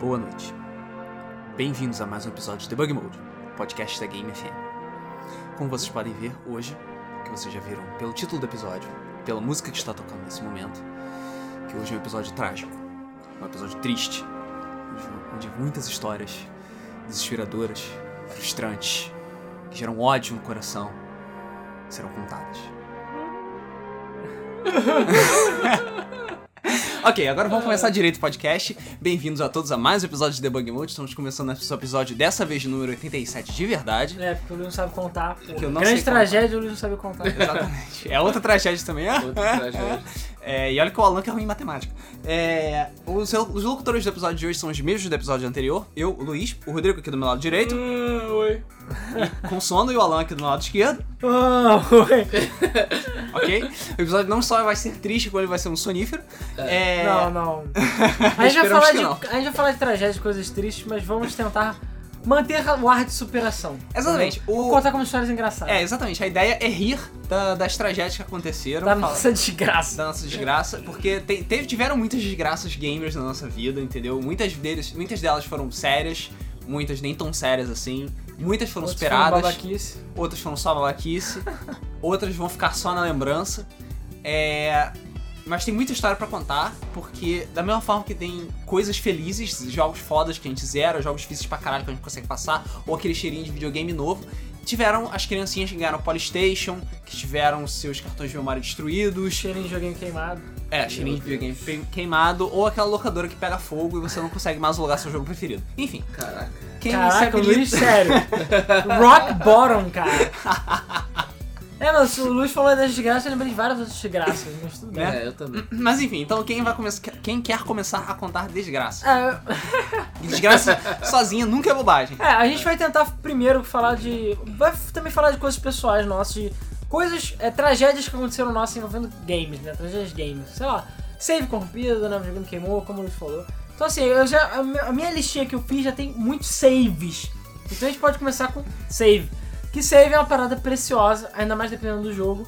Boa noite. Bem-vindos a mais um episódio de Debug Mode, podcast da Game FM. Como vocês podem ver hoje, que vocês já viram pelo título do episódio, pela música que está tocando nesse momento, que hoje é um episódio trágico, um episódio triste, onde muitas histórias desesperadoras, frustrantes, que geram ódio no coração, serão contadas. ok, agora vamos começar direito o podcast. Bem-vindos a todos a mais um episódio de Debug Mode. Estamos começando esse episódio, dessa vez, número 87 de verdade. É, porque o Luiz não sabe contar. Pô. Que eu não Grande sei tragédia, o Luiz não sabe contar. Exatamente. É outra tragédia também, é? Outra tragédia. É, e olha que o Alan que é ruim em matemática. É, os, os locutores do episódio de hoje são os mesmos do episódio anterior. Eu, o Luiz, o Rodrigo aqui do meu lado direito, Ah, oi. com sono, e o Alan aqui do meu lado esquerdo. Ah, oi. Ok? O episódio não só vai ser triste, como ele vai ser um sonífero. É, Não, não. A gente, vai falar de, não. a gente vai falar de tragédias, coisas tristes, mas vamos tentar manter o ar de superação. Exatamente. Vou O, contar como histórias engraçadas. é, exatamente. A ideia é rir da- das tragédias que aconteceram. Da falar- nossa desgraça. da nossa desgraça, porque te- teve- tiveram muitas desgraças gamers na nossa vida, entendeu? Muitas, deles, muitas delas foram sérias, muitas nem tão sérias assim, muitas foram Outros superadas, foram outras foram só babaquice, outras vão ficar só na lembrança. É... Mas tem muita história pra contar, porque da mesma forma que tem coisas felizes, jogos fodas que a gente zera, jogos difíceis pra caralho que a gente consegue passar, ou aquele cheirinho de videogame novo, tiveram as criancinhas que ganharam Polystation, que tiveram seus cartões de memória destruídos, Cheirinho de joguinho queimado. é, cheirinho de videogame queimado, ou aquela locadora que pega fogo e você não consegue mais alugar seu jogo preferido. Enfim, Caraca. quem Caraca, o Luiz, Luiz... sério. Rock bottom, cara. É, mas o Luiz falou das desgraças, eu lembrei de várias outras desgraças, mas tudo bem. É. Eu também. Mas enfim, então quem vai começar. Quem quer começar a contar desgraça? É, E desgraça sozinha nunca é bobagem. É, a gente vai tentar primeiro falar de. Vai também falar de coisas pessoais nossas, de coisas, é, tragédias que aconteceram nossas envolvendo games, né? Tragédias games. Sei lá, save corrompido, né? O videogame queimou, como o Luiz falou. Então assim, eu já. A minha listinha que eu fiz já tem muitos saves. Então a gente pode começar com save. Que save é uma parada preciosa, ainda mais dependendo do jogo.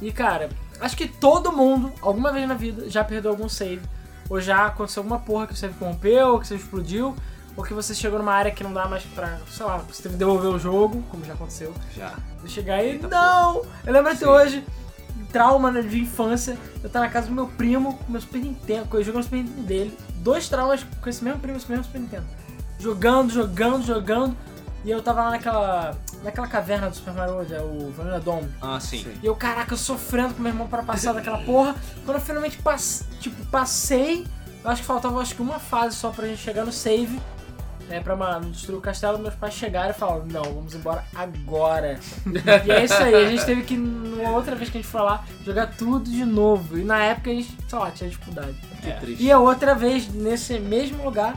E cara, acho que todo mundo, alguma vez na vida, já perdeu algum save. Ou já aconteceu alguma porra que o save corrompeu, ou que o save explodiu, ou que você chegou numa área que não dá mais pra, sei lá, você teve que devolver o jogo, como já aconteceu. Já. Você chegar aí, não! Eu lembro até hoje, trauma né, de infância, eu tava na casa do meu primo, com meu Super Nintendo, com- jogando o Super Nintendo dele. Dois traumas com esse mesmo primo, esse mesmo Super Nintendo. Jogando, jogando, jogando. E eu tava lá naquela, naquela caverna do Super Mario World, é o Vanilla Dome. Ah, sim. Sim. E eu, caraca, eu sofrendo com meu irmão pra passar daquela porra. Quando eu finalmente passe, tipo, passei, eu acho que faltava acho que uma fase só pra gente chegar no save. Né, pra mano, destruir o castelo, meus pais chegaram e falaram, não, vamos embora agora. e é isso aí, a gente teve que, numa outra vez que a gente foi lá, jogar tudo de novo. E na época a gente, sei lá, tinha dificuldade. Que triste. E a outra vez, nesse mesmo lugar,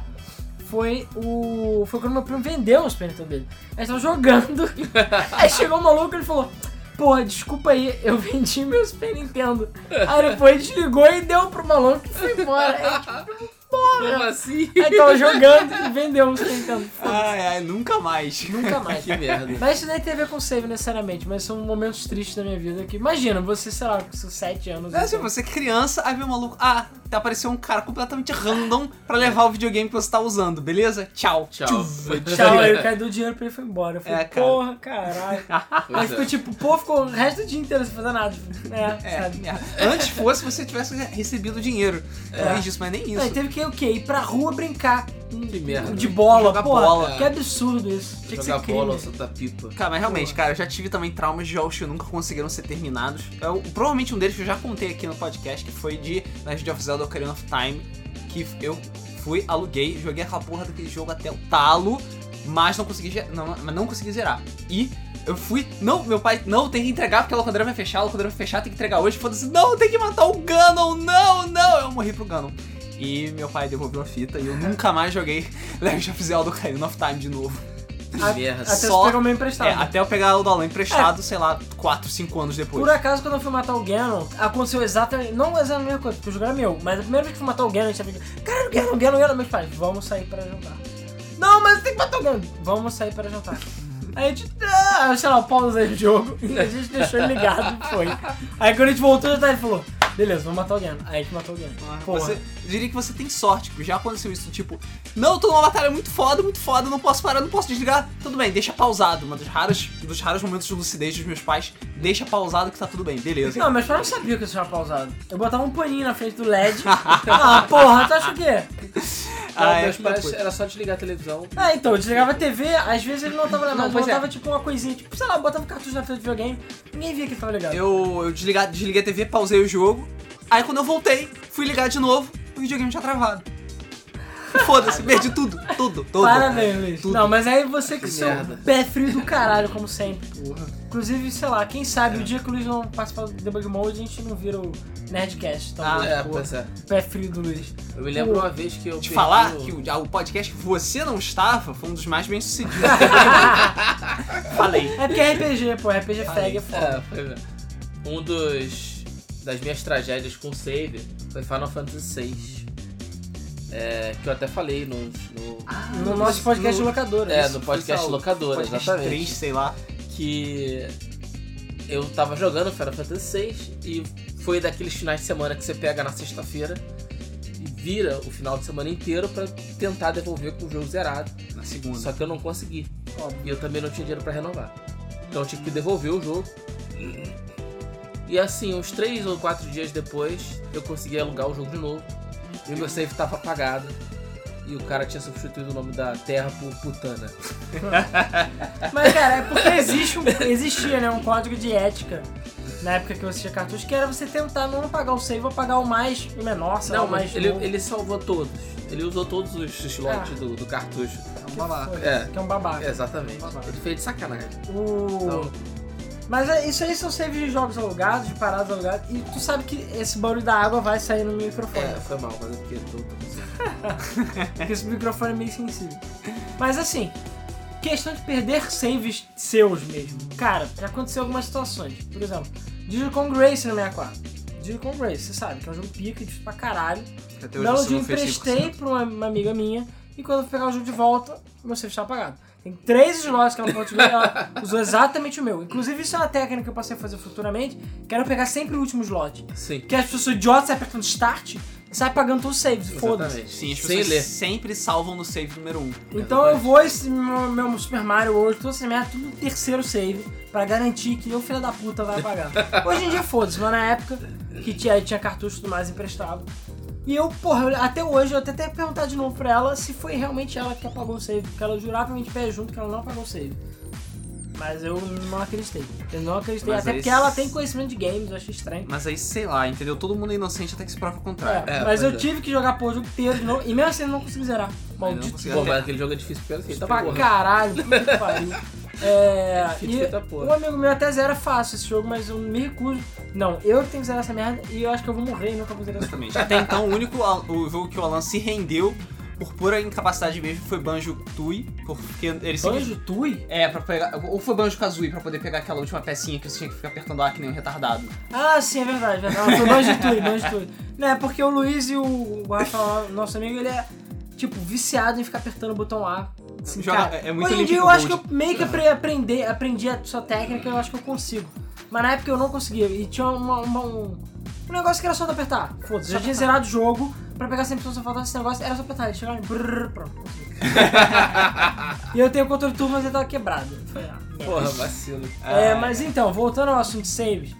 foi o. Foi quando meu primo vendeu o Super Nintendo dele. A gente tava jogando. aí chegou um maluco e ele falou. Porra, desculpa aí, eu vendi meu Super Nintendo. Aí depois desligou e deu pro maluco e foi embora. Aí, tipo, Como porra. assim? Aí tava jogando e vendeu o Nintendo. Foda-se. Ai, ai, nunca mais. Nunca mais. Que merda. Mas isso nem tem a ver com save necessariamente, mas são momentos tristes da minha vida que. Imagina, você, sei lá, com seus 7 anos. É, se então- você é criança, aí vê um maluco. Ah, apareceu um cara completamente random pra levar o videogame que você tá usando, beleza? Tchau. Tchau. Foi Tchau, aí caiu do dinheiro pra ele foi embora. Eu falei, É, cara. porra, caralho. Aí Pois ficou é. tipo, pô, ficou o resto do dia inteiro sem fazer nada. É, É, sabe? merda. Antes fosse você tivesse recebido dinheiro. É. É. disso, mas nem Aí isso. teve que o quê? Ir pra rua brincar. Que merda. De bola, Jogar porra. bola. Que absurdo isso. Tinha que Jogar ser crime. bola soltar pipa. Cara, mas realmente, cara, eu já tive também traumas de jogos que nunca conseguiram ser terminados. Eu, provavelmente um deles que eu já contei aqui no podcast, que foi de Legend of Zelda Ocarina of Time, que eu fui, aluguei, joguei aquela porra daquele jogo até o talo, mas não consegui, não, mas não consegui zerar. E eu fui, não, meu pai, não, tem que entregar porque a locadora vai fechar, a locadora vai fechar, tem que entregar hoje, foda-se, não, tem que matar o Ganon, não, não, eu morri pro Ganon. E meu pai devolveu a fita e eu nunca mais joguei Legend of Zelda Ocarina of Time de novo. A- merda. Até Só- você pegar o meu emprestado. É, até eu pegar o do Alan emprestado, sei lá, 4, 5 anos depois. Por acaso, quando eu fui matar o Ganon, aconteceu exatamente. Não exatamente a mesma coisa, porque o jogo era meu. Mas a primeira vez que eu fui matar o Ganon, a gente tava. Caralho, Ganon, Ganon, Ganon. Meus pais, vamos sair para jantar. Não, mas tem que matar o Ganon. Vamos sair para jantar. Aí a gente, ah, sei lá, pausei o jogo e a gente deixou ele ligado e foi. Aí quando a gente voltou, já tá, ele falou: Beleza, vamos matar alguém. Aí a gente matou alguém. Porra. Você, eu diria que você tem sorte, porque já aconteceu isso, tipo, não, tô numa batalha muito foda, muito foda, não posso parar, não posso desligar. Tudo bem, deixa pausado. Uma dos raros, um dos raros momentos de lucidez dos meus pais, deixa pausado que tá tudo bem, beleza. Não, mas eu não sabia que isso era pausado. Eu botava um paninho na frente do LED. ah, porra, tu acha o quê? Ah, é, meus pais era só desligar a televisão. Ah, então, eu desligava a TV, às vezes ele não tava ligado, Não, mas é. botava tipo uma coisinha, tipo, sei lá, botava um cartucho na frente do videogame, ninguém via que ele tava ligado. Eu, eu desliguei, desliguei a TV, pausei o jogo. Aí quando eu voltei, fui ligar de novo, o videogame tinha travado. Foda-se, perdi tudo, tudo, tudo. Parabéns, Luiz. Tudo. Não, mas aí você que Que seu merda. pé frio do caralho, como sempre. Inclusive, sei lá, quem sabe o dia que o Luiz não participar do Debug Mode, a gente não vira o Nerdcast. Então, Ah, é, pô, pois é. pé frio do Luiz. Eu me lembro Pô. uma vez que eu Te perdi falar o- que o, ah, o podcast que você não estava foi um dos mais bem sucedidos. Falei. É porque é RPG, pô, RPG fag é foda. É, foi mesmo. Um dos das minhas tragédias com save foi Final Fantasy VI. É, que eu até falei no, no, No nosso podcast no- locadora. é, no podcast locadora, podcast exatamente. 3, sei lá. que eu tava jogando Final Fantasy VI e foi daqueles finais de semana que você pega na sexta-feira e vira o final de semana inteiro pra tentar devolver com o jogo zerado. Na segunda. Só que eu não consegui. Óbvio. E eu também não tinha dinheiro pra renovar. Então eu tive que devolver o jogo. E assim, uns 3 ou 4 dias depois, eu consegui alugar o jogo de novo. E o meu save tava apagado. E o cara tinha substituído o nome da terra por Putana. Mas, cara, é porque existe um, existia, né, um código de ética na época que você tinha cartucho, que era você tentar não apagar o save, apagar o mais o menor, sei lá, Não, o mais mas ele, novo. ele salvou todos. Ele usou todos os slots Ah. do, do cartucho. Vamos lá. Foda-se, É. Que é um babaca. Exatamente. Ele fez de sacanagem. O... Então, Mas é, isso aí são saves de jogos alugados, de paradas alugadas, e tu sabe que esse barulho da água vai sair no microfone. é, foi mal, mas é porque eu tô, Porque esse microfone é meio sensível. Mas assim, questão de perder saves seus mesmo. Cara, já aconteceu algumas situações. Por exemplo, Diddy Kong Race no 64. Diddy Kong Race, você sabe, que é um jogo pica, difícil pra caralho. Até hoje belo dia emprestei 100%. pra uma, uma amiga minha, e quando eu pegar o jogo de volta, meu save estava apagado. Tem três slots que ela pode jogar, ela usou exatamente o meu. Inclusive, isso é uma técnica que eu passei a fazer futuramente, que era eu pegar sempre o último slot. Sim. Porque as pessoas idiotas saem apertando start e saem apagando todos os saves, foda-se. Sim, as pessoas sempre salvam no save número 1. Então eu vou esse meu, meu Super Mario World, toda essa merda, tudo no terceiro save, pra garantir que o filho da puta vai apagar. Hoje em dia foda-se, mas na época que tinha, tinha cartucho e tudo mais emprestado. E eu, porra, até hoje eu até que perguntar de novo pra ela se foi realmente ela que apagou o save, porque ela jurava de pé junto que ela não apagou o save. Mas eu não acreditei. Eu não acreditei, Mas até aí porque ela tem conhecimento de games, eu achei estranho. Mas aí, sei lá, entendeu? Todo mundo é inocente até que se prova o contrário. É, É, mas eu é. tive que jogar porra, o jogo inteiro de novo, e mesmo assim eu não consegui zerar. Maldito. consegui. Pô, mas aquele jogo é difícil porque assim, tá pra porra. caralho, puta que pariu. É, e porra. um amigo meu até zera fácil esse jogo, mas eu me recuso. Não, eu que tenho que zerar essa merda e eu acho que eu vou morrer e nunca vou zerar. Exatamente. Até então, o único o jogo que o Alan se rendeu por pura incapacidade mesmo foi Banjo Tui, porque ele. Banjo Tui? É, pra pegar. Ou foi Banjo Kazooie pra poder pegar aquela última pecinha que você tinha que ficar apertando A que nem um retardado. Ah, sim, é verdade. verdade. Foi Banjo Tui, Banjo Tui. Não, é porque o Luiz e o, o Rafael, nosso amigo, ele é, tipo, viciado em ficar apertando o botão A. Assim, Joga- cara, é- muito Hoje em dia eu acho que eu meio que apre- aprendi, aprendi a sua técnica, eu acho que eu consigo. Mas na época eu não conseguia. E tinha uma- uma- um, um negócio que era só de apertar. Foda-se, já tinha zerado o jogo. Pra pegar 100% só faltava esse negócio, era só apertar. Ele chegava e brrr, pronto. consegui. e eu tenho o controle turbo, mas ele tava quebrado. Falei, ah, merda. Porra, vacilo. É, mas então, voltando ao assunto de saves,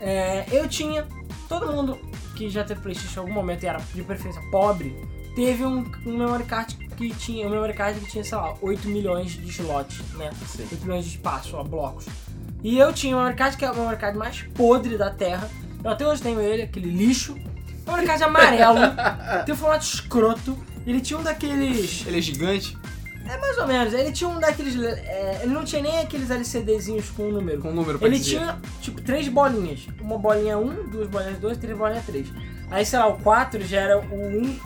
é, eu tinha. Todo mundo que já teve Playstation em algum momento e era de preferência pobre, teve um, um memory card que tinha. Um memory card que tinha, sei lá, 8 milhões de slots, né? Sim. 8 milhões de espaço, ó, blocos. E eu tinha um memory card que é o memory card mais podre da Terra. Eu até hoje tenho ele, aquele lixo. Um memory card amarelo, tem um formato escroto. Ele tinha um daqueles. Ele é gigante, É mais ou menos, ele tinha um daqueles. é, ele não tinha nem aqueles LCDzinhos com o número. com um número pra Ele dizer. tinha, tipo, três bolinhas. Uma bolinha 1, duas bolinhas 2, três bolinhas 3. Aí, sei lá, o 4 já era o 1.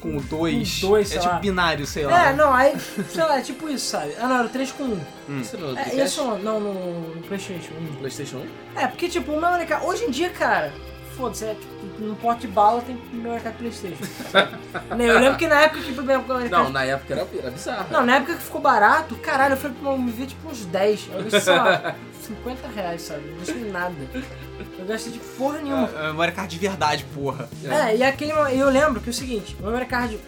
Com o 2. Com o dois, é tipo lá. binário, sei lá. É, não, aí, sei lá, é tipo isso, sabe? Ah, não, era o 3 com 1. Isso no É, isso não, no, no PlayStation 1. Playstation 1? É, porque, tipo, o memory card. Hoje em dia, cara, foda-se, é, tipo, num pote de bala tem memory card Playstation. Né, eu lembro que na época que o memory card Não, na época era, era bizarro. Não, na época que ficou barato, caralho, eu fui pra me ver tipo uns 10. Eu gastei, sei lá, 50 reais, sabe? Não gastei nada. Eu gastei de porra nenhuma. É, Memory card de verdade, porra. É, e aquele. Eu lembro que é o seguinte, o memory card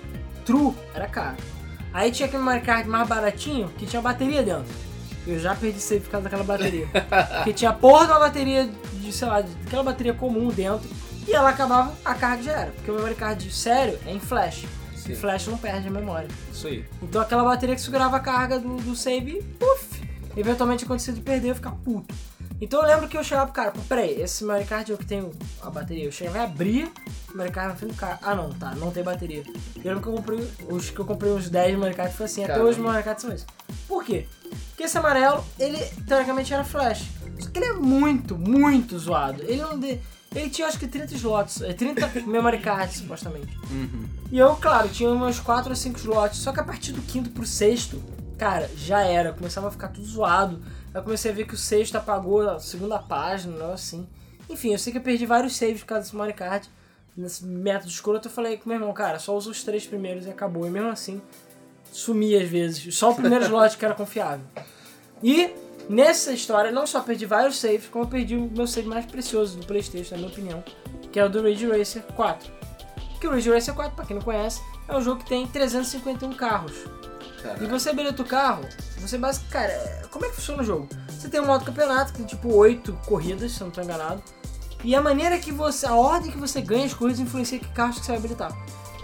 True era caro. Aí tinha aquele memory card mais baratinho que tinha bateria dentro. Eu já perdi save por causa daquela bateria. Porque tinha porra de uma bateria de, sei lá, de- aquela bateria comum dentro. E ela acabava, a carga já era. Porque o memory card sério é em flash. Sim. E flash não perde a memória. Isso aí. Então aquela bateria que segurava a carga do, do save, puf, eventualmente acontecia de perder, eu ficava puto. Então eu lembro que eu chegava pro cara, peraí, esse memory card é o que tem a bateria. Eu chegava e abria o memory card na frente do cara. Ah não, tá, não tem bateria. Eu lembro que eu comprei, os que eu comprei uns 10 memory cards foi assim, até Caramba. hoje os memory cards são esses. Por quê? Porque esse amarelo, ele teoricamente era flash. Só que ele é muito, muito zoado. Ele não de... Ele tinha acho que 30 slots, é, 30 memory cards supostamente. Uhum. E eu, claro, tinha umas 4 ou 5 slots, só que a partir do quinto pro sexto, cara, já era, começava a ficar tudo zoado. Eu comecei a ver que o sexto apagou a segunda página, negócio assim. Enfim, eu sei que eu perdi vários saves por causa desse Mario Kart. Nesse método escroto, eu falei com meu irmão, cara, só usa os três primeiros e acabou. E mesmo assim, sumi às vezes. Só o primeiro slot que era confiável. E nessa história, não só perdi vários saves, como eu perdi o meu save mais precioso do Playstation, na minha opinião, que é o do Ridge Racer 4. Que o Ridge Racer 4, pra quem não conhece, é um jogo que tem 351 carros. E você habilita o carro, você basicamente. Cara, é- como é que funciona o jogo? Você tem um modo campeonato que tem tipo 8 corridas, se eu não tô enganado. E a maneira que você. A ordem que você ganha as corridas influencia que carros que você vai habilitar.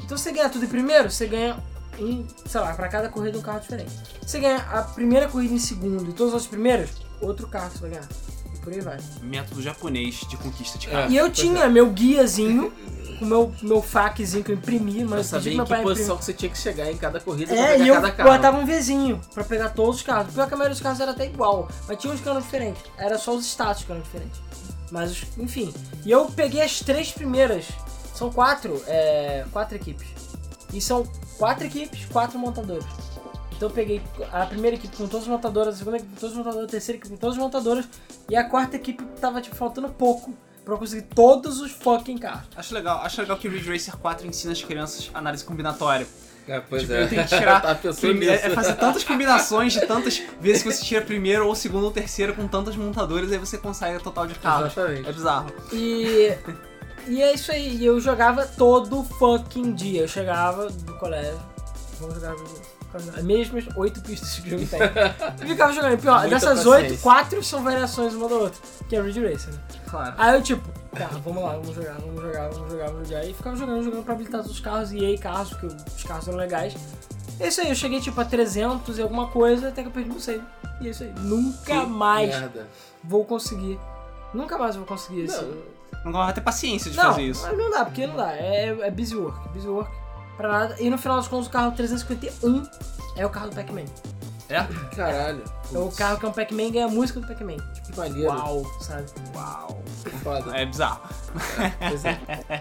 Então você ganha tudo em primeiro, você ganha um, sei lá, pra cada corrida um carro diferente. Você ganha a primeira corrida em segundo e todos os primeiros, outro carro que você vai ganhar. E por aí vai. Método japonês de conquista de É. carro. E eu pois tinha meu guiazinho, com meu, meu faquezinho que eu imprimi, mas saber pedi em meu que pai posição que você tinha que chegar em cada corrida É, e eu cada carro. botava um Vzinho pra pegar todos os carros. Pior que a maioria dos carros era até igual, mas tinha uns que eram diferentes. Era só os status que eram diferentes. Mas, os- enfim. E eu peguei as três primeiras. São quatro, é, quatro equipes. E são quatro equipes, quatro montadores. Então eu peguei a primeira equipe com todas as montadoras, a segunda equipe com todas as montadoras, a terceira equipe com todas as montadoras. E a quarta equipe tava, tipo, faltando pouco pra eu conseguir todos os fucking carros. Acho legal, acho legal que o Ridge Racer 4 ensina as crianças análise combinatória. É, pois Tipo, é. eu tenho que tirar. Prime- nisso. é fazer tantas combinações de tantas vezes que você tira primeiro ou segundo ou terceiro com tantas montadoras, aí você consegue o total de carros. Exatamente. É bizarro. E. E é isso aí, e eu jogava todo fucking dia. Eu chegava do colégio, vamos jogar as mesmas oito pistas que o jogo tem. Eu ficava jogando. E pior, Muita dessas paciência. oito, quatro são variações uma da outra, que é Ridge Racer, né? Claro. Aí eu tipo, tá, vamos lá, vamos jogar, vamos jogar, vamos jogar, vamos jogar. E ficava jogando, jogando pra habilitar todos os carros, e aí carros, porque os carros eram legais. É isso aí, eu cheguei tipo a 300 e alguma coisa, até que eu perdi meu save. E é isso aí. Nunca Que mais Merda. vou conseguir. Nunca mais vou conseguir esse. Não, Não vai ter paciência de Não, fazer isso. mas não dá, porque não dá. É, é busy work, busy work pra nada. E no final dos contos, o carro 351 é o carro do Pac-Man. É? caralho. É o carro que é um Pac-Man e ganha a música do Pac-Man. Tipo, Que maneiro. uau, sabe? Uau. Foda. É bizarro. Pois é.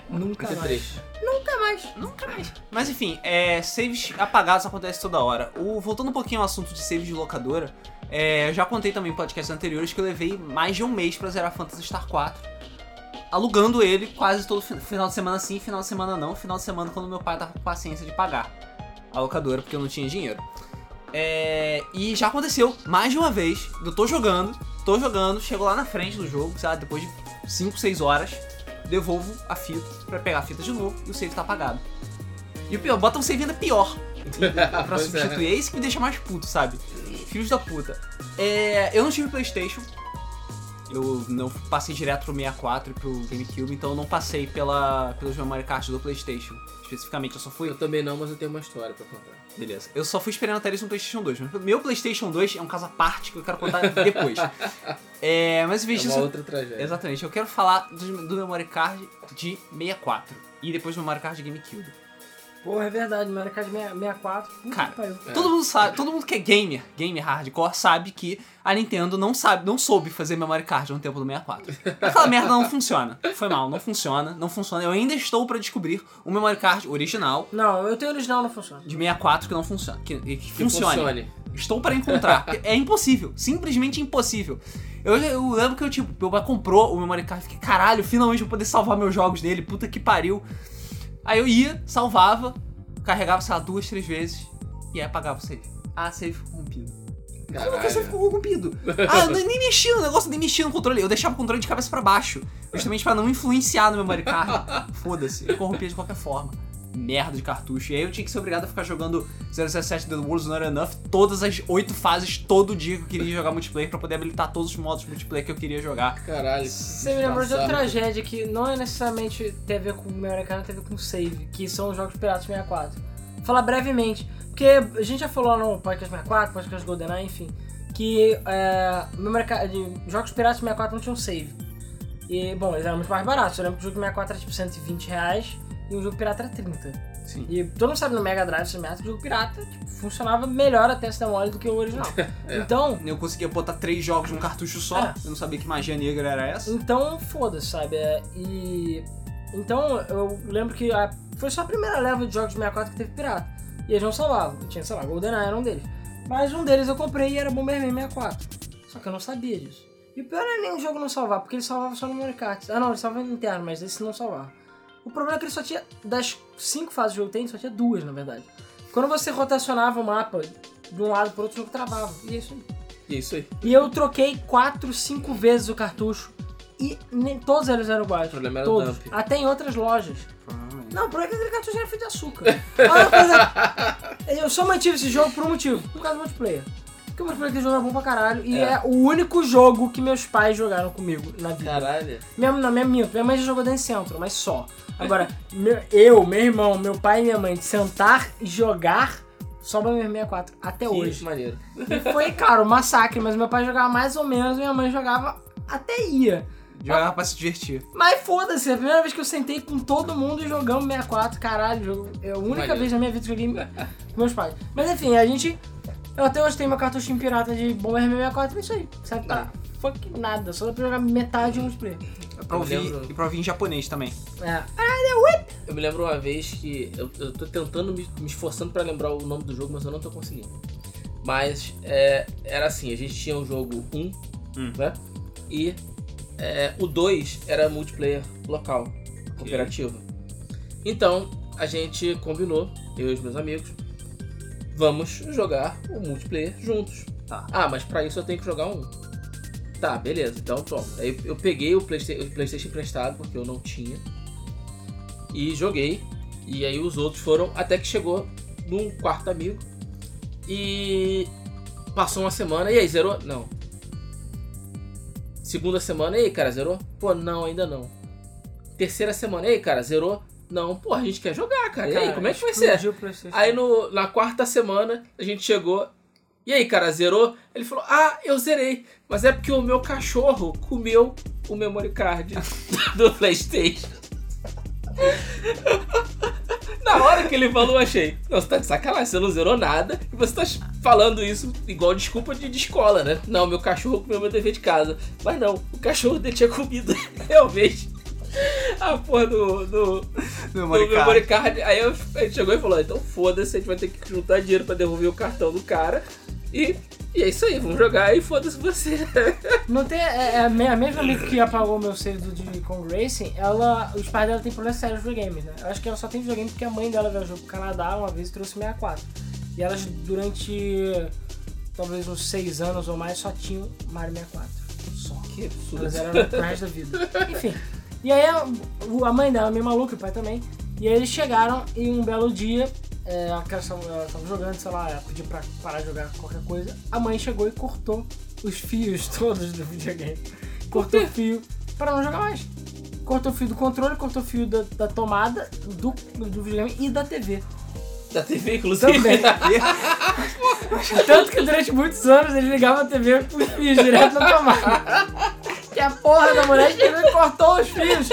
Nunca Muito mais. triste. Nunca mais. Nunca mais. Mas enfim, é, saves apagados acontece toda hora. O, voltando um pouquinho ao assunto de saves de locadora, é, eu já contei também em podcasts anteriores que eu levei mais de um mês pra zerar Phantasy Star 4. Alugando ele quase todo fin- final de semana sim, final de semana não. Final de semana quando meu pai tava com paciência de pagar a locadora porque eu não tinha dinheiro. É, e já aconteceu mais de uma vez. Eu tô jogando, tô jogando, chego lá na frente do jogo, sei lá, depois de 5, 6 horas, devolvo a fita pra pegar a fita de novo e o save tá apagado. E o pior, bota um save ainda pior pra é. substituir. É. isso que me deixa mais puto, sabe? Filhos da puta. É, eu não tive Playstation. Eu não passei direto pro 64 e pro GameCube, então eu não passei pela, pelos memory cards do Playstation. Especificamente, eu só fui Eu também não, mas eu tenho uma história pra contar. Beleza. Eu só fui experimentar isso no PlayStation 2. mas Meu PlayStation 2 é um caso à parte que eu quero contar depois. é, mas É veja uma isso. outra tragédia. Exatamente. Eu quero falar do, do memory card de 64 e depois do memory card de GameCube. Porra, é verdade, Mario Kart 64. Puta Cara, que pariu. É. Todo mundo sabe, todo mundo que é gamer, gamer hardcore, sabe que a Nintendo não sabe, não soube fazer memory card no tempo do 64. Aquela merda não funciona. Foi mal, não funciona, não funciona. Eu ainda estou pra descobrir um memory card original Não, eu tenho original, não funciona. de 64 que não funciona, que, que Que funcione. funcione. Estou para encontrar. é impossível. Simplesmente impossível. Eu, eu lembro que eu, tipo, meu pai comprou o memory card. Fiquei, caralho, finalmente eu vou poder salvar meus jogos nele. Puta que pariu. Aí eu ia, salvava, carregava, sei lá, duas, três vezes. E aí apagava o save. Ah, save ficou corrompido. Como que o save ficou corrompido? Ah, eu nem mexia no negócio, nem mexia no controle. Eu deixava o controle de cabeça pra baixo. Justamente pra não influenciar no memory card. Foda-se, eu corrompia de qualquer forma. Merda de cartucho. E aí eu tinha que ser obrigado a ficar jogando 017 The World's Not Enough todas as oito fases, todo dia que eu queria jogar multiplayer pra poder habilitar todos os modos multiplayer que eu queria jogar. Caralho. Você me lembrou de outra tragédia que não é necessariamente tem a ver com o memory card, tem a ver com save, que são os jogos piratas 64. Vou falar brevemente, porque a gente já falou no podcast 64, podcast GoldenEye, enfim, que é, memory card, de jogos piratas 64 não tinham save. E, bom, eles eram muito mais baratos. Eu lembro que o jogo 64 era tipo 120 reais e o jogo pirata era 30. Sim. E todo mundo sabe no Mega Drive, esse o jogo pirata tipo, funcionava melhor até essa mole do que o original. É. Então, Eu conseguia botar três jogos num cartucho só. É. Eu não sabia que magia negra era essa. Então, foda-se, sabe? É, e. Então, eu lembro que a- foi só a primeira leva de jogos de 64 que teve pirata. E eles não salvavam. Tinha, sei lá, GoldenEye era um deles. Mas um deles eu comprei e era Bomberman 64. Só que eu não sabia disso. E o pior não é nem o jogo não salvar, porque ele salvava só no memory card. Ah, não, ele salvava no interno, mas esse não salvava. O problema é que ele só tinha. Das cinco fases que o jogo tem, só tinha duas, na verdade. Quando você rotacionava o mapa de um lado pro outro, o jogo travava. E é isso aí. E é isso aí. E eu troquei 4, 5 vezes o cartucho. E nem todos eles eram iguais. O problema era o todos. dump. Até em outras lojas. Não, por aquele cartucho era feito de açúcar. Eu só mantive esse jogo por um motivo. Por causa do multiplayer. Porque o multiplayer daquele jogo era bom pra caralho. E é. É. o único jogo que meus pais jogaram comigo na vida. Caralho. Minha, não, minha, minha, minha mãe já jogou Dance Central, mas só. Agora, meu- eu, meu irmão, meu pai e minha mãe sentar e jogar só Bomberman 64 até Que hoje. maneiro. E foi, cara, um massacre, mas meu pai jogava mais ou menos, minha mãe jogava até ia. Jogava pra se divertir. Mas foda-se, é a primeira vez que eu sentei com todo mundo e jogamos 64, caralho, é a única Maneiro. vez na minha vida que eu joguei com meus pais. Mas enfim, a gente. Eu até hoje tenho meu cartuchinho pirata de Bomberman 64, é isso aí. Sabe pra fuck nada, só dá pra jogar metade de multiplayer. É pra ouvir, lembro. e pra ouvir em japonês também. É. Eu me lembro uma vez que eu, eu tô tentando me, me esforçando pra lembrar o nome do jogo, mas eu não tô conseguindo. Mas é, era assim, a gente tinha o jogo 1, Hum. né? E é, o 2 era multiplayer local, cooperativo. Então, a gente combinou, eu e os meus amigos, vamos jogar o multiplayer juntos. Tá. Ah, mas pra isso eu tenho que jogar um. Tá, beleza. Então, pronto. Aí eu peguei o Playsta- o PlayStation emprestado, porque eu não tinha. E joguei. E aí os outros foram até que chegou num quarto amigo. E passou uma semana. E aí, zerou? Não. Segunda semana, e aí, cara, zerou? Pô, não, ainda não. Terceira semana, e aí, cara, zerou? Não, pô, a gente quer jogar, cara. E aí, como é que vai ser? Aí no, na quarta semana a gente chegou. E aí, cara, zerou? Ele falou: Ah, eu zerei. Mas é porque o meu cachorro comeu o memory card do PlayStation. Na hora que ele falou, eu achei. Não, você tá de sacanagem, você não zerou nada. E você tá falando isso igual desculpa de, de escola, né? Não, meu cachorro comeu meu dever de casa. Mas não, o cachorro dele tinha comido realmente a porra do, do, No no memory memory card. card. Aí eu- a gente chegou e falou: então foda-se, a gente vai ter que juntar dinheiro pra devolver o cartão do cara. E, e é isso aí, vamos jogar e foda-se você. Não tem. É, é a me- a mesma amiga que apagou meu save do Kong Racing, ela. Os pais dela têm problemas sérios de videogames, né? Eu acho que ela só tem videogame porque a mãe dela viajou pro Canadá uma vez e trouxe 64. E elas durante talvez uns 6 anos ou mais só tinham Mario 64. Só. Que absurdo. Elas eram pro resto da vida. Enfim. E aí a, a mãe dela, meio maluca, e o pai também. E aí eles chegaram e um belo dia, é, a criança ela tava jogando, sei lá, pediu pra parar de jogar qualquer coisa. A mãe chegou e cortou os fios todos do videogame. Cortou o fio para não jogar mais. Cortou o fio do controle, cortou o fio da, da tomada, do, do videogame e da TV. Da TV, inclusive. Também. Tanto que durante muitos anos ele ligava a TV com os fios direto na tomada. Que a porra da mulher chegou e cortou os fios.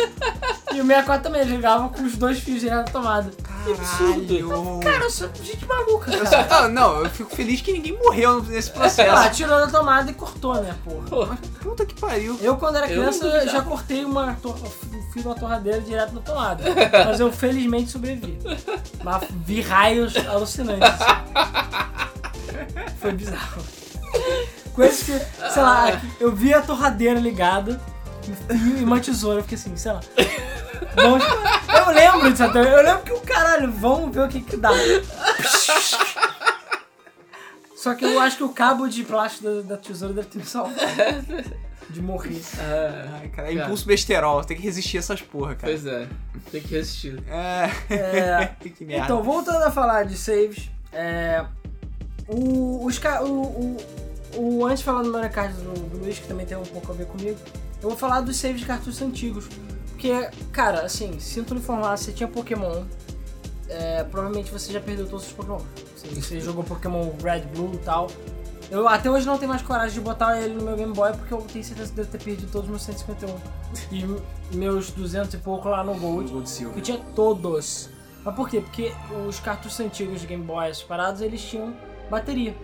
E o 64 também, ele ligava com os dois fios direto na tomada. Caralho. Cara, eu sou gente maluca, Eu cara. só- ah, não, eu fico feliz que ninguém morreu nesse Ah, processo. tirou da tomada e cortou, né, porra. Puta que pariu. Eu, quando era Eu criança, duvidava. já cortei uma o fio da torradeira direto na tomada. Mas eu felizmente sobrevivi. Mas vi raios alucinantes. Foi bizarro. Coisas que, sei lá, eu vi a torradeira ligada e uma tesoura, eu fiquei assim, sei lá. Vamos, eu lembro disso até, eu lembro que o caralho, vamos ver o que que dá. Só que eu acho que o cabo de plástico da, da tesoura deve ter me salvado de morrer. Ai, cara, é Cara. impulso besterol, tem que resistir a essas porra, cara. Pois é, tem que resistir. É. É, que merda. Então, voltando a falar de saves, é, o, os, o, o- antes de falar do Mario Kart do, do Luiz, que também tem um pouco a ver comigo, eu vou falar dos saves de cartuchos antigos. Porque, cara, assim, sinto lhe informar, você tinha Pokémon, é, provavelmente você já perdeu todos os Pokémon. Você, você jogou Pokémon Red, Blue e tal. Eu até hoje não tenho mais coragem de botar ele no meu Game Boy porque eu tenho certeza que devo ter perdido todos os meus 151 e meus 200 e pouco lá no Gold. Gold Silver. Eu tinha todos. Mas por quê? Porque os cartuchos antigos de Game Boy separados, eles tinham bateria.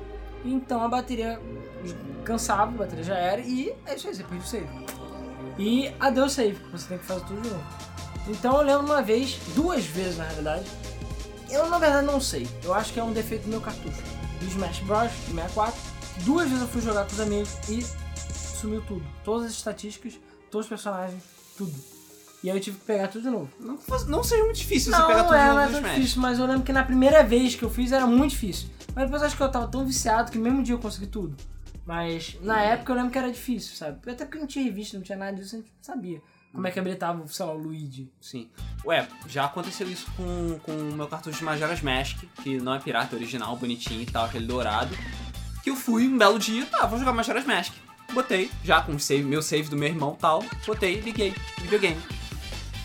Então a bateria cansava, a bateria já era, e é isso aí, você perde o save. E adeus save, você tem que fazer tudo de novo. Então eu lembro uma vez, duas vezes na realidade, eu na verdade não sei, eu acho que é um defeito do meu cartucho, do Smash Bros. do 64. Duas vezes eu fui jogar com os amigos e sumiu tudo. Todas as estatísticas, todos os personagens, tudo. E aí eu tive que pegar tudo de novo. Não, não seja muito difícil você Não, pegar não tudo é, no não é tão Smash. difícil, mas eu lembro que na primeira vez que eu fiz era muito difícil. Mas depois acho que eu tava tão viciado que no mesmo dia eu consegui tudo. Mas na época eu lembro que era difícil, sabe? Até porque não tinha revista, não tinha nada disso, a gente não sabia como é que habilitava, sei lá, o Luigi. Sim. Ué, já aconteceu isso com, com o meu cartucho de Majora's Mask, que não é pirata, é original, bonitinho e tal, aquele dourado. Que eu fui um belo dia, tá, vou jogar Majora's Mask. Botei, já com o save, meu save do meu irmão e tal, botei, liguei, videogame.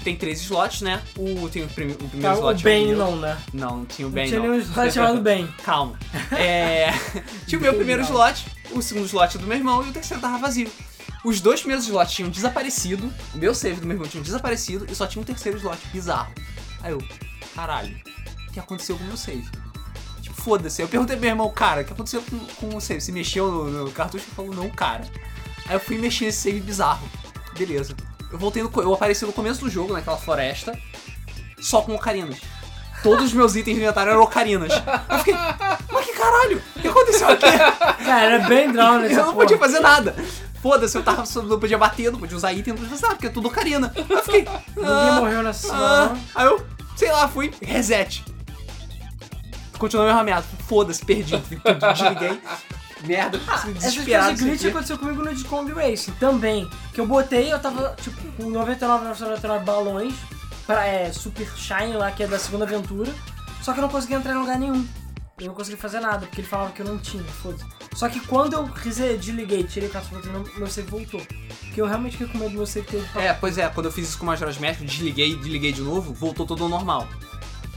Tem três slots, né? O, tem o, prime- o primeiro Tá, o slot é Ben meu. não, né? Não, não tinha o Não Ben tinha não. nenhum slot chamado Ben. Calma. É... tinha o meu primeiro slot, o segundo slot do meu irmão e o terceiro tava vazio. Os dois primeiros slots tinham desaparecido, o meu save do meu irmão tinha desaparecido e só tinha um terceiro slot bizarro. Aí eu, caralho, o que aconteceu com o meu save? Tipo, foda-se. Eu perguntei pro meu irmão, cara, o que aconteceu com, com o save? Você mexeu no, no cartucho? Ele falou, não, cara. Aí eu fui mexer nesse save bizarro. Beleza. Eu voltei no. Eu apareci no começo do jogo, naquela floresta, só com ocarinas. Todos os meus itens do inventário eram ocarinas. Eu fiquei, mas que caralho? O que aconteceu aqui? Cara, era bem nessa Eu não porra. podia fazer nada. Foda-se, eu tava, não podia bater, não podia usar item, não podia fazer nada, porque é tudo ocarina. Eu fiquei. Ninguém ah, morreu nessa ah. Aí eu, sei lá, fui, reset. Continuou meu rameado. Foda-se, perdi. Desliguei. Merda, coisas desesperado. de isso glitch aconteceu comigo no Discombi Racing também. Que eu botei, eu tava tipo com 99, 99 balões pra é, Super Shine lá, que é da segunda aventura. Só que eu não consegui entrar em lugar nenhum. Eu não consegui fazer nada, porque ele falava que eu não tinha, foda-se. Só que quando eu desliguei, tirei o cartucho, meu, meu save voltou. Porque eu realmente fiquei com medo do meu save ter É, pois é, quando eu fiz isso com o Majora's Mask, desliguei e desliguei de novo, voltou tudo ao normal.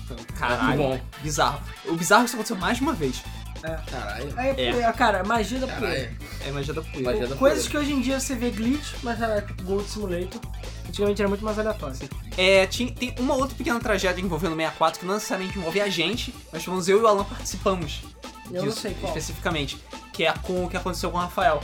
Então, Caralho, bizarro. O bizarro é que isso aconteceu mais de uma vez. Caralho. Aí, É. cara, magia da poeira. É magia da poeira. Magia da Coisas poeira. que hoje em dia você vê glitch, mas era tipo Gold Simulator. Antigamente era muito mais aleatório. É, tinha, tem uma outra pequena tragédia envolvendo o 64 que não necessariamente envolve a gente, mas pelo menos eu e o Alan participamos Eu não disso sei qual. especificamente. Que é com o que aconteceu com o Rafael.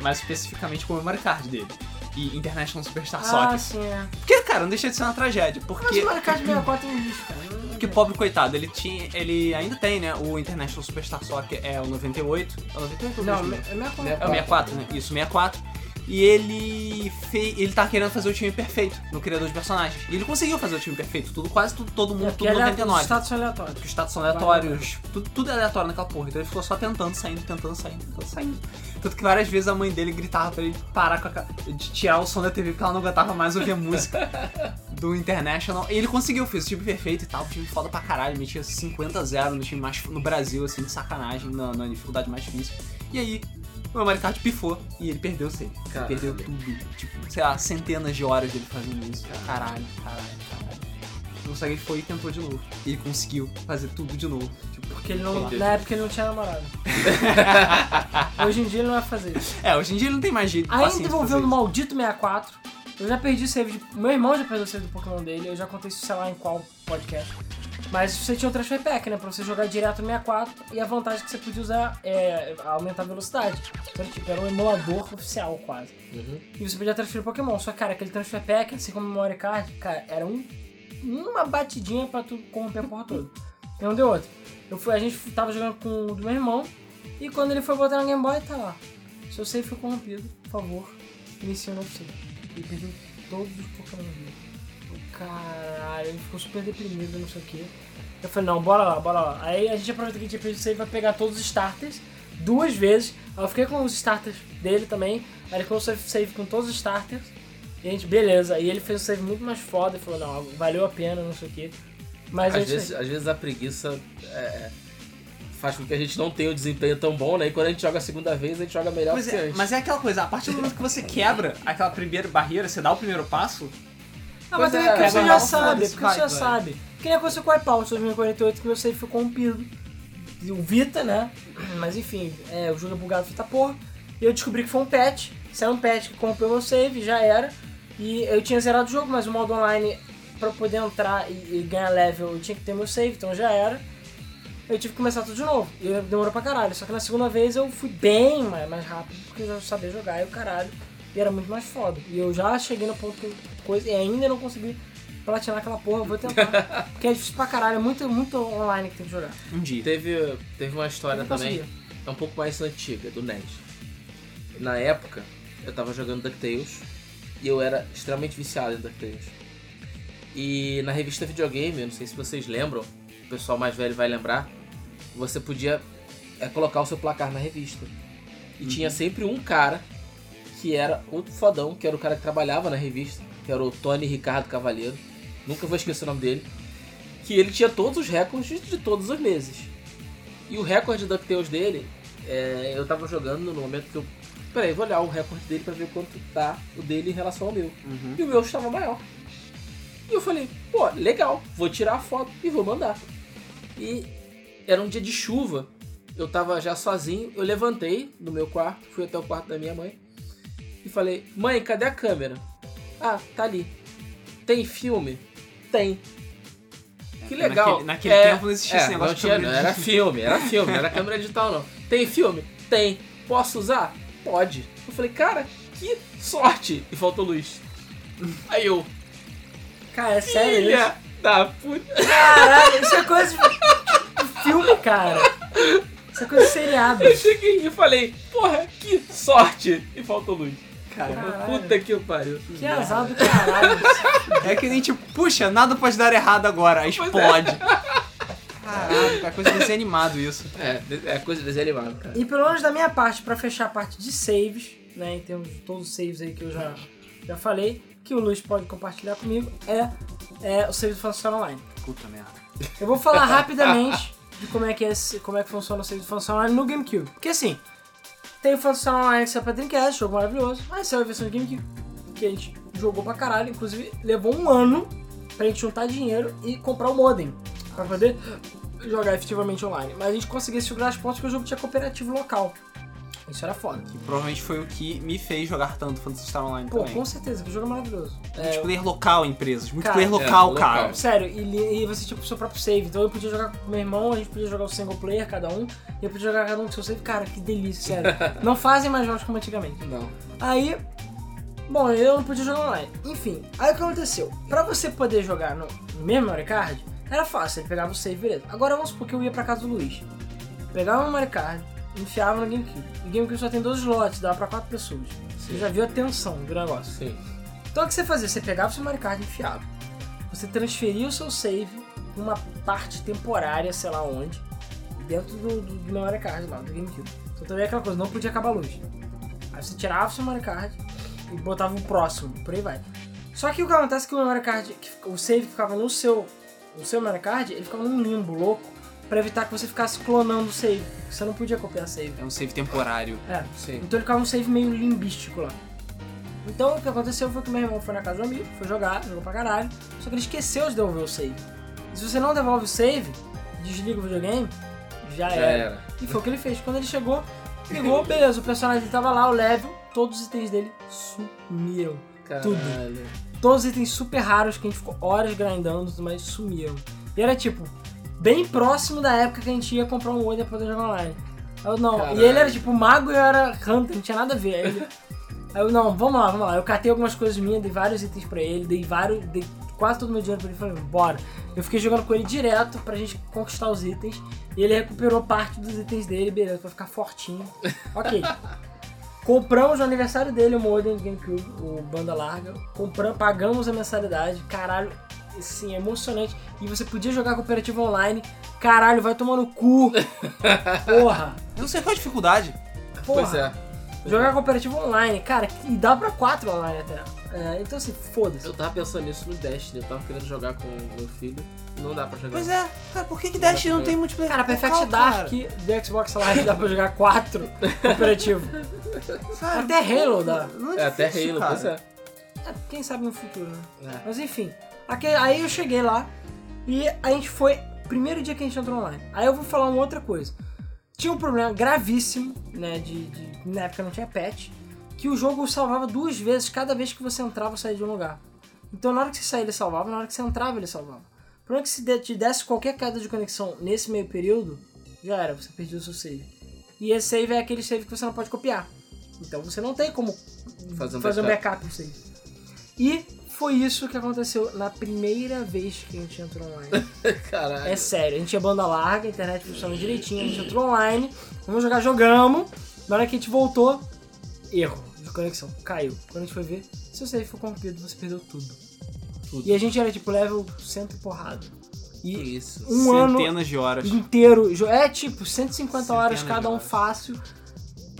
Mais especificamente com o memory card dele. E International Superstar Ah, Soccer. sim, é. Porque, cara, não deixa de ser uma tragédia. Mas Porque. o Mario Kart 64 é um lixo, cara. Porque pobre coitado, ele tinha. Ele ainda tem, né? O International Superstar Soccer é o 98. É o 98 ou Não, 2000? é minha conta. É o 64, né? Isso, 64. E ele fez. Ele tá querendo fazer o time perfeito no criador de personagens. E ele conseguiu fazer o time perfeito. Tudo, quase tudo, todo mundo, É, tudo ele é- 99. os status são aleatórios. Os status são aleatórios, tudo, tudo é aleatório naquela porra. Então ele ficou só tentando, saindo, tentando, saindo, tentando, saindo. Tanto que várias vezes a mãe dele gritava pra ele parar com a de tirar o som da TV porque ela não aguentava mais ouvir a música do International. E ele conseguiu, fez o time perfeito e tal, o time foda pra caralho, metia 50 a 0 no time mais no Brasil, assim, de sacanagem, na, na dificuldade mais difícil. E aí, o meu Mario Kart pifou e ele perdeu o save. Ele Caralho. perdeu tudo. Tipo, sei lá, centenas de horas dele fazendo isso. Caralho, caralho, caralho. Não sei, ele foi e tentou de novo. E ele conseguiu fazer tudo de novo. Tipo, Porque ele não, Entendi. na época ele não tinha namorado. Hoje em dia ele não vai fazer isso. É, hoje em dia ele não tem mais jeito. Ainda paciência pra envolvendo o fazer maldito 64. Eu já perdi o save de. Meu irmão já perdeu o save do Pokémon dele. Eu já contei isso, sei lá, em qual podcast. Mas você tinha o Transfer Pack, né? Pra você jogar direto no 64. E a vantagem que você podia usar é aumentar a velocidade. Então, tipo, era um emulador oficial quase. Uhum. E você podia transferir Pokémon. Só que, cara, aquele Transfer Pack, assim como o Memory Card, cara, era um, uma batidinha pra tu corromper a porra toda. E não deu outra. Eu fui, a gente tava jogando com o do meu irmão. E quando ele foi botar no Game Boy, tá lá. Seu save foi corrompido, por favor, inicie um novo save. Ele perdeu todos os Pokémon. O Caralho, ele ficou super deprimido, não sei o que. Eu falei, não, bora lá, bora lá. Aí a gente aproveita que a gente tinha perdido o save vai pegar todos os starters duas vezes. Aí eu fiquei com os starters dele também. Aí ele o save com todos os starters. E a gente, beleza. E ele fez um save muito mais foda e falou, não, valeu a pena, não sei o que. Mas é Às isso aí. vezes, às vezes a preguiça é, faz com que a gente não tenha um desempenho tão bom, né? E quando a gente joga a segunda vez, a gente joga melhor Pois que é, antes. mas é aquela coisa, a partir do momento que você quebra aquela primeira barreira, você dá o primeiro passo, Ah, mas é é, porque você já sabe, porque você já sabe. Que nem aconteceu com o Wipeout 2048, que meu save foi corrompido. E o Vita, né? Mas enfim, é, o jogo é bugado Vita porra. E eu descobri que foi um patch. Saiu um patch que corrompeu meu save, já era. E eu tinha zerado o jogo, mas o modo online, pra poder entrar e, e ganhar level, eu tinha que ter meu save, então já era. Eu tive que começar tudo de novo. E demorou pra caralho. Só que na segunda vez eu fui bem mais, mais rápido, porque eu já sabia jogar e o caralho. E era muito mais foda. E eu já cheguei no ponto que eu- coisa e ainda não consegui platinar aquela porra, eu vou tentar. porque é difícil pra caralho, é muito, muito online que tem que jogar. um dia. Teve, teve uma história também, conseguia. é um pouco mais antiga, do NES. Na época, eu tava jogando DuckTales e eu era extremamente viciado em DuckTales. E na revista videogame, eu não sei se vocês lembram, o pessoal mais velho vai lembrar, você podia é, colocar o seu placar na revista. E tinha sempre um cara que era o fodão, que era o cara que trabalhava na revista, que era o Tony Ricardo Cavalheiro. Nunca vou esquecer o nome dele. Que ele tinha todos os recordes de, de todos os meses. E o recorde da DuckTales dele, é, eu tava jogando no momento que eu. Peraí, vou olhar o recorde dele pra ver quanto tá o dele em relação ao meu. Uhum. E o meu estava maior. E eu falei, pô, legal, vou tirar a foto e vou mandar. E era um dia de chuva, eu tava já sozinho, eu levantei do meu quarto, fui até o quarto da minha mãe e falei, mãe, cadê a câmera? Ah, tá ali. Tem filme? Tem. Que É, legal. naquele- naquele É, tempo não existia esse é, negócio não de tinha, câmera não, era filme, era filme, não era câmera digital não. Tem filme? Tem. Posso usar? Pode. Eu falei, cara, que sorte! E faltou luz. Aí eu, Cara, é sério isso? filha da puta. Caralho, isso é coisa de, de filme, cara. Isso é coisa de seriado. Eu cheguei e falei, porra, que sorte! E faltou luz. Caralho. Puta que pariu. Que azar do caralho. É que nem tipo, puxa, nada pode dar errado agora, Pois explode. Caralho, é coisa de desenho animado isso. É, é coisa de desenho animado, cara. E pelo menos da minha parte, pra fechar a parte de saves, né, em termos de todos os saves aí que eu já, já falei, que o Luiz pode compartilhar comigo, é, é o save do Function Online. Puta merda. Eu vou falar rapidamente de como é que, é como é que funciona o save do Function Online no GameCube. Porque assim, tem o Function Online que saiu pra Dreamcast, jogo maravilhoso, mas saiu a versão de GameCube, que a gente jogou pra caralho, inclusive levou um ano pra gente juntar dinheiro e comprar o modem, pra poder jogar efetivamente online. Mas a gente conseguia segurar as pontas porque o jogo tinha cooperativo local. Isso era foda. Que provavelmente foi o que me fez jogar tanto Phantasy Star Online Pô, também. com certeza, que jogo maravilhoso. É, Multiplayer local, empresas. Cara, Multiplayer local, é, cara. local. Sério, e, e você tinha o seu próprio save. Então eu podia jogar com meu irmão, a gente podia jogar o single player, cada um, e eu podia jogar cada um com seu save. Cara, que delícia, sério. não fazem mais jogos como antigamente. Não. Aí, bom, eu não podia jogar online. Enfim, aí o que aconteceu? Pra você poder jogar no, no mesmo memory card, era fácil, ele pegava o save, beleza. Agora vamos supor que eu ia pra casa do Luiz. Pegava o memory card, enfiava no GameCube. E o GameCube só tem dois slots, dava pra quatro pessoas. Você já viu a tensão do negócio. Sim. Então o que você fazia? Você pegava o seu Mario Kart e enfiava. Você transferia o seu save pra uma parte temporária, sei lá onde, dentro do, do, do Mario Kart lá, do GameCube. Então também é aquela coisa, não podia acabar a luz. Aí você tirava o seu Mario Kart e botava o próximo, por aí vai. Só que o que acontece é que o Mario Kart, que o save que ficava no seu, no seu Mario Kart, ele ficava num limbo louco pra evitar que você ficasse clonando o save. porque Você não podia copiar save. É um save temporário. É. Sim. Então ele ficava um save meio limbístico lá. Então o que aconteceu foi que meu irmão foi na casa do amigo, foi jogar, jogou pra caralho, só que ele esqueceu de devolver o save. E se você não devolve o save, desliga o videogame, já, Já era. era. E foi o que ele fez. Quando ele chegou, ligou, beleza, o personagem tava lá, o level, todos os itens dele sumiram. Tudo. Caralho. Todos os itens super raros que a gente ficou horas grindando, mas sumiram. E era tipo, bem próximo da época que a gente ia comprar um Wonder pra poder jogar online. Eu não, Caralho. e ele era tipo mago e eu era hunter, não tinha nada a ver. Aí, ele- aí eu, não, vamos lá, vamos lá. Eu catei algumas coisas minhas, dei vários itens pra ele, dei vários, dei quase todo o meu dinheiro pra ele e falei, bora. Eu fiquei jogando com ele direto pra gente conquistar os itens. E ele recuperou parte dos itens dele, beleza, pra ficar fortinho. Ok. Compramos no aniversário dele o modem GameCube, o banda larga. Compramos, pagamos a mensalidade. Caralho, assim, é emocionante. E você podia jogar cooperativo online. Caralho, vai tomar no cu. Porra. Eu não sei qual a dificuldade. Porra. Pois é. Jogar cooperativo online, cara, e dá pra quatro online até. É, então assim, foda-se. Eu tava pensando nisso no Destiny, eu tava querendo jogar com o meu filho, não dá pra jogar. Pois é, cara, por que, que Dash não tem multiplayer? Cara, Perfect local, Dark cara? do Xbox Live dá pra jogar quatro cooperativo. Cara, Até Halo dá. Não É, até difícil, Halo, cara. pois é. É, quem sabe no futuro, né? É. Mas enfim, aí eu cheguei lá e a gente foi. Primeiro dia que a gente entrou online. Aí eu vou falar uma outra coisa. Tinha um problema gravíssimo, né? De, de- na época não tinha patch, que o jogo salvava duas vezes cada vez que você entrava ou saía de um lugar. Então na hora que você saía ele salvava, na hora que você entrava ele salvava. O problema é que se te desse qualquer queda de conexão nesse meio período, já era, você perdeu o seu save. E esse save é aquele save que você não pode copiar. Então você não tem como Fazer um fazer um backup. backup do save. E foi isso que aconteceu na primeira vez que a gente entrou online. Caralho. É sério, a gente tinha banda larga, a internet funcionando direitinho, a gente entrou online, vamos jogar, jogamos. Na hora que a gente voltou, erro de conexão, caiu. Quando a gente foi ver, seu save foi corrompido, você perdeu tudo. Tudo. E a gente era tipo level cento e porrada. E isso. um ano Centenas de horas. inteiro, é tipo 150 horas Centenas cada de um horas. fácil.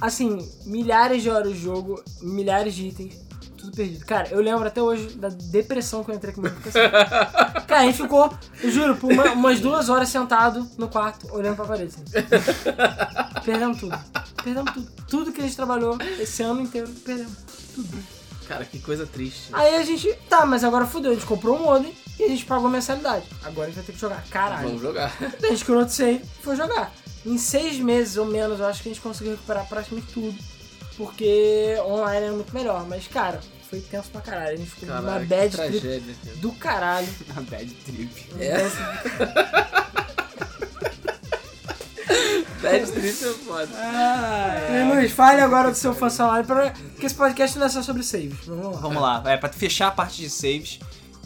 Assim, milhares de horas de jogo, milhares de itens, tudo perdido. Cara, eu lembro até hoje da depressão que eu entrei comigo. porque, assim, Cara, a gente ficou, eu juro, por uma- umas duas horas sentado no quarto, olhando pra parede. Assim. Perdemos tudo. Perdemos tudo. Tudo que a gente trabalhou esse ano inteiro, perdemos. Cara, que coisa triste. Aí a gente, tá, mas agora fudeu, a gente comprou um modem e a gente pagou a mensalidade. Agora a gente vai ter que jogar. Caralho. Vamos jogar. A gente criou outro save e foi jogar. Em seis meses ou menos, eu acho que a gente conseguiu recuperar praticamente tudo. Porque online era muito melhor. Mas, cara, foi tenso pra caralho. A gente ficou numa Caralho, que bad trip tragédia. do caralho. A bad trip. É. Bad trip é foda. E, Luiz, fale agora do seu fã online, pra... porque esse podcast não é só sobre saves. Vamos lá. Vamos lá, é, pra fechar a parte de saves.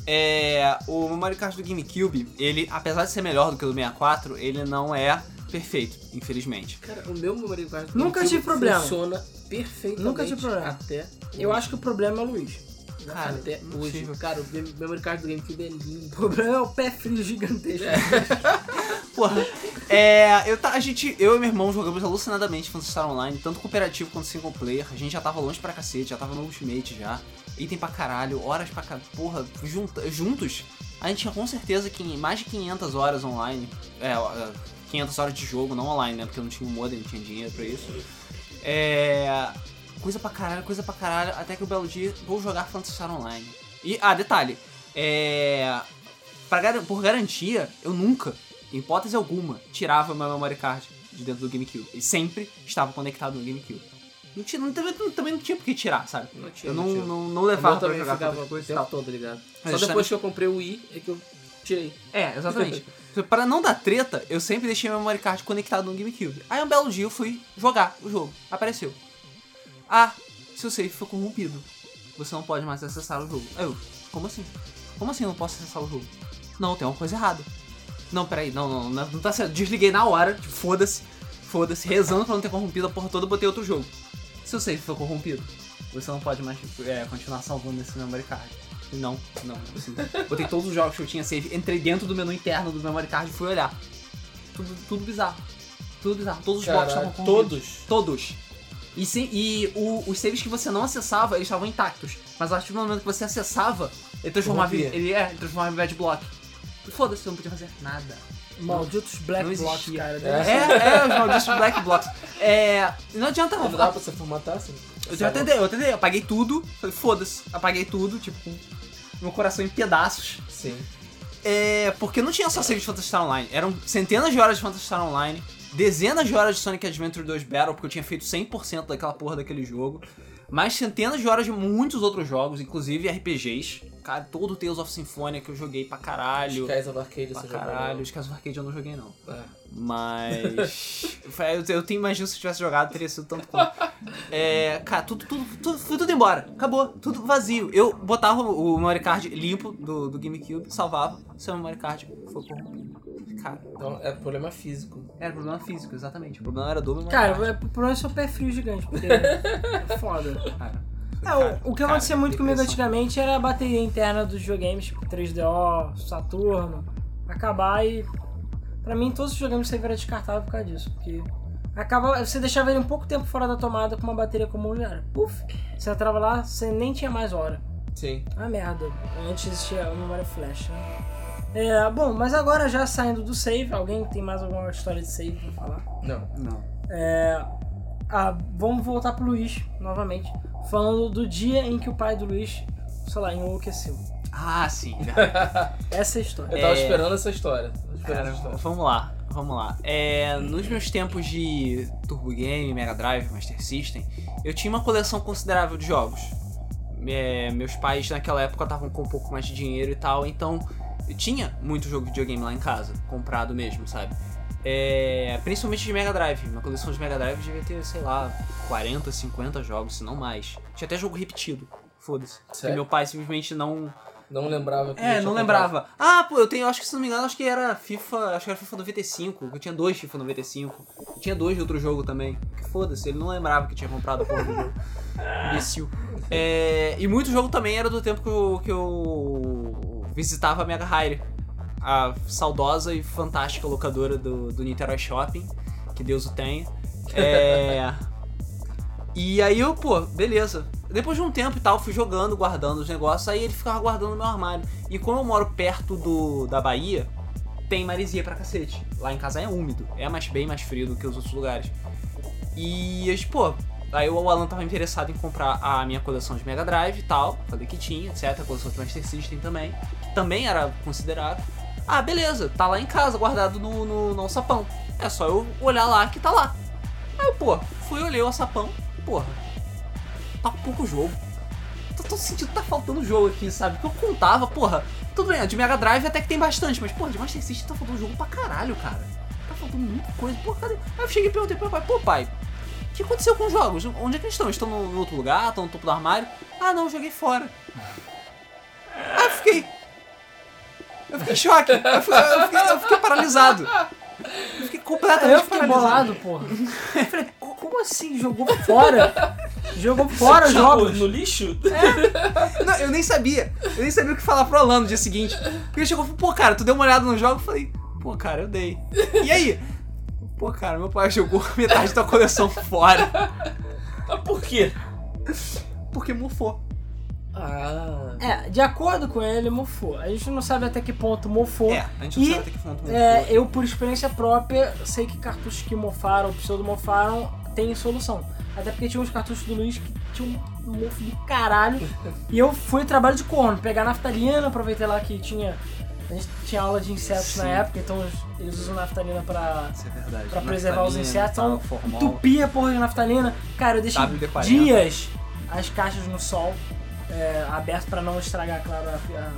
É, o Mario Kart do GameCube, ele, apesar de ser melhor do que o do 64, ele não é perfeito, infelizmente. Cara, o meu Mario Kart Nunca tive problema. Funciona perfeitamente. Nunca tive problema. Até, Eu acho que o problema é o Luiz. Cara, até não hoje. possível. Cara, o meu Mario Kart do GameCube é lindo. O problema é o pé frio gigantesco. Porra, é, eu, tá, a gente, eu e meu irmão jogamos alucinadamente Phantasy Star Online, tanto cooperativo quanto single player. A gente já tava longe pra cacete, já tava no Ultimate já. Item pra caralho, horas pra caralho. Porra, junta- juntos, a gente tinha com certeza que mais de 500 horas online. É, é, 500 horas de jogo, não online, né? Porque eu não tinha um modem, não tinha dinheiro pra isso. É. Coisa pra caralho, coisa pra caralho, até que o belo dia vou jogar Phantasy Star Online. E, ah, detalhe, é. Pra, por garantia, eu nunca, em hipótese alguma, tirava meu memory card de dentro do GameCube. Ele sempre estava conectado no GameCube. Não tinha, não, também, não- também não tinha por que tirar, sabe? Não tinha, Eu não não, não, não O levava pra jogar ficava qualquer o coisa e tempo todo ligado. Mas Só depois justamente- que eu comprei o Wii é que eu É, exatamente. Para não dar treta, eu sempre deixei meu memory card conectado no GameCube. Aí um belo dia eu fui jogar o jogo. Apareceu. Ah, seu save foi corrompido. Você não pode mais acessar o jogo. Aí eu, como assim? Como assim eu não posso acessar o jogo? Não, tem uma coisa errada. Não, peraí, não, não, não, não tá certo. Desliguei na hora, tipo, foda-se, foda-se, rezando pra não ter corrompido a porra toda, botei outro jogo. Seu save foi corrompido. Você não pode mais é, continuar salvando esse memory card. Não, não, não é possível. Botei todos os jogos que eu tinha save, entrei dentro do menu interno do memory card e fui olhar. Tudo, tudo bizarro. Tudo bizarro. Todos os blocos estavam todos. Todos. E, sim, e o- os saves que você não acessava, eles estavam intactos. Mas a partir do momento que você acessava, ele transformava, em- Corrompia. ele, é, ele transformava em bad block. E Foda-se, você não podia fazer nada. Malditos Black Blocks, cara. É, é, os malditos black blocks. É, não adianta Não dá pra você formatar assim? eu já tentei, eu tentei, eu apaguei tudo, falei, foda-se, apaguei tudo, tipo, meu coração em pedaços. Sim. É, porque não tinha só save de Phantasy Star Online, eram centenas de horas de Phantasy Star Online, dezenas de horas de Sonic Adventure 2 Battle, porque eu tinha feito 100% daquela porra daquele jogo, mais centenas de horas de muitos outros jogos, inclusive RPGs. Cara, todo o Tales of Symphonia que eu joguei pra caralho. Skies of Arcade Pra você caralho, casos do arcade eu não joguei não. É. Mas. eu, eu tenho imagino se eu tivesse jogado, teria sido tanto quanto. É. Cara, tudo, tudo, tudo, foi tudo embora. Acabou. Tudo vazio. Eu botava o memory card limpo do, do GameCube, salvava, seu memory card foi corrompido. cara. Então é problema físico. Era problema físico, exatamente. O problema era dobro, mas. Cara, é, o problema é seu pé frio gigante, porque é foda. cara, É, cara, o, o que cara, acontecia muito comigo antigamente era a bateria interna dos videogames, tipo 3DO, Saturno, acabar e. Pra mim, todos os videogames sempre era descartável por causa disso, porque. Acaba, você deixava ele um pouco tempo fora da tomada com uma bateria comum já era. Puf! Você entrava lá, você nem tinha mais hora. Sim. Ah, merda. Antes existia a memória flash, né? É, bom, mas agora já saindo do save, alguém tem mais alguma história de save pra falar? Não. Não. É, ah, vamos voltar pro Luiz, novamente. Falando do dia em que o pai do Luiz, sei lá, enlouqueceu. Ah, sim. Essa é a história. Eu tava É. esperando essa história. Esperando Cara, essa história. vamos lá, vamos lá. É, nos meus tempos de Turbo Game, Mega Drive, Master System, eu tinha uma coleção considerável de jogos. É, meus pais naquela época estavam com um pouco mais de dinheiro e tal, então eu tinha muito jogo de videogame lá em casa, comprado mesmo, sabe? É, principalmente de Mega Drive. Minha coleção de Mega Drive devia ter, sei lá, 40, 50 jogos, se não mais. Tinha até jogo repetido. Foda-se. Porque meu pai simplesmente não, Não lembrava que é, não comprado. lembrava. Ah, pô, eu tenho, acho que se não me engano, acho que era FIFA, acho que era FIFA 95, eu tinha dois FIFA 95. Eu tinha dois de outro jogo também. Que foda-se, ele não lembrava que tinha comprado porra do jogo. Imbecil. É, e muito jogo também era do tempo que eu, que eu visitava a Mega Hire, a saudosa e fantástica locadora do, do Niterói Shopping, que Deus o tenha. É, e aí eu, pô, beleza. Depois de um tempo e tal, fui jogando, guardando os negócios, aí ele ficava guardando no meu armário. E como eu moro perto do, da Bahia, tem maresia pra cacete. Lá em casa é úmido, é mais, bem mais frio do que os outros lugares. E, eu, pô, aí o Alan tava interessado em comprar a minha coleção de Mega Drive e tal. Falei que tinha, etc. A coleção de Master System também. Que também era considerável. Ah, beleza, tá lá em casa, guardado no, no, no alçapão. É só eu olhar lá que tá lá. Aí pô, fui olhei o alçapão, porra, tá pouco jogo. Tô, tô sentindo que tá faltando jogo aqui, sabe? Porque eu contava, porra, tudo bem, de Mega Drive até que tem bastante, mas, porra, de Master System tá faltando jogo pra caralho, cara. Tá faltando muita coisa, porra, cadê? Aí eu cheguei e perguntei pro meu pai, pô, pai, o que aconteceu com os jogos? Onde é que eles estão? Estão no, outro lugar? Estão no topo do armário? Ah, não, joguei fora. Aí eu fiquei. Eu fiquei em choque. Eu fiquei, eu fiquei- eu fiquei paralisado. Eu fiquei completamente Eu fiquei paralisado. bolado, porra. Eu falei, "Co- como assim? Jogou fora? Jogou fora os jogos? No lixo? Não, eu nem sabia. Eu nem sabia o que falar pro Alan no dia seguinte. Porque ele chegou e falou, pô, cara, tu deu uma olhada no jogo? Eu falei, pô, cara, eu dei. E aí? Pô, cara, meu pai jogou metade da coleção fora. Mas por quê? Porque mofou. Ah. É, de acordo com ele, mofou. A gente não sabe até que ponto mofou. É, a gente não E, sabe até que ponto mofou. É, eu, por experiência própria, sei que cartuchos que mofaram, pseudo-mofaram, tem solução. Até porque tinha uns cartuchos do Luiz que tinham um mofo do caralho. e eu fui trabalho de corno, pegar naftalina, aproveitei lá que tinha. A gente tinha aula de insetos Sim. na época, então eles- usam naftalina pra, é pra preservar os insetos. Então, tal, formol. entupia a porra de naftalina. Cara, eu deixei WD-40. dias as caixas no sol, é, abertas pra não estragar, claro, a, a,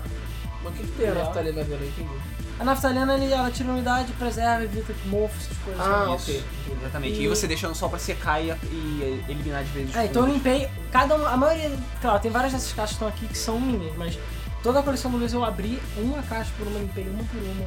Mas o que, que tem a Legal. naftalina a ver? Não entendi. A naftalina ele, ela tira umidade, preserva, evita mofo, essas coisas. Ah, Isso. ok. Exatamente. E... E- você deixa no sol pra secar e, e eliminar de vez os É, então eu fungos. limpei cada uma. A maioria. Claro, tem várias dessas caixas que estão aqui que são minhas, mas toda a coleção do Luiz eu abri uma caixa por uma, limpei uma por uma.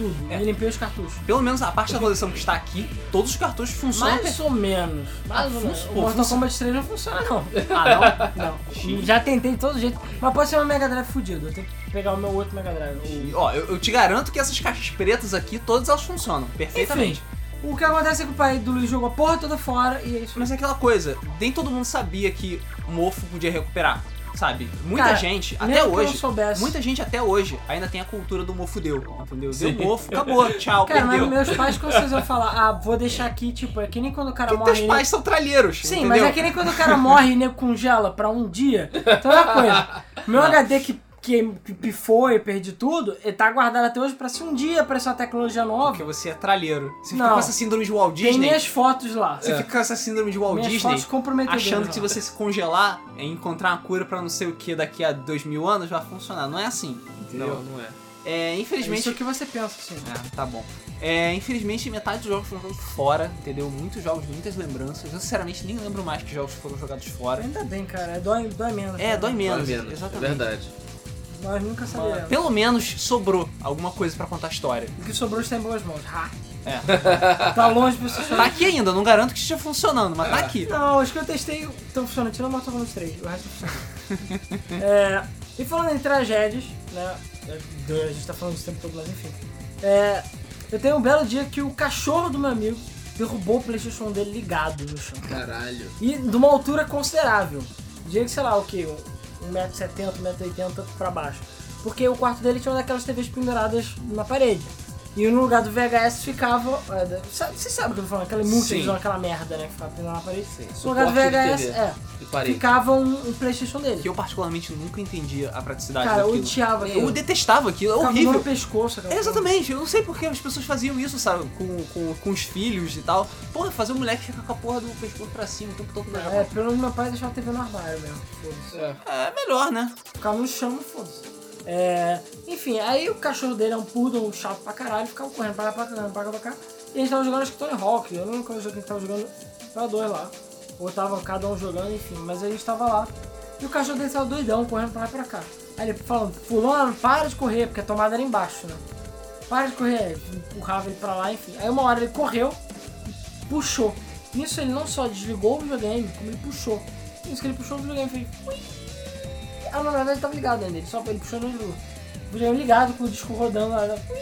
Tudo. É. E limpei os cartuchos. Pelo menos a parte da coleção que está aqui, todos os cartuchos funcionam. Mais ou menos. Mais Ah, ou menos. O Mortal funciona. Kombat 3 não funciona, não. Ah, Não. Chique. Já tentei de todo jeito. Mas pode ser uma Mega Drive fudido. Eu tenho que pegar o meu outro Mega Drive. não. Ó, eu, eu te garanto que essas caixas pretas aqui, todas elas funcionam perfeitamente. O que acontece é que o pai do Luiz jogou a porra toda fora e é isso. Mas é aquela coisa, nem todo mundo sabia que o mofo podia recuperar, sabe? Muita Cara, gente, até não hoje, muita gente até hoje ainda tem a cultura do mofo deu, entendeu? Sim. Deu mofo, acabou, tchau, Cara, mas perdeu. meus pais, quando vocês vão falar, ah, vou deixar aqui, tipo, é que nem quando o cara Porque morre. teus e pais são tralheiros, Sim, entendeu? mas é que nem quando o cara morre e nego congela pra um dia. Então é uma coisa. Meu HD que, que, que pifou e perdi tudo, ele tá guardado até hoje pra se um dia aparecer uma tecnologia nova. Porque você é tralheiro. Você fica Não. com essa síndrome de Walt Tem Disney. minhas fotos lá. Você fica com essa síndrome de Walt minhas Disney. fotos comprometedoras. Achando que se lá. você se congelar e encontrar uma cura pra não sei o que daqui a dois mil anos vai funcionar. Não é assim, entendeu? Não, não é. É, infelizmente. Isso é o que você pensa, assim. É, tá bom. É, infelizmente, metade dos jogos foram jogados fora, entendeu? Muitos jogos, muitas lembranças. Eu, sinceramente, nem lembro mais que jogos foram jogados fora. Ainda bem, cara. Dói, dói menos. É, dói menos. Dói menos, exatamente. É verdade. Nós nunca saberemos. Pelo menos sobrou alguma coisa pra contar a história. O que sobrou está em boas mãos. Ha. É. Tá longe de pessoas Tá aqui ainda, não garanto que esteja funcionando, mas tá aqui. Não, os que eu testei estão funcionando, tirando o Mortal Kombat 3, o resto funciona. é, e falando em tragédias, né? A gente tá falando isso o tempo todo, mas enfim. É, eu tenho um belo dia que o cachorro do meu amigo derrubou o Playstation dele ligado no chão. Caralho. E de uma altura considerável. Dia que, sei lá, o que? 1,70m, 1,80m pra baixo. Porque o quarto dele tinha uma daquelas TVs penduradas na parede. E no lugar do VHS ficava. é, da- sabe- Vocês sabem o que eu tô falando? Aquela multidão, Sim. aquela merda, né? Que ficava pendurada na parede. Sim, No lugar do VHS, é. Ficava um, um Playstation dele. Que eu particularmente nunca entendia a praticidade Cara, eu daquilo. odiava aquilo. Eu detestava aquilo, é Ficava horrível. no pescoço, aquela É, exatamente, eu não sei porque as pessoas faziam isso, sabe, com, com, com os filhos e tal. Porra, fazer o moleque ficar com a porra do pescoço pra cima o tempo todo. É, pelo menos meu pai deixava a TV no armário mesmo. Foda-se. É. É melhor, né? Ficava no chão, foda-se. É, enfim, aí o cachorro dele é um poodle chato pra caralho, ficava correndo pra lá, pra cá, pra cá, pra cá. E a gente tava jogando acho que Tony Hawk, eu não lembro qual que a gente tava jogando, tava dois lá. Ou tava cada um jogando, enfim, mas a gente tava lá. E o cachorro dele tava doidão, correndo pra lá e pra cá. Aí ele falando, fulano, para de correr, porque a tomada era embaixo, né? Para de correr, empurrava ele pra lá, enfim. Aí uma hora ele correu puxou. Nisso ele não só desligou o videogame, como ele puxou. Nisso que ele puxou o videogame, fez... "Ui". Ah, na verdade ele tava ligado ainda, ele só ele puxou no videogame ligado com o disco rodando lá. ui,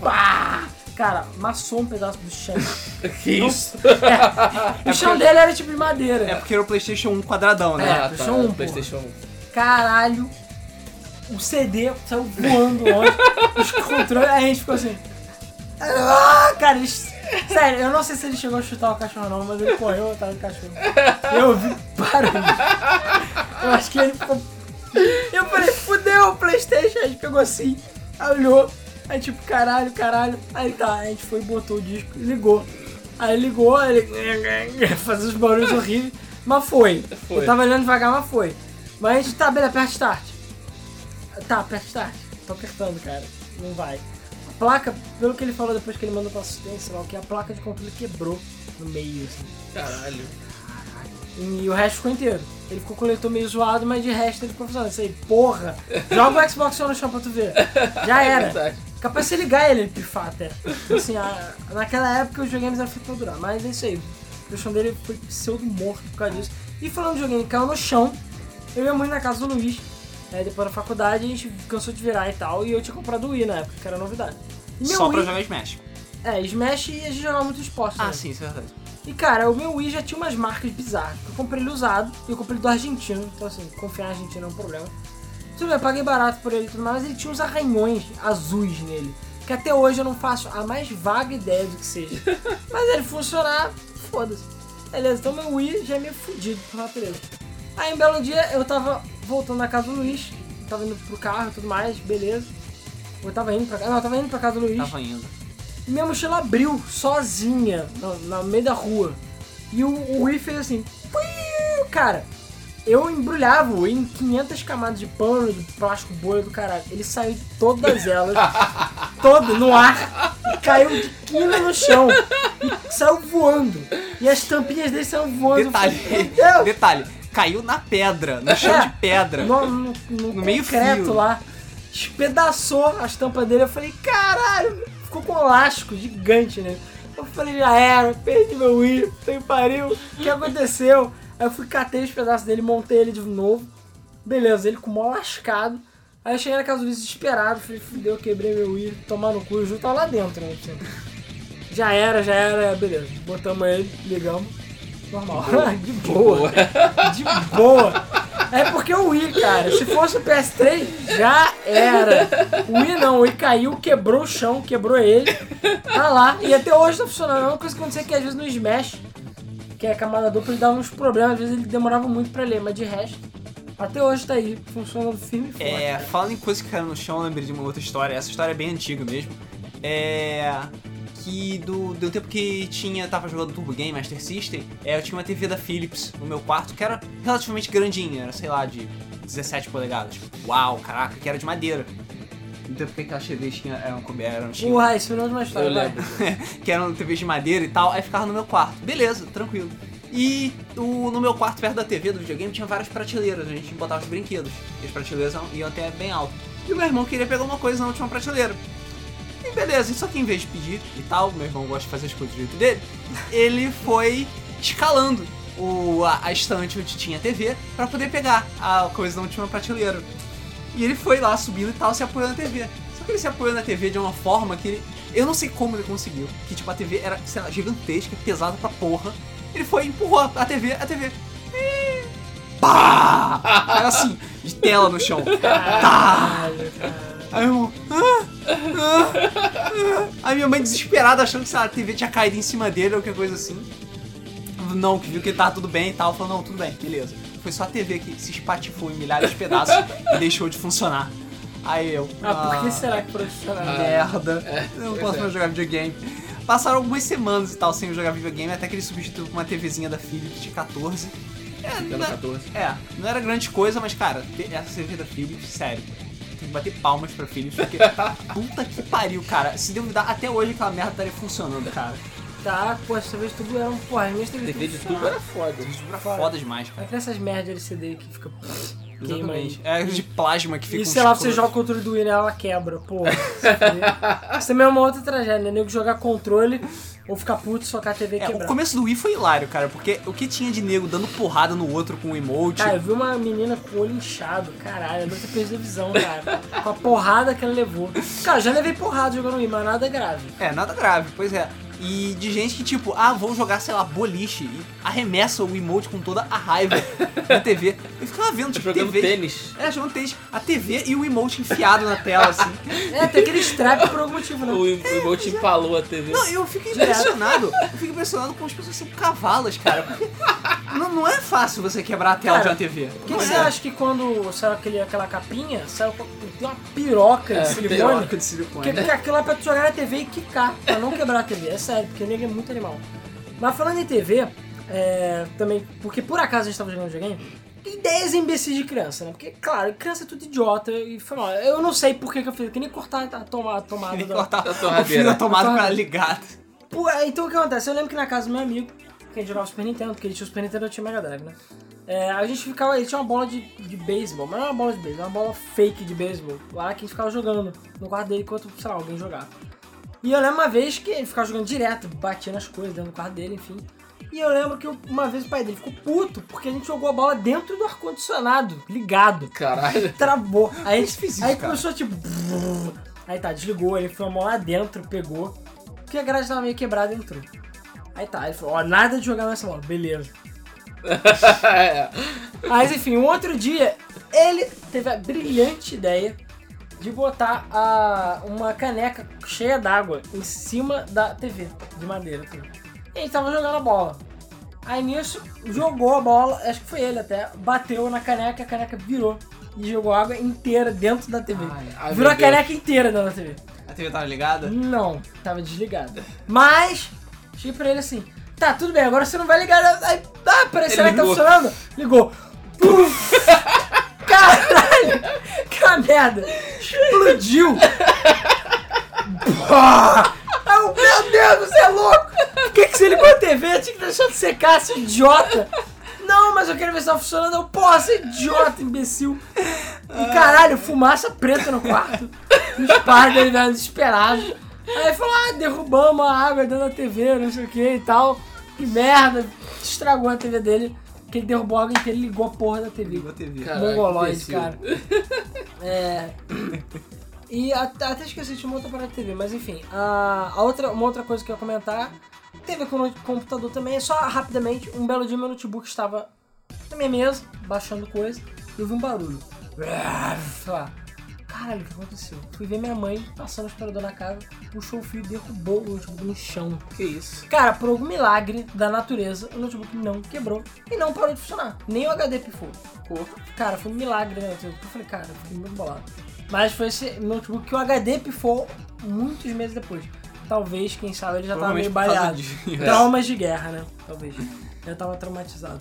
Pá! Cara, amassou um pedaço do chão. Que isso? o chão dele era tipo de madeira. É porque era o PlayStation 1 quadradão, né? É, Ah, PlayStation 1, porra. PlayStation 1. Caralho, o CD saiu voando longe, os controles, aí a gente ficou assim. Ah, cara, eles- sério, eu não sei se ele chegou a chutar o cachorro não, mas ele correu atrás do cachorro. Eu ouvi barulho. Eu acho que ele ficou. Eu falei, fudeu o Playstation, a gente pegou assim, olhou, aí tipo, caralho, caralho. Aí tá, a gente foi, botou o disco e ligou. Aí ligou, aí ele fazia os barulhos horríveis, mas foi. Foi. Eu tava olhando devagar, mas foi. Mas a gente tá, beleza, aperta start. Tá, aperta start. Tô apertando, cara. Não vai. A placa, pelo que ele falou depois que ele mandou pra assistência, lá que, a placa de controle quebrou no meio, assim. Caralho. E o resto ficou inteiro. Ele ficou com o leitor meio zoado, mas de resto ele ficou funcionando. Isso aí, porra! Joga o Xbox One no chão pra tu ver. Já É era. verdade. Capaz de ligar ele, ele pifar até. Assim, a- naquela época os videogames eram feitos pra durar. Mas é isso aí. O chão dele foi pseudo morto por causa disso. E falando de videogame, caiu no chão. Eu ia muito na casa do Luiz. Aí depois da faculdade a gente cansou de virar e tal. E eu tinha comprado o Wii na época, que era novidade. E meu Só pra Wii, jogar Smash. É, Smash e a gente jogava muito esporte. Ah, né? sim, isso é verdade. E cara, o meu Wii já tinha umas marcas bizarras. Eu comprei ele usado e eu comprei ele do argentino. Então assim, confiar na Argentina é um problema. Tudo bem, eu paguei barato por ele e tudo mais, mas ele tinha uns arranhões azuis nele. Que até hoje eu não faço a mais vaga ideia do que seja. mas ele funcionar, foda-se. Beleza, então meu Wii já é meio fudido por natureza. Aí um belo dia eu tava voltando na casa do Luiz, tava indo pro carro e tudo mais, beleza. Eu tava indo pra casa. Não, eu tava indo pra casa do Luiz. Tava indo. E minha mochila abriu sozinha no, no meio da rua. E o, o Wii fez assim. Cara, eu embrulhava em 500 camadas de pano, de plástico bolha do caralho. Ele saiu de todas elas, todo no ar, e caiu de quina no chão. E saiu voando. E as tampinhas dele saíram voando. Detalhe, falei, detalhe, caiu na pedra, no chão É, de pedra. No, no, no No meio fio. lá. Espedaçou as tampas dele. Eu falei, caralho, ficou com um elástico gigante, né? Eu falei, já era, perdi meu Wii, tem pariu, o que aconteceu? Aí eu fui, catei os pedaços dele, montei ele de novo. Beleza, ele com o mó lascado. Aí eu cheguei na casa do Luiz desesperado, falei, fudeu, quebrei meu Wii, tomar no cu, o Ju tá lá dentro, né? Já era, já era, beleza. Botamos ele, ligamos. Normal. De boa. De boa. É porque o Wii, cara, se fosse o PS3, já era. O Wii não, o Wii caiu, quebrou o chão, quebrou ele. Tá lá. E até hoje tá funcionando. A única coisa que aconteceu é que às vezes no Smash, que é a camada dupla, ele dava uns problemas, às vezes ele demorava muito pra ler, mas de resto, até hoje tá aí, funcionando firme e forte. É, falando em coisa que caiu no chão, eu lembrei de uma outra história. Essa história é bem antiga mesmo. É. Que do, do tempo que tinha, tava jogando Turbo Game, Master System, é, eu tinha uma TV da Philips no meu quarto que era relativamente grandinha, era sei lá, de 17 polegadas. Uau, caraca, que era de madeira. No tempo que aquelas TVs tinha, eram cobertas, tinha, Porra, isso virou de uma história. Eu lembro. que eram TVs de madeira e tal, aí ficava no meu quarto. Beleza, tranquilo. E o, no meu quarto, perto da TV do videogame, tinha várias prateleiras. A gente botava os brinquedos. E as prateleiras iam até bem alto. E o meu irmão queria pegar uma coisa na última prateleira. E beleza, só que em vez de pedir e tal, meu irmão gosta de fazer as coisas do jeito dele, ele foi escalando o, a, a estante onde tinha a TV pra poder pegar a coisa da última prateleira. E ele foi lá subindo e tal, se apoiando na TV. Só que ele se apoiou na TV de uma forma que ele. Eu não sei como ele conseguiu. Que tipo, a TV era, sei lá, gigantesca, pesada pra porra. Ele foi e empurrou a TV, a TV. E... Pá! Caiu assim, de tela no chão. Tá! Caralho, cara. Aí meu irmão. Ah, ah, ah. Aí minha mãe desesperada achando que sei lá, a TV tinha caído em cima dele ou qualquer coisa assim. Não, que viu que tava tudo bem e tal. Falou, não, tudo bem, beleza. Foi só a TV que se espatifou em milhares de pedaços e deixou de funcionar. Aí eu. Ah, por que será que profissional? Merda. É, eu não posso é. mais jogar videogame. Passaram algumas semanas e tal sem eu jogar videogame, até que ele substituiu com uma TVzinha da Philips de 14. É, não, 14. é, não era grande coisa, mas cara, essa TV da Philips, sério. Tem que bater palmas pra Philips, porque puta que pariu, cara. Se duvidar, até hoje aquela merda estaria funcionando, cara. Tá, pô, essa vez tudo era um porra, as minhas TV TV de tudo tubo era foda. Isso era foda demais, cara. Aqui essas merdas de LCD que fica. Queima aí. É de plasma que fica E sei lá, você joga o controle do Wii e ela quebra, pô. Isso também é uma outra tragédia, né? Nego jogar controle ou ficar puto e socar a TV É, o começo do Wii foi hilário, cara, porque o que tinha de nego dando porrada no outro com o emote. Cara, eu vi uma menina com o olho inchado, caralho, eu não ter perdido a visão, cara. Com a porrada que ela levou. Cara, já levei porrada jogando Wii, mas nada grave. É, nada grave, pois é. E de gente que, tipo, ah, vou jogar, sei lá, boliche e arremessa o emote com toda a raiva na TV. Eu ficava vendo, tipo, Jogando TV. tênis. É, jogando tênis. A TV e o emote enfiado na tela, assim. É, tem aquele strap por algum motivo, né? O emote empalou a TV. Não, eu fico impressionado. Eu fico impressionado com as pessoas são cavalas, cara. Porque não, não é fácil você quebrar a tela Cara, de uma TV. Por que você é. acha que quando saiu aquele, aquela capinha, saiu tem uma piroca de É, silicone? Piroca de silicone. Porque, porque aquilo é pra tu jogar na TV e quicar, pra não quebrar a TV. É sério, porque o nego é muito animal. Mas falando em TV, é, também, porque por acaso a gente tava jogando videogame, ideias imbecis de criança, né? Porque, claro, criança é tudo idiota e foi mal. Eu não sei por que, que eu fiz, que nem cortar a tomada, a tomada que da- cortar o torradeira. da tomada torradeira. ligada. Pô, então o que acontece? Eu lembro que na casa do meu amigo, que a jogava Super Nintendo, porque ele tinha o Super Nintendo e eu tinha o Mega Drive, né? É, a gente ficava, ele tinha uma bola de, de beisebol, mas não era uma bola de beisebol, era uma bola fake de beisebol, lá que a gente ficava jogando no quarto dele enquanto, sei lá, alguém jogava. E eu lembro uma vez que ele ficava jogando direto, batia nas coisas dentro do quarto dele, enfim. E eu lembro que uma vez o pai dele ficou puto, porque a gente jogou a bola dentro do ar-condicionado, ligado. Caralho. Travou. Aí, fiz isso, aí cara? começou tipo. Aí tá, desligou, ele foi a mão lá dentro, pegou. Porque a grade tava meio quebrada e entrou. Aí tá, ele falou, ó, nada de jogar nessa bola, beleza. É. Mas enfim, um outro dia, ele teve a brilhante ideia de botar a, uma caneca cheia d'água em cima da TV de madeira. Assim. E a gente tava jogando a bola. Aí nisso, jogou a bola, acho que foi ele até, bateu na caneca, a caneca virou. E jogou água inteira dentro da TV. Ai, ai, virou a caneca inteira dentro da TV. A TV tava ligada? Não, tava desligada. Mas, cheguei pra ele assim, tá, tudo bem, agora você não vai ligar. Aí, ah, peraí, será que tá funcionando? Ligou. Puf! Caralho! Que merda! Explodiu! Pá! Meu Deus, você é louco! Por que, que você ligou a TV? Tinha que deixar de secar, seu idiota! Não, mas eu quero ver se tá funcionando. Eu, porra, você é idiota, imbecil! E caralho, fumaça preta no quarto. Os pais dele vieram desesperados. Aí falou, ah, derrubamos a água dentro da TV, não sei o que e tal. Que merda, estragou a TV dele. Que ele derrubou a água inteira e ligou a porra da TV. Ligou a TV. Caraca, Mongoloide, cara. É. E até, até esqueci de uma outra parada de TV, mas enfim. A, a outra, uma outra coisa que eu ia comentar. Teve com o computador também, é só rapidamente. Um belo dia meu notebook estava na minha mesa, baixando coisa, e eu vi um barulho. Sei lá. Caralho, o que aconteceu? Fui ver minha mãe passando o aspirador na casa, puxou o fio e derrubou o notebook no chão. Que isso? Cara, por algum milagre da natureza, o notebook não quebrou e não parou de funcionar. Nem o HD pifou. Cara, foi um milagre, né? Eu falei, cara, eu fiquei muito bolado. Mas foi esse notebook que o HD pifou muitos meses depois. Talvez, quem sabe, ele já tava meio baleado. disso. Traumas de guerra, né? Talvez. Eu tava traumatizado.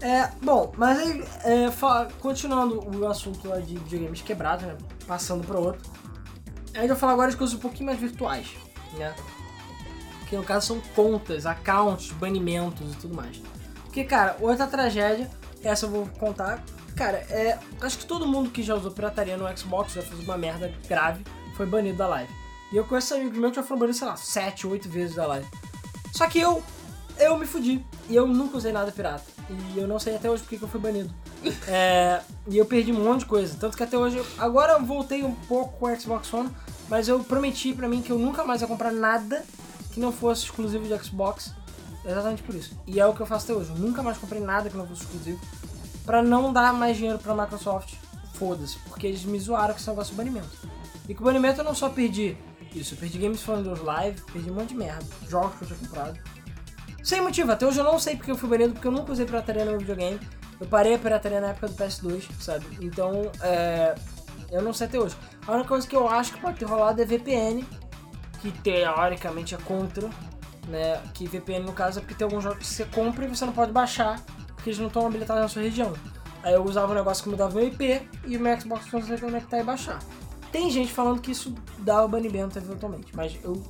É, bom, mas aí, é, continuando o assunto lá de videogames quebrados, né? Passando para outro. Aí eu vou falar agora de coisas um pouquinho mais virtuais, né? que no caso são contas, accounts, banimentos e tudo mais. Porque, cara, outra tragédia, essa eu vou contar. Cara, é, acho que todo mundo que já usou pirataria no Xbox, já fez uma merda grave, foi banido da live. E eu conheço amigos meus que já foram banidos, sei lá, 7, 8 vezes da live. Só que eu, eu me fudi. E eu nunca usei nada pirata. E eu não sei até hoje porque que eu fui banido. É, e eu perdi um monte de coisa. Tanto que até hoje. eu- Agora eu voltei um pouco com o Xbox One. Mas eu prometi pra mim que eu nunca mais ia comprar nada que não fosse exclusivo de Xbox. Exatamente por isso. E é o que eu faço até hoje. Eu nunca mais comprei nada que não fosse exclusivo. Pra não dar mais dinheiro pra Microsoft. Foda-se. Porque eles me zoaram com esse negócio de banimento. E com o banimento eu não só perdi isso. Eu perdi Games Windows Live. Perdi um monte de merda. Jogos que eu tinha comprado. Sem motivo, até hoje eu não sei porque eu fui banido, porque eu nunca usei pirataria no meu videogame. Eu parei a pirataria na época do PS2, sabe? Então, é, eu não sei até hoje. A única coisa que eu acho que pode ter rolado é VPN, que teoricamente é contra, né? Que VPN no caso é porque tem alguns jogos que você compra e você não pode baixar, porque eles não estão habilitados na sua região. Aí eu usava um negócio que mudava meu IP e o meu Xbox consegue conectar e baixar. Tem gente falando que isso dá o banimento eventualmente, mas eu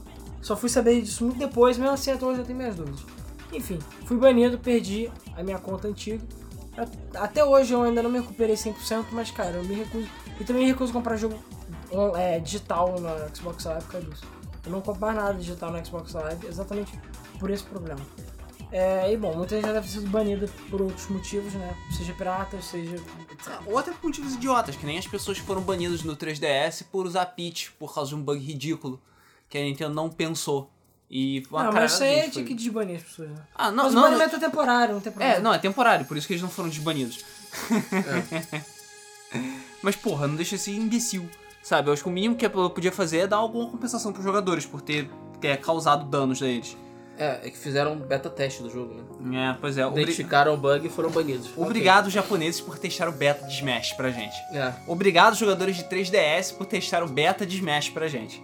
só fui saber disso muito depois, mesmo assim até hoje eu tenho minhas dúvidas. Enfim, fui banido, perdi a minha conta antiga. Até hoje eu ainda não me recuperei 100%, mas cara, eu me recuso. E também recuso comprar jogo é, digital no Xbox Live por causa disso. Eu não compro mais nada digital no Xbox Live exatamente por esse problema. É, e bom, muita gente já deve ter sido banida por outros motivos, né? Seja pirata, seja. etc. Ou até por motivos idiotas, que nem as pessoas foram banidas no 3DS por usar Peach por causa de um bug ridículo que a Nintendo não pensou. E uma Não, mas isso aí é tinha que desbanir as pessoas, né? Ah, não, mas não, o banimento é temporário, não tem problema. É, não, é temporário, por isso que eles não foram desbanidos. Mas, porra, não deixa esse imbecil, sabe? Eu acho que o mínimo que eu podia fazer é dar alguma compensação pros jogadores por ter, ter causado danos a eles. É, é que fizeram um beta teste do jogo, né? É, pois é. Obri- Identificaram o bug e foram banidos. Obrigado, japoneses, por testar o beta de Smash pra gente. É. Obrigado, jogadores de 3DS, por testar o beta de Smash pra gente.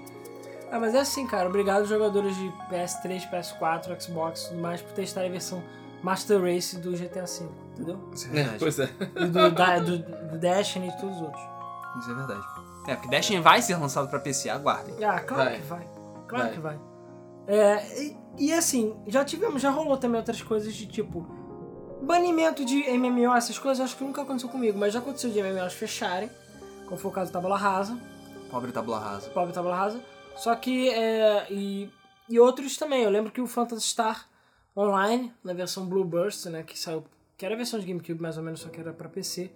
Ah, mas é assim, cara. Obrigado, jogadores de PS3, PS4, Xbox e tudo mais, por testarem a versão Master Race do GTA V, entendeu? Isso É, pois é. E do, da, do, do Destiny e todos os outros. Isso é verdade. É, porque Destiny vai ser lançado pra PC, aguardem. Ah, claro Vai. que vai. Claro Vai. que vai. É, e, e assim, já tivemos, já rolou também outras coisas de tipo. Banimento de MMO, essas coisas, acho que nunca aconteceu comigo, mas já aconteceu de MMOs fecharem, como foi o caso do Tabula Rasa, Pobre tabula rasa. pobre Tabula Rasa. Só que, é, e, e outros também. Eu lembro que o Phantasy Star Online, na versão Blue Burst, né, que saiu, que era a versão de GameCube mais ou menos, só que era pra PC.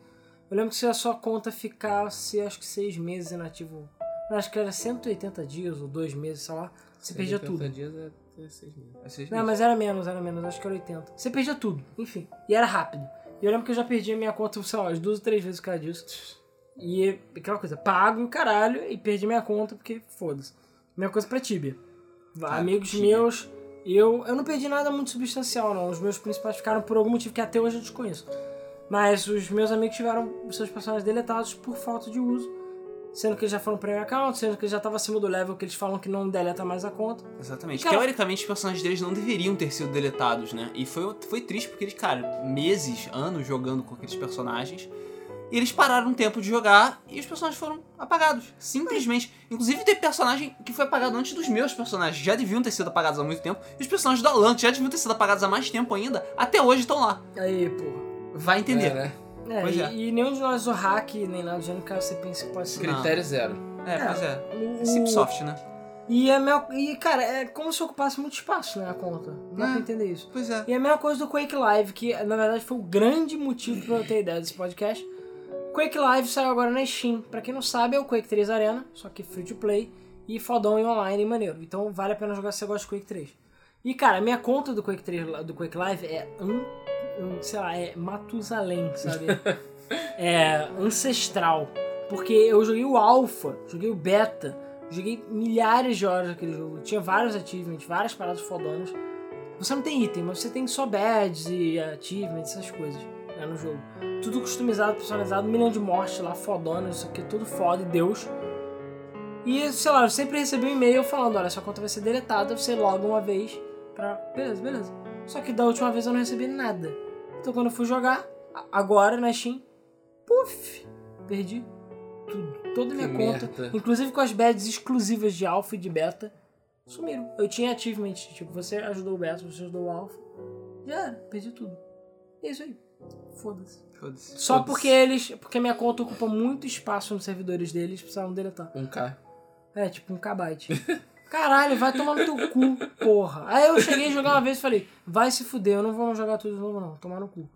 Eu lembro que se a sua conta ficasse, acho que seis meses inativo, acho que era 180 dias ou dois meses, sei lá, você perdia 80 tudo. dias é é seis meses. Não, mas era menos, era menos, acho que era 80. Você perdia tudo, enfim. E era rápido. E eu lembro que eu já perdi a minha conta, sei lá, umas duas ou três vezes por causa disso. E aquela coisa, pago o caralho e perdi minha conta porque foda-se. Minha coisa pra Tibia. Amigos Tibia. meus, eu, eu não perdi nada muito substancial, não. Os meus principais ficaram por algum motivo que até hoje eu desconheço. Mas os meus amigos tiveram os seus personagens deletados por falta de uso. Sendo que eles já foram premium account, sendo que eles já estavam acima do level que eles falam que não deleta mais a conta. Exatamente. Cara- Teoricamente, os personagens deles não deveriam ter sido deletados, né? E foi, foi triste porque eles, cara, meses, anos jogando com aqueles personagens. E eles pararam um tempo de jogar e os personagens foram apagados. Simplesmente. Inclusive, tem personagem que foi apagado antes dos meus personagens. Já deviam ter sido apagados há muito tempo. E os personagens do Alan, já deviam ter sido apagados há mais tempo ainda, até hoje estão lá. Aí, porra. Vai entender. É, né? É, Pois e, é. e nenhum de nós usou hack, nem nada do gênero, caso você pense que pode ser. Não. Critério zero. É, pois é. O- É Cipsoft, né? E, é meu, e, cara, é como se ocupasse muito espaço, né, a conta. Dá É. pra entender isso. Pois é. E a mesma coisa do Quake Live, que na verdade foi o grande motivo pra eu ter ideia desse podcast. Quake Live saiu agora na Steam. Pra quem não sabe, é o Quake 3 Arena, só que free to play e fodão e online e maneiro. Então vale a pena jogar se você gosta de Quake 3. E cara, a minha conta do Quake 3 lá- do Quake Live é um, um sei lá, é Matusalém, sabe? é ancestral. Porque eu joguei o Alpha, joguei o Beta, joguei milhares de horas naquele jogo. Tinha vários achievements, várias paradas fodonas. Você não tem item, mas você tem só badges e achievements, essas coisas né, no jogo. Tudo customizado, personalizado, um milhão de mortes lá, fodonas, isso aqui, tudo foda, e Deus. E, sei lá, eu sempre recebi um e-mail falando, olha, sua conta vai ser deletada, você loga uma vez pra... Beleza, beleza. Só que da última vez eu não recebi nada. Então quando eu fui jogar, agora na Steam, puf, perdi tudo. Toda a minha Que conta, merda. inclusive com as badges exclusivas de alpha e de beta, sumiram. Eu tinha achievement, tipo, você ajudou o Beto, você ajudou o Alpha. Já era, perdi tudo. E é isso aí. Foda-se. Foda-se. Só Foda-se. porque eles. Porque minha conta ocupa muito espaço nos servidores deles, precisavam deletar. Um K. É, tipo um kbyte. Caralho, vai tomar no teu cu, porra. Aí eu cheguei a jogar uma vez e falei, vai se fuder, eu não vou jogar tudo de novo, não. Tomar no cu.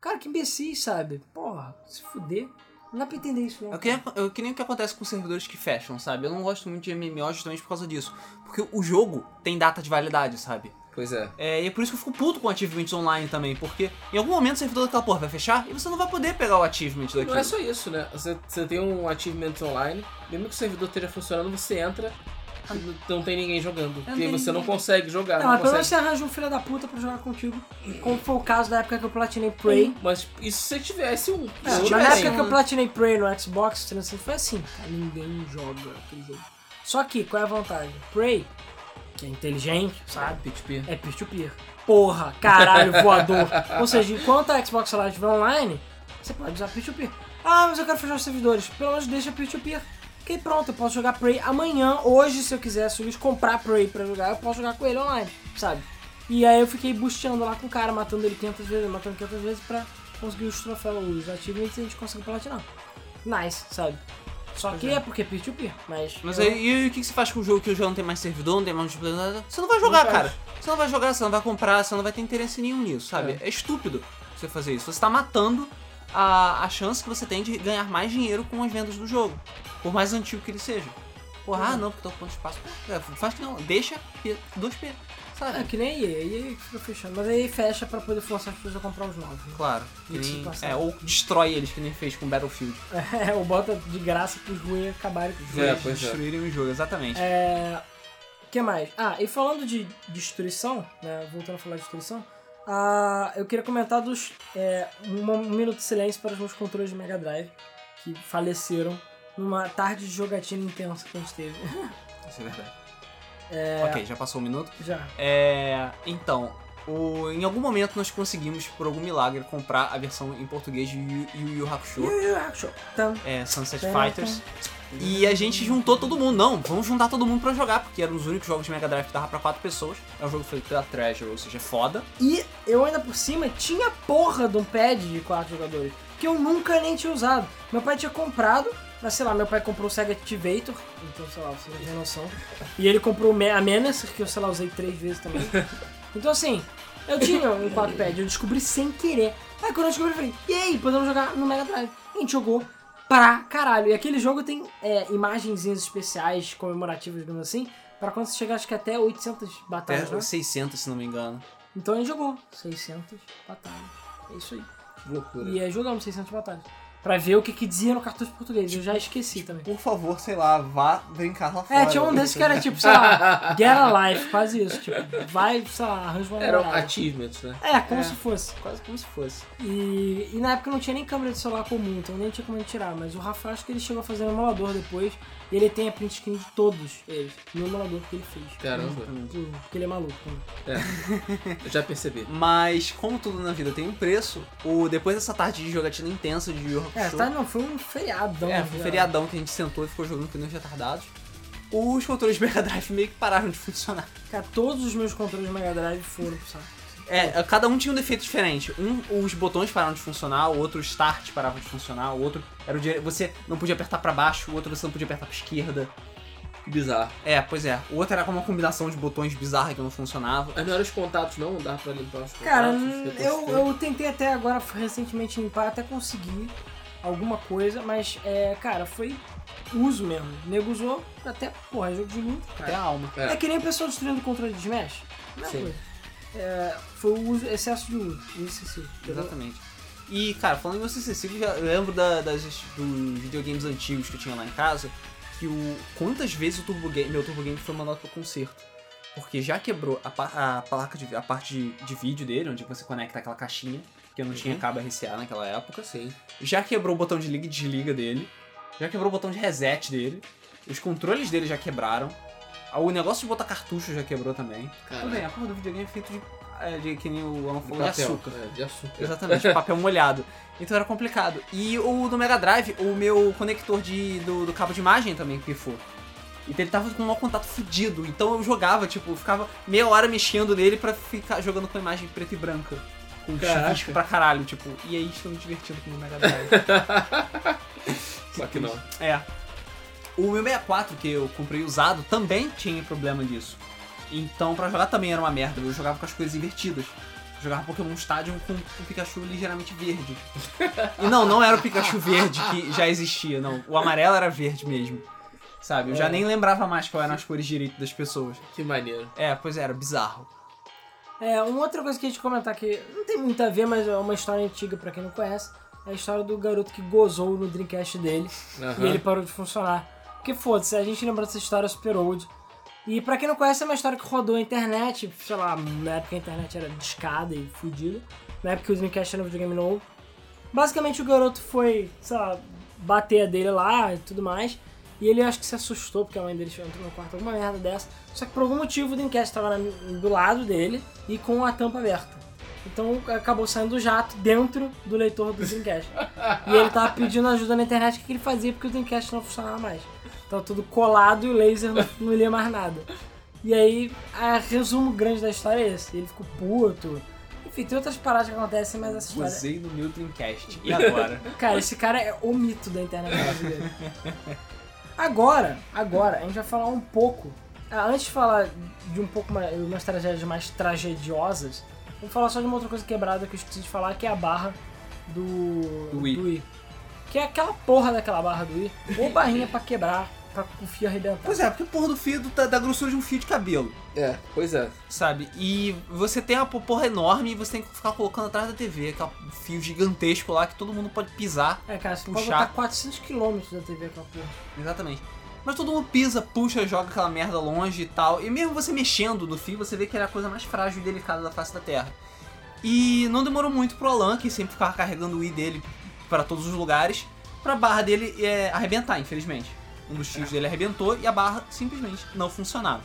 Cara, que imbecil, sabe? Porra, se fuder. Não dá pra entender isso, não. É que, nem- é que nem o que acontece com servidores que fecham, sabe? Eu não gosto muito de MMO justamente por causa disso. Porque o jogo tem data de validade, sabe? Pois é. É, e é por isso que eu fico puto com achievements online também, porque em algum momento o servidor daquela porra vai fechar e você não vai poder pegar o achievement daquilo. Não é só isso, né? Você, você tem um achievement online, mesmo que o servidor esteja funcionando, você entra não- tem ninguém jogando. Não Porque tem você não consegue jogar. Não, Não, mas pelo menos consegue... você arranja um filho da puta pra jogar contigo. Como foi o caso da época que eu platinei Prey. Mas isso se você tivesse um. É, Se tivesse na época um- que eu platinei Prey no Xbox 360 foi assim, cara, ninguém joga aquele jogo. Só que, qual é a vantagem? Prey, que é inteligente, sabe? P2P. É peer-to-peer. Porra, caralho, voador. Ou seja, enquanto a Xbox Live estiver online, você pode usar peer-to-peer. Ah, mas eu quero fechar os servidores. Pelo menos deixa peer-to-peer. Ok, pronto, eu posso jogar Prey amanhã, hoje, se eu quiser, se o Luiz comprar Prey pra jogar, eu posso jogar com ele online, sabe? E aí eu fiquei busteando lá com o cara, matando ele 500 vezes, matando 500 vezes pra conseguir os troféus, os achievements e a gente conseguiu platinar. Nice, sabe? Só que é. é. porque é peer-to-peer, mas. Mas eu... aí, e o que você faz com o jogo que o jogo não tem mais servidor, não tem mais multiplayer, nada? Você não vai jogar, não cara. Você não vai jogar, você não vai comprar, você não vai ter interesse nenhum nisso, sabe? É, é estúpido você fazer isso. Você tá matando a, a chance que você tem de ganhar mais dinheiro com as vendas do jogo, por mais antigo que ele seja. Porra, uhum. ah, é. não, porque eu tô com espaço. É, faz que não, deixa 2P. É, que nem EA, EA fica fechando. Mas aí fecha pra poder forçar as pessoas a comprar os novos. Né? Claro. Que nem, é, ou destrói eles, que nem fez com Battlefield. É, ou bota de graça pros ruins acabarem com os é, pois é. destruírem é. o jogo, exatamente. É. O que mais? Ah, e falando de destruição, né? Voltando a falar de destruição. Ah, eu queria comentar dos. É, um, um minuto de silêncio para os meus controles de Mega Drive que faleceram numa tarde de jogatina intensa que a gente teve. Isso é verdade. É, Ok, já passou um minuto. Já. É, então, o- em algum momento nós conseguimos, por algum milagre, comprar a versão em português de Yu Yu, Yu Hakusho, Yu Yu Hakusho. Então, é, Sunset Fighters. E a gente juntou todo mundo. Não, vamos juntar todo mundo pra jogar, porque eram os únicos jogos de Mega Drive que dava pra quatro pessoas. É um jogo feito pela Treasure, ou seja, é foda. E eu ainda por cima tinha porra de um pad de quatro jogadores, que eu nunca nem tinha usado. Meu pai tinha comprado, mas sei lá, meu pai comprou o Sega Activator, então sei lá, você não tem noção. E ele comprou a Menace, que eu sei lá, usei três vezes também. Então assim, eu tinha um 4 pad, eu descobri sem querer. Aí quando eu descobri, eu falei, e aí, podemos jogar no Mega Drive. E a gente jogou pra caralho. E aquele jogo tem é, imagenzinhas especiais, comemorativas, digamos assim, pra quando você chegar, acho que até 800 batalhas, Até né? 600, se não me engano. Então a gente jogou 600 batalhas. É isso aí. Que loucura. E aí jogamos 600 batalhas. Pra ver o que, que dizia no cartucho português. Eu já esqueci também. Por favor, sei lá, vá brincar lá fora. É, tinha um desses que era tipo, sei lá, Get a Life, quase isso. Tipo, vai, sei lá, arranja uma Eram achievements, né? É, como É. se fosse. Quase como se fosse. E, e na época não tinha nem câmera de celular comum, então nem tinha como tirar. Mas o Rafa, acho que ele chegou a fazer um emulador depois. E ele tem a print screen de todos eles. No emulador que ele fez. Caramba. Porque ele é maluco também. Eu já percebi. Mas, como tudo na vida tem um preço, o, depois dessa tarde de jogatina intensa de Yu É, tá, não, foi um feriadão. É, foi um feriadão que a gente sentou e ficou jogando que nem os retardados. Os controles de Mega Drive meio que pararam de funcionar. Cara, todos os meus controles de Mega Drive foram pro saco. É, cada um tinha um defeito diferente. Um, os botões pararam de funcionar, o outro, o start parava de funcionar, o outro era o dire... você não podia apertar pra baixo, o outro você não podia apertar pra esquerda. Que bizarro. É, pois é. O outro era com uma combinação de botões bizarra que não funcionava. Mas não eram os contatos, não? Dá pra limpar os contatos? Cara, eu, eu tentei até agora recentemente limpar, até conseguir alguma coisa, mas, é, cara, foi uso mesmo. O nego usou até, porra, jogo de luta, Até a alma. É. É. que nem o pessoal destruindo o controle de Smash. Não é Sim. coisa. É, foi o uso, excesso de uso, uso excessivo. Exatamente. E, cara, falando em uso excessivo, já eu lembro da- das, dos videogames antigos que eu tinha lá em casa, que o quantas vezes o Turbo Game, meu Turbo Game foi mandado pro conserto. Porque já quebrou a, a placa de, a parte de, de vídeo dele, onde você conecta aquela caixinha, que eu não tinha Uhum. cabo RCA naquela época. Sim. Já quebrou o botão de liga e desliga dele. Já quebrou o botão de reset dele. Os controles dele já quebraram. O negócio de botar cartucho já quebrou também. Tudo bem, a porra do videogame é feito de, é, de que nem o Alan falou, de açúcar. É, de açúcar. Exatamente, papel molhado. Então era complicado. E o do Mega Drive, o meu conector de, do, do cabo de imagem também pifou. Então ele tava com um mau contato fudido. Então eu jogava, tipo, eu ficava meia hora mexendo nele pra ficar jogando com a imagem preta e branca. Com chuvisco pra caralho, tipo. E aí estou me divertindo com o Mega Drive. Só que não. é. O meu 64, que eu comprei usado, também tinha problema disso. Então pra jogar também era uma merda. Eu jogava com as coisas invertidas. Eu jogava Pokémon Stadium com o Pikachu ligeiramente verde. E não, não era o Pikachu verde que já existia, não. O amarelo era verde mesmo. Sabe? Eu já É. nem lembrava mais qual eram as cores direito das pessoas. Que maneiro. É, pois era, bizarro. É, uma outra coisa que a gente comentar que não tem muito a ver, mas é uma história antiga pra quem não conhece. É a história do garoto que gozou no Dreamcast dele Aham. e ele parou de funcionar. Porque foda-se, a gente lembra dessa história super old. E pra quem não conhece, é uma história que rodou a internet, sei lá, na época a internet era discada e fudida. Na época que o Dreamcast era um videogame novo. Basicamente o garoto foi, sei lá, bater a dele lá e tudo mais. E ele acho que se assustou porque a mãe dele entrou no quarto, alguma merda dessa. Só que por algum motivo o Dreamcast tava na- do lado dele e com a tampa aberta. Então acabou saindo o jato dentro do leitor do Dreamcast. e ele tava pedindo ajuda na internet o que ele fazia porque o Dreamcast não funcionava mais. Tava tudo colado e o laser não, não lia mais nada. E aí, a resumo grande da história é esse. Ele ficou puto. Enfim, tem outras paradas que acontecem, mas essa história. Gozei no meu Dreamcast. E agora? Cara, esse cara é o mito da internet brasileira. Agora, agora, a gente vai falar um pouco. ah, Antes de falar de um pouco mais, umas tragédias mais tragediosas, vamos falar só de uma outra coisa quebrada que eu esqueci de falar, que é a barra do, Do Wii. Que é aquela porra daquela barra do Wii. Ou barrinha pra quebrar, pra o fio arrebentar. Pois é, porque o porra do fio da, da grossura de um fio de cabelo. É, pois é. Sabe? E você tem uma porra enorme e você tem que ficar colocando atrás da TV, aquele fio gigantesco lá que todo mundo pode pisar. É, cara, você pode Puxar. botar 400km da TV aquela porra. Exatamente. Mas todo mundo pisa, puxa, joga aquela merda longe e tal. E mesmo você mexendo no fio, você vê que ele é a coisa mais frágil e delicada da face da Terra. E não demorou muito pro Alan, que sempre ficava carregando o i dele para todos os lugares, pra barra dele é, arrebentar, infelizmente. Um dos fios dele arrebentou e a barra simplesmente não funcionava.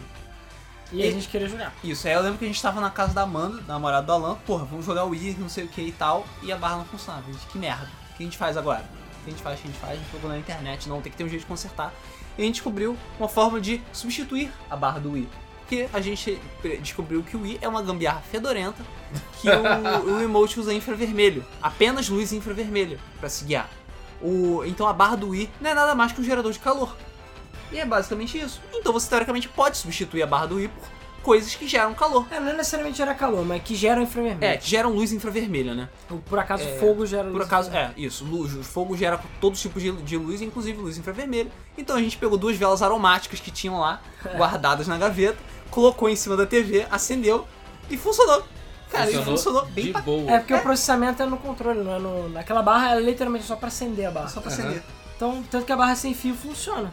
E E- a gente queria jogar. Isso, aí eu lembro que a gente tava na casa da Amanda, da namorada do Alan, porra, vamos jogar o Wii, não sei o que e tal, e a barra não funcionava. A gente, que merda. O que a gente faz agora? O que a gente faz? O que a gente faz? A gente jogou na internet, não, tem que ter um jeito de consertar. E a gente descobriu uma forma de substituir a barra do Wii. Porque a gente descobriu que o Wii é uma gambiarra fedorenta que o, o emote usa infravermelho. Apenas luz infravermelha pra se guiar. O, então a barra do Wii não é nada mais que um gerador de calor. E é basicamente isso. Então você teoricamente pode substituir a barra do Wii por coisas que geram calor. É, não é necessariamente gera calor, mas que gera infravermelho. É, que geram luz infravermelha, né? Por acaso, fogo gera Por luz acaso, infravermelha. é, isso. Luz, fogo gera todos os tipos de, de luz, inclusive luz infravermelha. Então a gente pegou duas velas aromáticas que tinham lá, guardadas na gaveta, colocou em cima da TV, acendeu e funcionou. Cara, e funcionou bem de pra boa. É porque o processamento é no controle, não é no. Naquela barra é literalmente só pra acender a barra. só pra Aham. acender. Então, tanto que a barra sem fio funciona.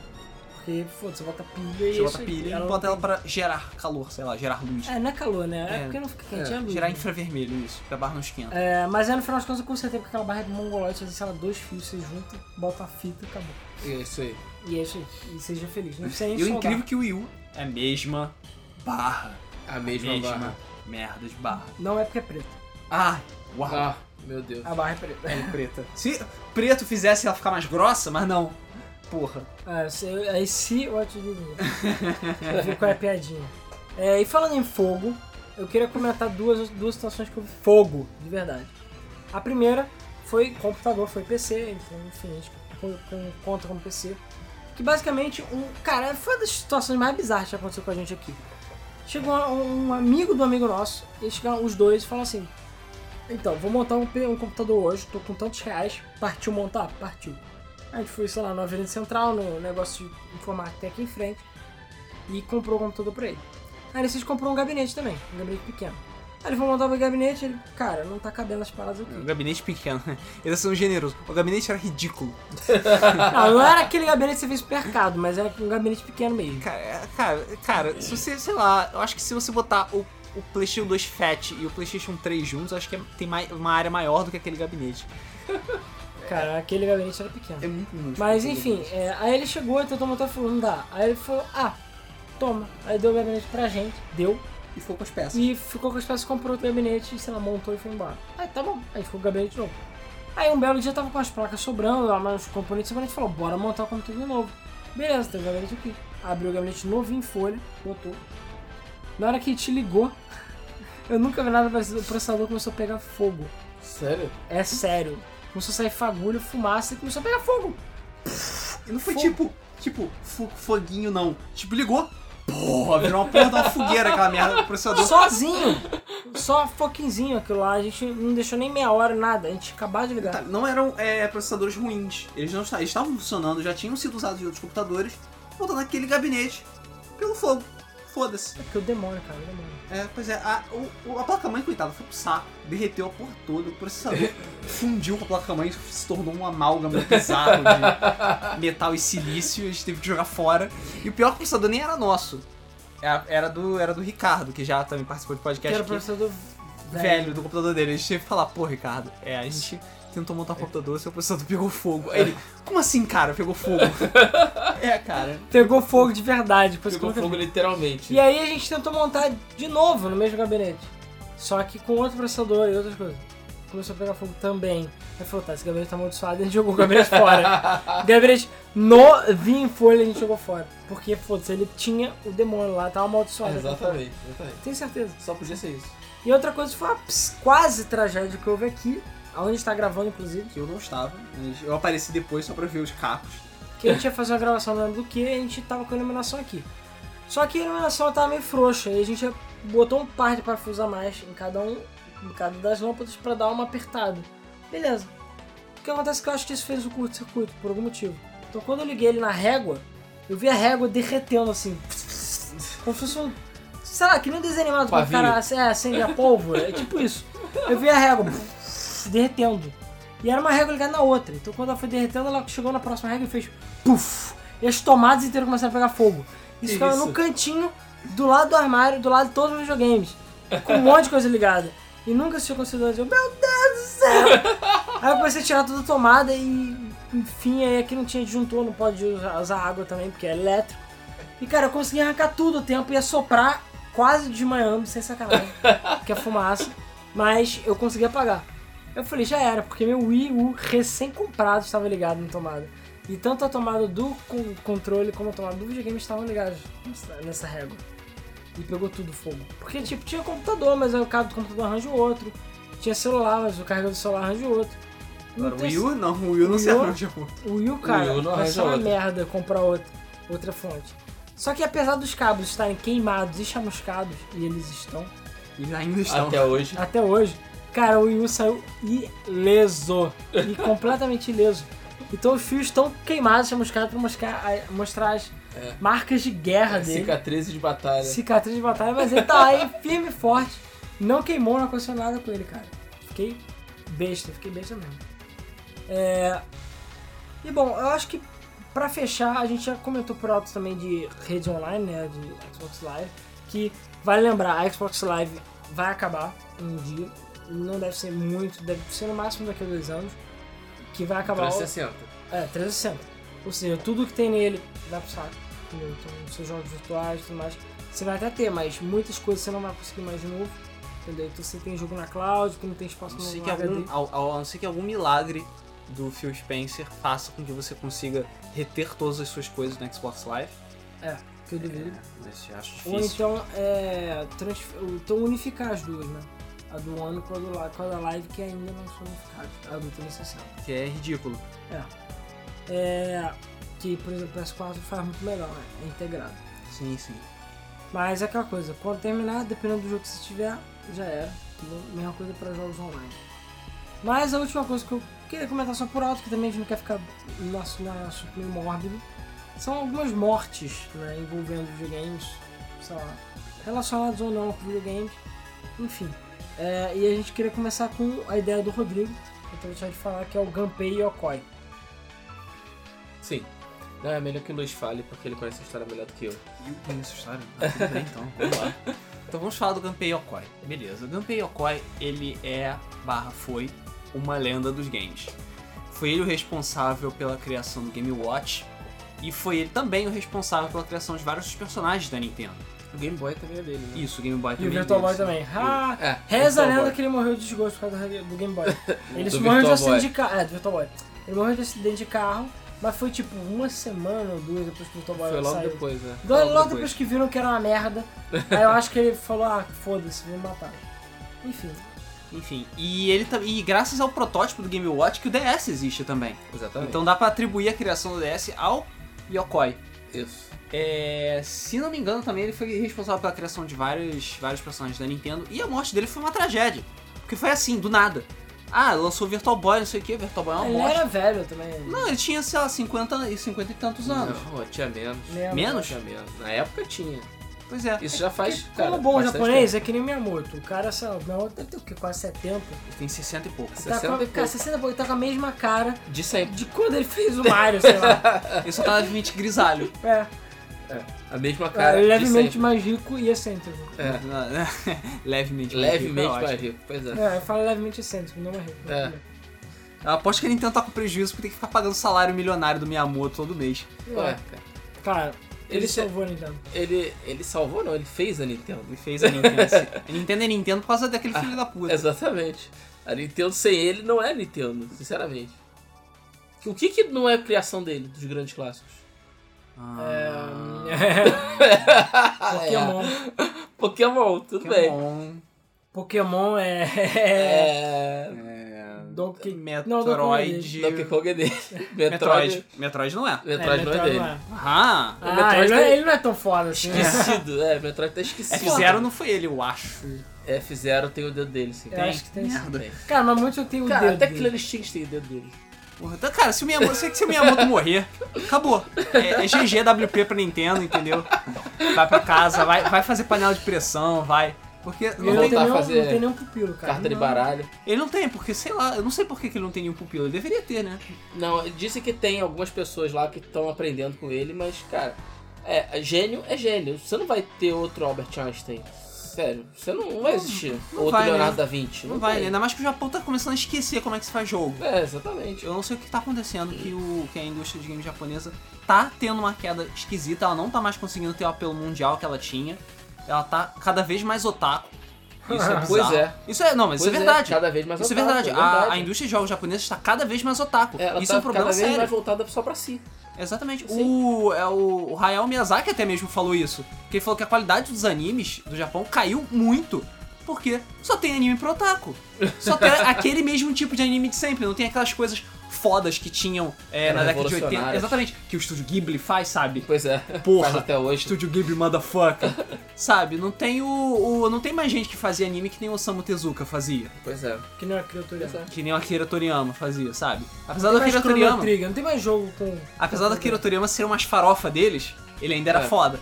Porque, foda, você bota pilha e Você bota pilha e ela bota ela pra gerar calor, sei lá, gerar luz. É, não é calor, né? É, É. porque não fica quente, é, É, luz. Gerar né? infravermelho, isso, porque a barra não esquenta. É, mas aí no final das contas eu consertei porque aquela barra é de mongoloide, você sei lá, dois fios, você junta, bota a fita e acabou. É isso aí. E é isso aí. E seja feliz. Não precisa nem E o incrível é que o Wii U é a mesma barra. A mesma, mesma barra. De barra. Não é porque é preto. Ai, uau. Ah, meu Deus. A barra é preta. É preta. Se preto fizesse ela ficar mais grossa, mas não. Porra. É, se, aí se o atitude Pra ver qual é a piadinha. É, e falando em fogo, eu queria comentar duas, duas situações que eu vi fogo, de verdade. A primeira foi computador, foi PC, então, enfim, a gente com, com, conta como PC. Que basicamente, um cara, foi uma das situações mais bizarras que aconteceu com a gente aqui. Chegou um, amigo do amigo nosso, eles chegaram os dois e falaram assim: Então, vou montar um, um computador hoje, tô com tantos reais, partiu montar? Partiu. A gente foi, sei lá, na Avenida Central, no negócio de informática que tem aqui em frente, e comprou o computador pra ele. Aí decidiu comprou um gabinete também, um gabinete pequeno. Aí ele foi montar o gabinete ele, cara, não tá cabendo as paradas Um aqui. gabinete pequeno. Eles são generosos. O gabinete era ridículo. Não, não era aquele gabinete que você fez supermercado, mas era um gabinete pequeno mesmo. Cara, é- cara, cara, se você, sei lá, eu acho que se você botar o, o PlayStation 2 Fat e o PlayStation 3 juntos, acho que é- tem mais, uma área maior do que aquele gabinete. Cara, aquele gabinete era pequeno. É muito minúsculo. Mas enfim, é, aí ele chegou e tentou montar e falou, não dá. Aí ele falou, ah, toma. Aí deu o gabinete pra gente, deu. E ficou com as peças. E ficou com as peças, comprou outro gabinete, e sei lá, montou e foi embora. Aí tá bom, aí ficou o gabinete novo. Aí um belo dia tava com as placas sobrando, lá, mas os componentes sobrando, a gente falou, bora montar o computador de novo. Beleza, tem o gabinete aqui. abriu o gabinete novinho em folha, botou. Na hora que te ligou, eu nunca vi nada parecido, o processador começou a pegar fogo. Sério? É sério. Começou a sair fagulha, fumaça e começou a pegar fogo. E não foi Fogo. tipo, tipo, fo- foguinho não. Tipo, ligou. Porra, virou uma porra de uma fogueira aquela merda do processador. Sozinho! Só foquinzinho aquilo lá. A gente não deixou nem meia hora, nada. A gente acabou de ligar. Tá, não eram é, processadores ruins. Eles não estavam, eles estavam funcionando, já tinham sido usados em outros computadores. Voltando naquele gabinete pelo fogo. Foda-se. É porque o demônio, cara, o demônio. É, pois é, a, o- a placa-mãe, coitada, foi pro saco. Derreteu a porra toda, o processador fundiu com a placa-mãe, se tornou um amálgama bizarro de metal e silício, a gente teve que jogar fora. E o pior é que o processador nem era nosso. Era, era do, era do Ricardo, que já também participou de Que podcast era o processador velho do computador dele. A gente teve que falar, pô, Ricardo, é, a gente tentou montar o computador, seu processador pegou fogo. Aí ele, como assim, cara, pegou fogo? é, cara. Pegou fogo de verdade. Pegou fogo vi. literalmente. E aí a gente tentou montar de novo no mesmo gabinete. Só que com outro processador e outras coisas. Começou a pegar fogo também. Aí falou, tá, esse gabinete tá amaldiçoado, a gente jogou o gabinete fora. gabinete novinho em folha a gente jogou fora. Porque, foda-se, ele tinha o demônio lá, tava amaldiçoado. Exatamente, exatamente. Tenho certeza. Só podia ser isso. E outra coisa foi uma ps- quase tragédia que houve aqui, aonde a gente tá gravando, inclusive, Que eu não estava, mas eu apareci depois só pra ver os cacos. que a gente ia fazer uma gravação não lembro do que, a gente tava com a iluminação aqui. Só que a iluminação tava meio frouxa, e a gente botou um par de parafusos a mais em cada um, em cada das lâmpadas pra dar uma apertada. Beleza. O que acontece é que eu acho que isso fez o curto-circuito, por algum motivo. Então quando eu liguei ele na régua, eu vi a régua derretendo assim. Como se fosse um. Sei lá, que nem um desenho animado o cara é, acende a pólvora. É tipo isso. Eu vi a régua derretendo. E era uma régua ligada na outra. Então quando ela foi derretendo, ela chegou na próxima régua e fez puf! E as tomadas inteiras começaram a pegar fogo. Isso ficava no cantinho, do lado do armário, do lado de todos os videogames. Com um monte de coisa ligada. E nunca se tinha conseguido dizer, meu Deus do céu! aí eu comecei a tirar toda a tomada e, enfim, aí aqui não tinha disjuntor, não pode usar, usar água também, porque é elétrico. E cara, eu consegui arrancar tudo o tempo, ia soprar quase desmaiando, sem sacanagem, que é fumaça. Mas eu consegui apagar. Eu falei, já era, porque meu Wii U recém-comprado estava ligado na tomada. E tanto a tomada do con- controle como a tomada do videogame estavam ligados nessa- régua. E pegou tudo fogo. Porque, tipo, tinha computador, mas aí o cabo do computador arranja o outro. Tinha celular, mas o carregador do celular arranja o outro. Agora, o Wii U não, o Wii U não se arranja muito. o Wii U, cara, Wii U não vai ser arranja uma merda comprar outra, outra fonte. Só que apesar dos cabos estarem queimados e chamuscados, e eles estão E ainda estão. Até hoje. até hoje, cara, o Wii U saiu ileso. E completamente ileso. Então os fios estão queimados, chamuscados pra mostrar, mostrar as É. marcas de guerra dele. Cicatrizes de batalha. Cicatriz de batalha, mas ele tá aí firme e forte. Não queimou, não aconteceu nada com ele, cara. Fiquei besta, fiquei besta mesmo. É... E bom, eu acho que pra fechar, a gente já comentou por alto também de rede online, né, de Xbox Live, que vale lembrar, a Xbox Live vai acabar um dia, não deve ser muito, deve ser no máximo daqui a dois anos, que vai acabar... o- 360. é, 360. Ou seja, tudo que tem nele vai pro saco. Entendeu? Então, seus jogos virtuais e tudo mais. Você vai até ter, mas muitas coisas você não vai conseguir mais de novo. Entendeu? Então você tem jogo na cloud, que não tem espaço no que algum, ao, ao- a não ser que algum milagre do Phil Spencer faça com que você consiga reter todas as suas coisas no Xbox Live. É, que eu duvido. Mas eu acho Ou então, é, transfer... então unificar as duas, né? A do ano com a, do, com a da live que ainda não unificadas. A do 360. Que é ridículo. É, que, por exemplo, o PS4 faz muito melhor, né? É integrado. Sim, sim. Mas é aquela coisa, quando terminar, dependendo do jogo que você tiver, já era. Mesma coisa para jogos online. Mas a última coisa que eu queria comentar só por alto, que também a gente não quer ficar no nosso, no nosso meio mórbido, são algumas mortes né, envolvendo videogames, sei lá, relacionados ou não com videogames, enfim. É, e a gente queria começar com a ideia do Rodrigo, então deixar de falar que é o Gunpei Yokoi. Sim. Não, é melhor que o Luiz fale, porque ele conhece a história melhor do que eu. Eu conheço a história. Ah, tudo bem, então. Vamos lá. Então vamos falar do Gunpei Yokoi. Beleza. O Gunpei Yokoi, ele é, barra foi, uma lenda dos games. Foi ele o responsável pela criação do Game Watch. E foi ele também o responsável pela criação de vários personagens da Nintendo. O Game Boy também é dele, né? Isso, o Game Boy E também. o é Virtual Boy deles. também. Ah, É, Reza a lenda Boy. que ele morreu de desgosto por causa do Game Boy. Ele morreu de acidente Boy. de carro. É, do Virtual Boy. Ele morreu de acidente de carro Mas foi tipo uma semana ou duas depois que o Virtual Boy Foi logo saiu. depois, né? Logo, logo depois. depois que viram que era uma merda, aí eu acho que ele falou, ah, foda-se, vou matar. Enfim, Enfim, e ele e graças ao protótipo do Game Watch que o DS existe também. Exatamente. Então dá pra atribuir a criação do DS ao Yokoi. Isso. É, se não me engano, também ele foi responsável pela criação de vários, vários personagens da Nintendo. E a morte dele foi uma tragédia. Porque foi assim, do nada. Ah, lançou o Virtual Boy, não sei o que, Virtual Boy é uma ele bosta. era velho também. Não, ele tinha, sei lá, 50 e 50 e tantos anos. Não, tinha menos. Menos. Menos? Tinha menos. Na época tinha. Pois é. Isso já faz. cara, Como bom japonês, é que nem o Miyamoto. O cara, sei lá, o Miyamoto deve ter o quê? Quase 70. Ele tem 60 e pouco. Tá 60 com, e pouco. cara, 60 e pouco, tá com a mesma cara tempo. De sempre. de quando ele fez o Mario, sei lá. Ele só tá levemente grisalho. É, A mesma é cara. de levemente mais rico e excêntrico. É. levemente. mais rico, Levemente é mais rico. Pois é. É, eu falo levemente excêntrico, não mais rico. É. bem. Eu aposto que a Nintendo tá com prejuízo porque tem que ficar pagando salário milionário do Miyamoto todo mês. Ué, É, cara. Cara, ele, Ele se- salvou a Nintendo. Ele, ele salvou, não, ele fez a Nintendo. Ele fez a Nintendo. a Nintendo é Nintendo por causa daquele filho da puta. Exatamente. A Nintendo sem ele não é Nintendo, sinceramente. O que que não é criação dele, dos grandes clássicos? Ah, Pokémon. Pokémon, tudo bem. Pokémon. Pokémon é. É... É... Donkey- Metroid. não, Donkey Donkey Kong é dele. Metroid. Metroid. Não é. Metroid não é dele. Ah, Ah, Metroid ele, não é, tá- ele não é tão foda assim. né? Esquecido, é, Metroid tá esquecido. F0 não foi ele, eu acho. F0 tem o dedo dele, sim. Eu acho que tem sim. Merda. Tem. Cara, mas muito eu tenho o Cara, dedo. até dele. Killer Instinct tem o dedo dele. Porra, então, cara, se o Miyamoto, se, se o Miyamoto morrer, acabou. É, é GG WP pra Nintendo, entendeu? Vai pra casa, vai, vai fazer panela de pressão, vai. Porque Ele não não, tem, nenhum, fazer não tem nenhum pupilo, cara. Carta de baralho. ele não tem, porque sei lá, eu não sei por que que ele não tem nenhum pupilo. Ele deveria ter, né? Não, disse que tem algumas pessoas lá que estão aprendendo com ele, mas, cara, é, gênio é gênio. Você não vai ter outro Albert Einstein. Sério, você não, não vai existir. não outro vai, Leonardo né? da Vinci. Não, vai, tem. né? Ainda mais que o Japão tá começando a esquecer como é que se faz jogo. É, exatamente. Eu não sei o que tá acontecendo, que, o, que a indústria de games japonesa tá tendo uma queda esquisita, ela não tá mais conseguindo ter o apelo mundial que ela tinha. Ela tá cada vez mais otaku. Isso é bizarro. Pois é. Isso é, não, mas Pois isso é verdade. cada vez mais Isso é otaku, verdade. A, a indústria de jogos japonesa está cada vez mais otaku. É, ela Isso tá é um problema cada vez sério. mais voltada só pra si. Exatamente. Sim. O, é, o, o Hayao Miyazaki até mesmo falou isso. Que ele falou que a qualidade dos animes do Japão caiu muito. Porque só tem anime pro otaku. Só tem aquele mesmo tipo de anime de sempre. Não tem aquelas coisas fodas que tinham é, Eram na década de 80. revolucionárias. Exatamente. Que o estúdio Ghibli faz, sabe? Pois é. Porra. Faz até hoje. Estúdio Ghibli motherfucker. sabe? Não tem o, o- Não tem mais gente que fazia anime que nem o Osamu Tezuka fazia. Pois é. Que não é criatura. Pois é. Que nem o Akira Toriyama fazia, sabe? Apesar do Akira Toriyama. Não tem mais jogo com. Apesar do Akira Toriyama ser umas farofa deles, ele ainda era É. foda.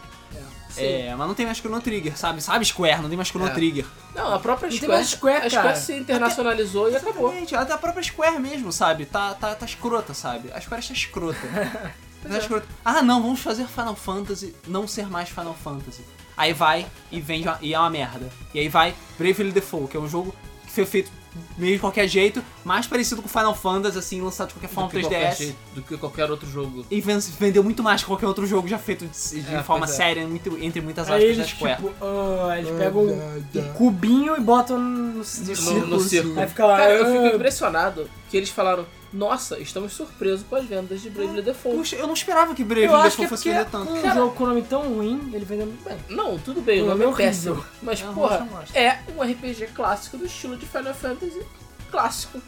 Sim. É, mas não tem mais Chrono Trigger, sabe? Sabe Square, não tem mais Chrono É. Trigger. Não, a própria Não tem Square. mais Square, a cara. Square se internacionalizou e acabou. Até a própria Square mesmo, sabe? Tá, tá, tá escrota, sabe? A Square está escrota. Tá escrota. Ah, não, vamos fazer Final Fantasy não ser mais Final Fantasy. Aí vai e vende uma- e é uma merda. E aí vai Bravely Default, que é um jogo que foi feito meio de qualquer jeito, mais parecido com Final Fantasy, assim, lançado de qualquer Do forma que, qualquer 3DS. jeito, do que qualquer outro jogo. E ven- vendeu muito mais que qualquer outro jogo já feito de, de É, forma é. séria, muito- entre muitas aspas, da eles, Square. tipo, ah, eles pegam um, um cubinho e botam no, no círculo. no círculo. Aí fica lá. Cara, eu fico ah, impressionado que eles falaram: Nossa, estamos surpresos com as vendas de Bravely Default. Puxa, eu não esperava que Bravely Eu que Default é fosse vender tanto. um Cara- jogo com nome tão ruim, ele vendeu muito bem. Não, tudo bem, o nome é é péssimo. Mas, Eu porra, é um RPG clássico do estilo de Final Fantasy clássico.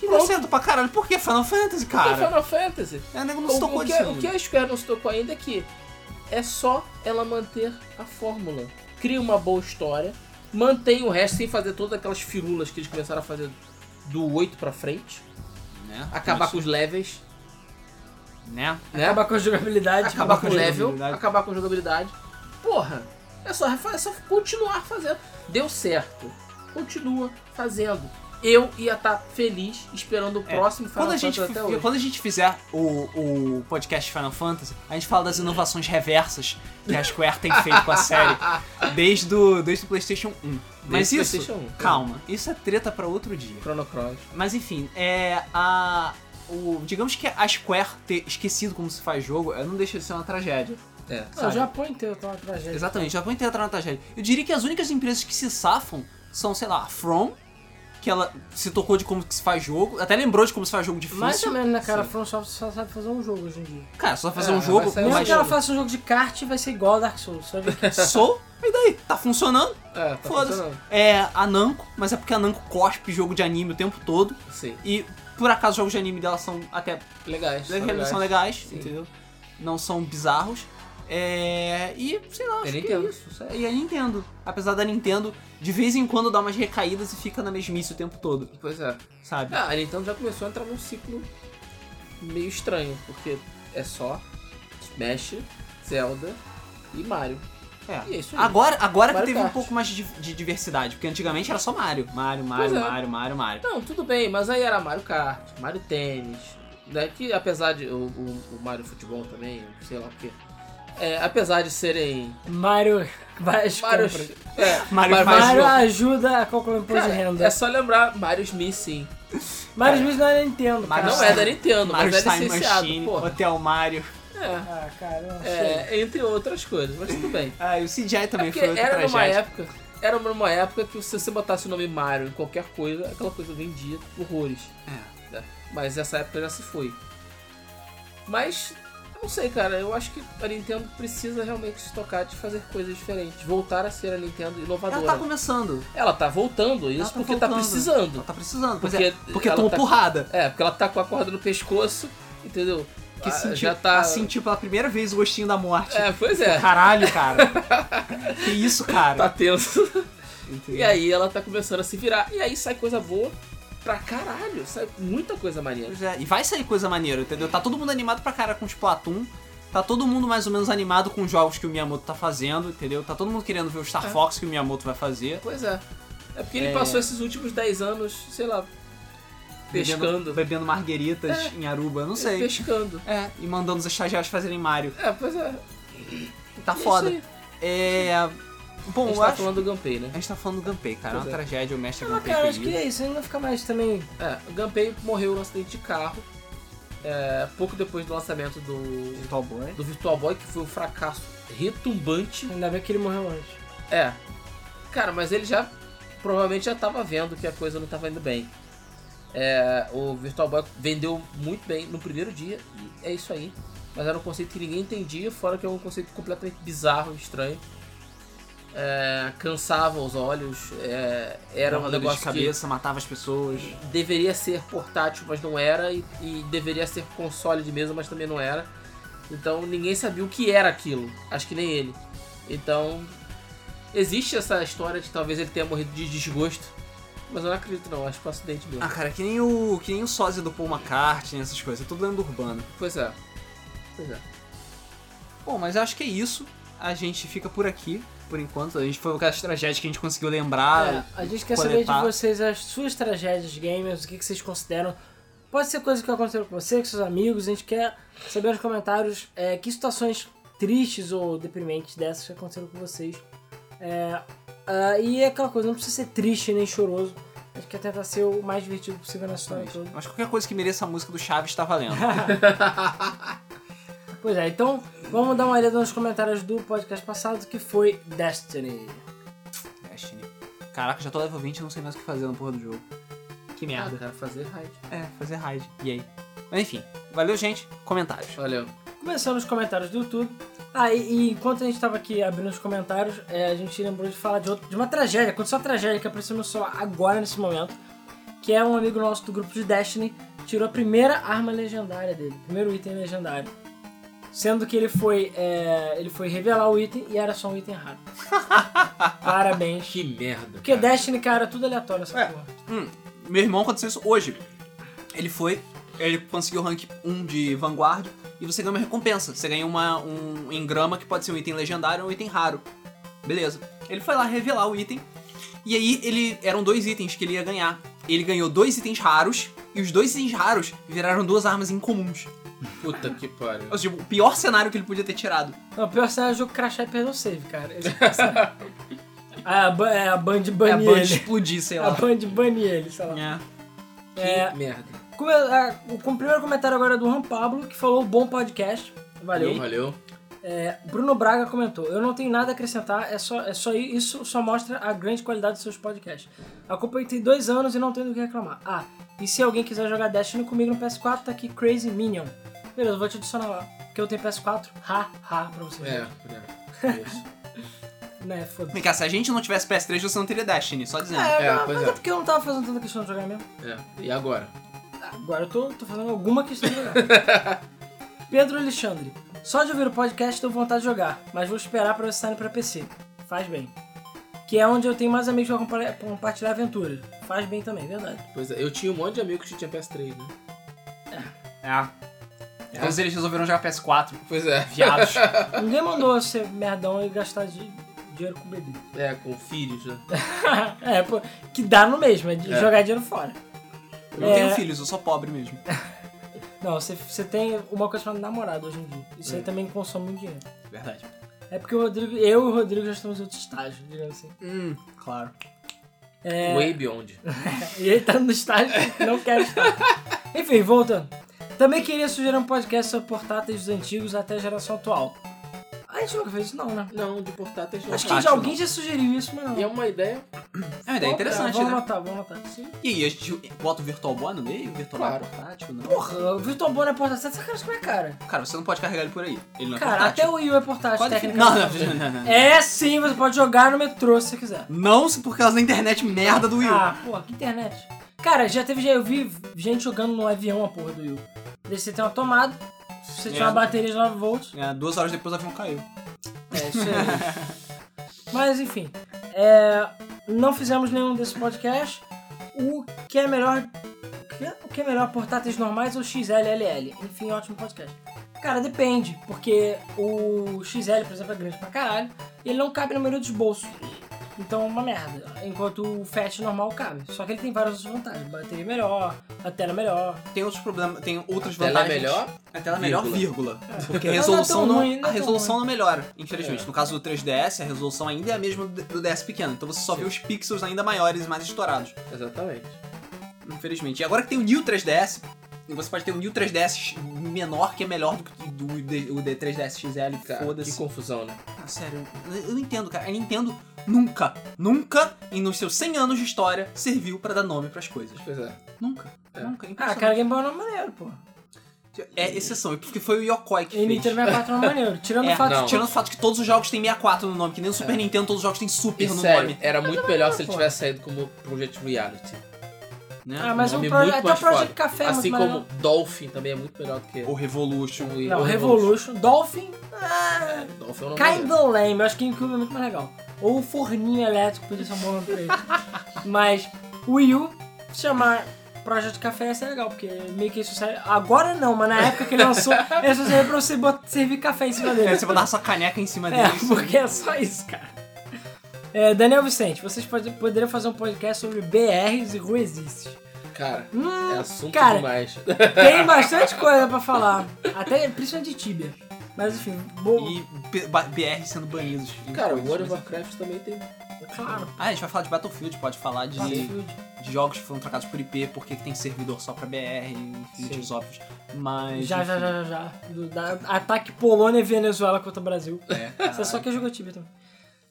Que deu certo pra caralho. Por que Final Fantasy, cara? Final Fantasy. É, nego não O, se tocou o, que, o que a Square não se tocou ainda é que é só ela manter a fórmula. Cria uma boa história, mantém o resto sem fazer todas aquelas firulas que eles começaram a fazer do 8 pra frente. Né? Acabar Isso, com os levels, Né? né? Acabar com a jogabilidade. acabar com o com level, jogabilidade. acabar com a jogabilidade. Porra, é só, é só continuar fazendo. Deu certo. Continua fazendo. Eu ia estar feliz esperando o É, próximo Final Quando a, gente, Fantasy até hoje. quando a gente fizer o, o podcast Final Fantasy, a gente fala das inovações reversas que a Square tem feito com a série desde o, desde o PlayStation 1. Mas Desde o isso, PlayStation 1. calma, isso é treta pra outro dia. Chrono Cross. Mas enfim, é a o digamos que a Square ter esquecido como se faz jogo, eh, não deixa de ser uma tragédia. É. Não, o? Japão inteiro tá uma tragédia. Exatamente, já vou entrar na tragédia. Eu diria que as únicas empresas que se safam são, sei lá, a From que ela se tocou de como que se faz jogo, até lembrou de como se faz jogo difícil. Mais ou menos, né, cara? A Sim. From Software só sabe fazer um jogo hoje em dia. Cara, só fazer É, um jogo, Mesmo que ela faça um jogo de kart, vai ser igual a Dark Souls. Só e daí? Tá funcionando? É, tá Foda-se. É a Namco, mas é porque a Namco cospe jogo de anime o tempo todo. Sim. E por acaso os jogos de anime dela são até Legais. são são legais. legais, entendeu? Não são bizarros. É, e, sei lá, acho que Nintendo. é isso. E a Nintendo. Apesar da Nintendo, de vez em quando dá umas recaídas e fica na mesmice o tempo todo, Pois é. sabe? Ah, a Nintendo já começou a entrar num ciclo meio estranho, porque é só Smash, Zelda e Mario. É. E é isso aí. Agora, agora que Mario teve um Kart. pouco mais de, de diversidade, porque antigamente era só Mario. Mario, Mario, é. Mario, Mario, Mario. Não, tudo bem, mas aí era Mario Kart, Mario Tênis, né, que apesar de o, o, o Mario Futebol também, sei lá o quê. É, apesar de serem às Mario, compras. é, Mario ajuda a calcular o imposto de renda. é só lembrar Mario Smith sim. Mario Smith não é Nintendo, Mario cara. Não é da Nintendo, Mario mas é Time licenciado, Machine, pô. Hotel Mario. É, Ah, cara, é, entre outras coisas, mas tudo bem. Ah, e o CGI É também porque foi outra era numa época, era numa época que se você botasse o nome Mario em qualquer coisa, aquela coisa vendia horrores. É. né? Mas essa época já se foi. Mas, não sei, cara, eu acho que a Nintendo precisa realmente se tocar de fazer coisas diferentes. Voltar a ser a Nintendo inovadora. Ela tá começando. Ela tá voltando, isso Ela tá porque tá voltando. precisando. Ela tá precisando. Porque é, porque ela tomou tá- porrada. É, porque ela tá com a corda no pescoço, entendeu? Que Ah, sentiu, já tá. sentiu pela primeira vez o gostinho da morte. É, pois é. Caralho, cara. que isso, cara. Tá tenso. Entendeu? E aí ela tá começando a se virar. E aí sai coisa boa pra caralho. Sai muita coisa maneira. Pois é, e vai sair coisa maneira, entendeu? Tá todo mundo animado pra cara com Splatoon. Tá todo mundo mais ou menos animado com os jogos que o Miyamoto tá fazendo, entendeu? Tá todo mundo querendo ver o Star É. Fox que o Miyamoto vai fazer. Pois é. É porque ele É. passou esses últimos 10 anos, sei lá, Bebendo, pescando. bebendo margueritas É. em Aruba, não sei. Pescando. É, e mandando os estagiários fazerem Mario. É, pois é. Tá É foda. É. Bom, A gente tá acho. falando do Gunpei, né? A gente tá falando do Gunpei, cara. É Pois uma é. tragédia, o mestre Não, Gunpei cara, acho que é isso. Ainda fica mais também. É, o Gunpei morreu num acidente de carro. é, pouco depois do lançamento do, Virtual Boy. do Virtual Boy, que foi um fracasso retumbante. Ainda bem que ele morreu antes. É. Cara, mas ele já provavelmente já tava vendo que a coisa não tava indo bem. É, o Virtual Boy vendeu muito bem no primeiro dia, e é isso aí. Mas era um conceito que ninguém entendia, fora que é um conceito completamente bizarro, estranho. É, cansava os olhos, é, era um Dava dor negócio de cabeça, matava as pessoas. deveria ser portátil, mas não era, e, e deveria ser console de mesa, mas também não era. Então ninguém sabia o que era aquilo, acho que nem ele. Então existe essa história de talvez ele tenha morrido de desgosto, mas eu não acredito não, acho que foi um acidente mesmo. Ah, cara, que nem o, que nem o sósia do Paul McCartney, essas coisas. É tudo lenda urbana. Pois é. Pois é. Bom, mas acho que é isso. A gente fica por aqui, por enquanto. A gente foi aquelas tragédias que a gente conseguiu lembrar. É, a gente quer saber de coletar. vocês as suas tragédias gamers, o que, que vocês consideram. Pode ser coisa que aconteceu com você, com seus amigos. A gente quer saber nos comentários é, que situações tristes ou deprimentes dessas que aconteceram com vocês. É, ah, e é aquela coisa, não precisa ser triste nem choroso. A gente quer tentar ser o mais divertido possível na história toda. Mas qualquer coisa que mereça a música do Chaves tá valendo. Pois é, então vamos dar uma olhada nos comentários do podcast passado que foi Destiny. Destiny. Caraca, já tô level 20 e não sei mais o que fazer na porra do jogo. Que Ah, merda. cara, fazer raid. É, fazer raid. E aí? Mas enfim, valeu, gente. Comentários. Valeu. Começando os comentários do YouTube. Ah, e, e enquanto a gente tava aqui abrindo os comentários, é, a gente lembrou de falar de, outro, de uma tragédia. Aconteceu uma tragédia que apareceu no celular agora, nesse momento. Que é um amigo nosso do grupo de Destiny. Tirou a primeira arma legendária dele. Primeiro item legendário. Sendo que ele foi, é, ele foi revelar o item e era só um item raro. Parabéns. Que merda. Porque Destiny, cara, é tudo aleatório essa É. porra. Hum, meu irmão aconteceu isso hoje. Ele foi, ele conseguiu o rank 1 de Vanguard e você ganha uma recompensa. Você ganha uma, um engrama que pode ser um item legendário ou um item raro. Beleza. Ele foi lá revelar o item. E aí ele eram dois itens que ele ia ganhar. Ele ganhou dois itens raros e os dois itens raros viraram duas armas incomuns. Puta que pariu. Ou seja, o pior cenário que ele podia ter tirado. Não, o pior cenário é o jogo crachar e perder o save, cara. Esse é o pior cenário. Ah, a, é, a Band É a banir Band ele. explodir, sei A lá. Band banir ele, sei lá. É. É, Que merda. come- ah, o, o primeiro comentário agora é do Juan Pablo, que falou bom podcast. Valeu. Valeu. É, Bruno Braga comentou: Eu não tenho nada a acrescentar, é só, é só isso só mostra a grande qualidade dos seus podcasts. Acompanhei tem dois anos e não tenho do que reclamar. Ah, e se alguém quiser jogar Destiny comigo no PS4, tá aqui Crazy Minion. Beleza, eu vou te adicionar lá. Porque eu tenho PS4, ha, ha, pra você. É, é. Isso. Né, foda-se. Vem cá, se a gente não tivesse PS3, você não teria Destiny, só dizendo. É, É, mas, pois mas é. é porque eu não tava fazendo tanta questão de jogar mesmo. É. E agora? Agora eu tô, tô fazendo alguma questão de jogar. Pedro Alexandre. Só de ouvir o podcast deu vontade de jogar, mas vou esperar pra você sair pra PC. Faz bem. Que é onde eu tenho mais amigos pra compa- compartilhar aventuras. Faz bem também, verdade. Pois é, eu tinha um monte de amigos que tinha PS3, né? É. Todos eles resolveram jogar PS4. Pois é. Viados. Ninguém mandou ser merdão e gastar de- dinheiro com bebida. É, com filhos, né? é, pô, que dá no mesmo, é de É. jogar dinheiro fora. Eu não É. tenho filhos, eu sou pobre mesmo. Não, você, você tem uma coisa chamada namorado hoje em dia. Isso aí É. também consome muito dinheiro. Verdade. É porque o Rodrigo, eu e o Rodrigo já estamos em outro estágio, digamos assim. Hum, claro. É, Way Beyond. E ele tá no estágio que não quer estar. Enfim, voltando. Também queria sugerir um podcast sobre portáteis dos antigos até a geração atual. A gente nunca fez isso não, né? Não, de portáteis não. Acho que já, alguém não. já sugeriu isso, mas não. E é uma ideia, É uma ideia interessante, vamos né? anotar, vamos anotar. Sim. E aí, a gente bota o Virtual Boy no meio? O Virtual Boy Claro. portátil? Não. Porra, o Virtual Boy não é portátil, tá sacanagem com a minha cara. Cara, você não pode carregar ele por aí. Ele não é Cara, portátil. até o Wii U é portátil, Pode ficar- tecnicamente. Não, não, não, não. É sim, você pode jogar no metrô se você quiser. Não se por causa da internet merda do Wii U. Ah, porra, que internet. Cara, já teve, já eu vi gente jogando no avião a porra do Wii U. Daí você tem uma tomada, você É. tinha uma bateria de 9 volts. É, duas horas depois o avião caiu. É isso aí. Mas enfim, é, não fizemos nenhum desses podcasts. O que é melhor. O que é melhor, portáteis normais ou XLLL? Enfim, ótimo podcast. Cara, depende, porque o XL, por exemplo, é grande pra caralho e ele não cabe no meio dos bolsos. Então é uma merda. Enquanto o Fat normal cabe. Só que ele tem várias outras vantagens. Bateria melhor, a tela melhor. Tem outros problemas, tem outras Tela é vantagens. melhor? A tela é melhor, vírgula. Porque a Mas resolução não é não, tão ruim, não a é tão resolução não melhora, infelizmente. É. No caso do 3DS, a resolução ainda é a mesma do do DS pequeno. Então você só vê os pixels ainda maiores e mais estourados. Exatamente. Infelizmente. E agora que tem o New 3DS, você pode ter um New 3DS menor que é melhor do que do, D- o D 3DS XL. Cara, que Foda-se. confusão, né? Ah, sério, eu eu não entendo, cara. A Nintendo nunca, nunca, em nos seus 100 anos de história, serviu pra dar nome pras coisas. Pois é. Nunca. É. Nunca. Ah, cara, Game Boy não é maneiro, pô. É exceção, porque foi o Yokoi que E fez. Nintendo 64 não é maneiro. Tirando É, o fato não. de Tirando o fato que todos os jogos têm 64 no nome, que nem no Super É. Nintendo todos os jogos têm Super E no sério, nome. era muito melhor se ele tivesse saído como Project Reality. Né? Ah, mas um o nome Pro- muito até o Project. Café é Assim como. Dolphin também é muito melhor do que O Revolution. o Não, o Revolution. Dolphin, ah, Dolphin é um nome maneiro. kinda lame. Eu acho que GameCube é muito mais legal. Ou o Forninho Elétrico, podia ser um bom nome pra ele. Mas o Wii U, se chamar Project Café ia ser legal, porque meio que isso serve... Agora não, mas na época que ele lançou, ele só servia pra você servir café em cima É, dele. você botar sua caneca em cima É, dele. porque é só isso, cara. É, Daniel Vicente, vocês pode- poderiam fazer um podcast sobre BRs e ruesices. Cara, Hum, é assunto cara, demais. Tem bastante coisa pra falar. Até principalmente de Tibia. Mas enfim, bo... E BR sendo banidos. Cara, o World of mas- Warcraft também tem. claro. Ah, a gente vai falar de Battlefield, pode falar de, de jogos que foram trocados por IP, porque que tem servidor só pra BR, motivos óbvios. Mas. Já, já, enfim, já, já, já. Ataque Polônia e Venezuela contra o Brasil. É, Você só quer jogar Tibia também.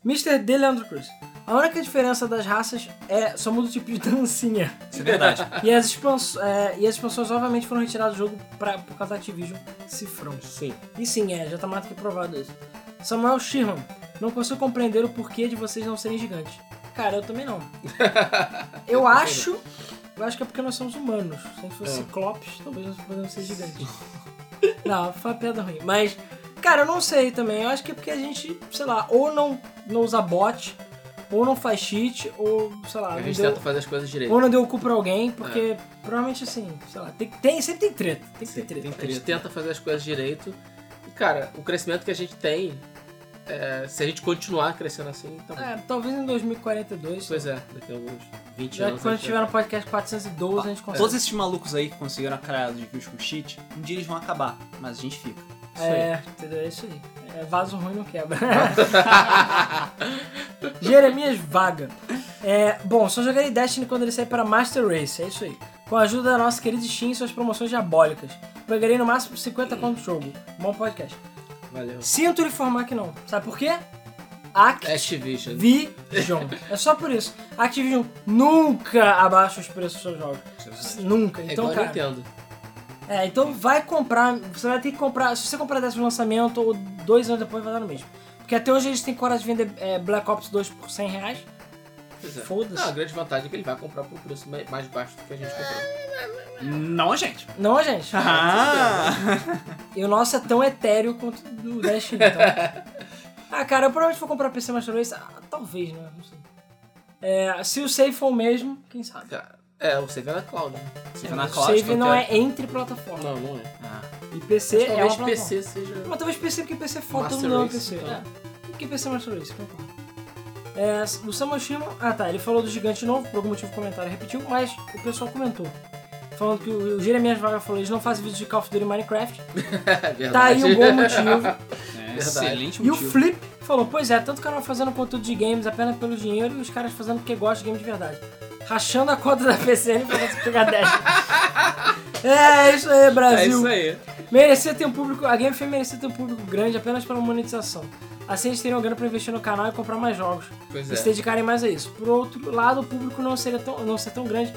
Mr. D. Leandro Cruz. A única diferença das raças é só muda o tipo de dancinha. Isso é verdade. E as, expans é, e as expansões obviamente foram retiradas do jogo pra, por causa da Activision Cifrão. Sim. E sim, é, já tá mais do que provado isso. Samuel Sherman, não consigo compreender o porquê de vocês não serem gigantes. Cara, eu também não. Eu acho. Eu acho que é porque nós somos humanos. Se a gente fosse É. ciclopes, talvez nós podemos ser gigantes. Não, foi uma piada ruim. Mas, cara, eu não sei também. Eu acho que é porque a gente, sei lá, ou não, não usa bot, ou não faz cheat, ou, sei lá, A gente deu, tenta fazer as coisas direito. ou não deu o cu pra alguém, porque provavelmente assim, sei lá, tem, tem, sempre tem treta. Tem que ter treta. A gente tenta fazer as coisas direito. E, cara, o crescimento que a gente tem, é, se a gente continuar crescendo assim, tá bom. É, talvez em 2042. Pois é, daqui a uns 20 Já anos. que quando a gente tiver no podcast 412, a gente consegue. Todos esses malucos aí que conseguiram criar de views com cheat, um dia eles vão acabar, mas a gente fica. Isso aí. É, entendeu? É isso aí. É, vaso ruim não quebra. Jeremias Vaga. É, bom, só jogarei Destiny quando ele sair para Master Race, é isso aí. Com a ajuda da nossa querida Steam e suas promoções diabólicas. Pegarei no máximo 50 conto jogo. Bom podcast. Valeu. Sinto lhe informar que não. Sabe por quê? Activision. Activision. É só por isso. Activision nunca abaixa os preços dos seus jogos. Nunca. É Então, igual a cara. Nintendo. É, então vai comprar. Você vai ter que comprar. Se você comprar desse lançamento ou dois anos depois, vai dar no mesmo. Porque até hoje eles têm coragem de vender é, Black Ops 2 por 100 reais. É. Foda-se. Não, a grande vantagem é que ele vai comprar por preço mais baixo do que a gente comprou. Não, gente. Não, gente. Ah. E o nosso é tão etéreo quanto o do Destiny. Então. ah, cara, eu provavelmente vou comprar PC Master Race. Ah, talvez, né? Não sei. É, se o save for o mesmo, quem sabe? Cara, É, o save é na cloud, né? Você É, na o cloud, save não é entre plataformas. Não, não é. Ah. E PC Mas é uma talvez plataforma. PC seja. Mas talvez PC, porque PC é foda, ama Race, PC. então. É. Porque PC é Master Race, concordo. É, o Samoshima... Ah tá, ele falou do gigante novo, por algum motivo o comentário repetiu, mas o pessoal comentou. Falando que o, o Jeremias Vaga falou, eles não fazem vídeos de Call of Duty e Minecraft. É verdade. Tá aí um bom motivo. É, excelente E o motivo. Flip falou, pois é, tanto canal fazendo conteúdo de games apenas pelo dinheiro e os caras fazendo porque gostam de games de verdade. Rachando a conta da PCN pra você pegar 10. é, isso aí, É Brasil. isso aí. Merecia ter um público. A Game FM merecia ter um público grande apenas pela monetização. Assim eles teriam grana pra investir no canal e comprar mais jogos. Pois E se é. dedicarem mais a isso. Por outro lado, o público não, seria tão, não ser tão grande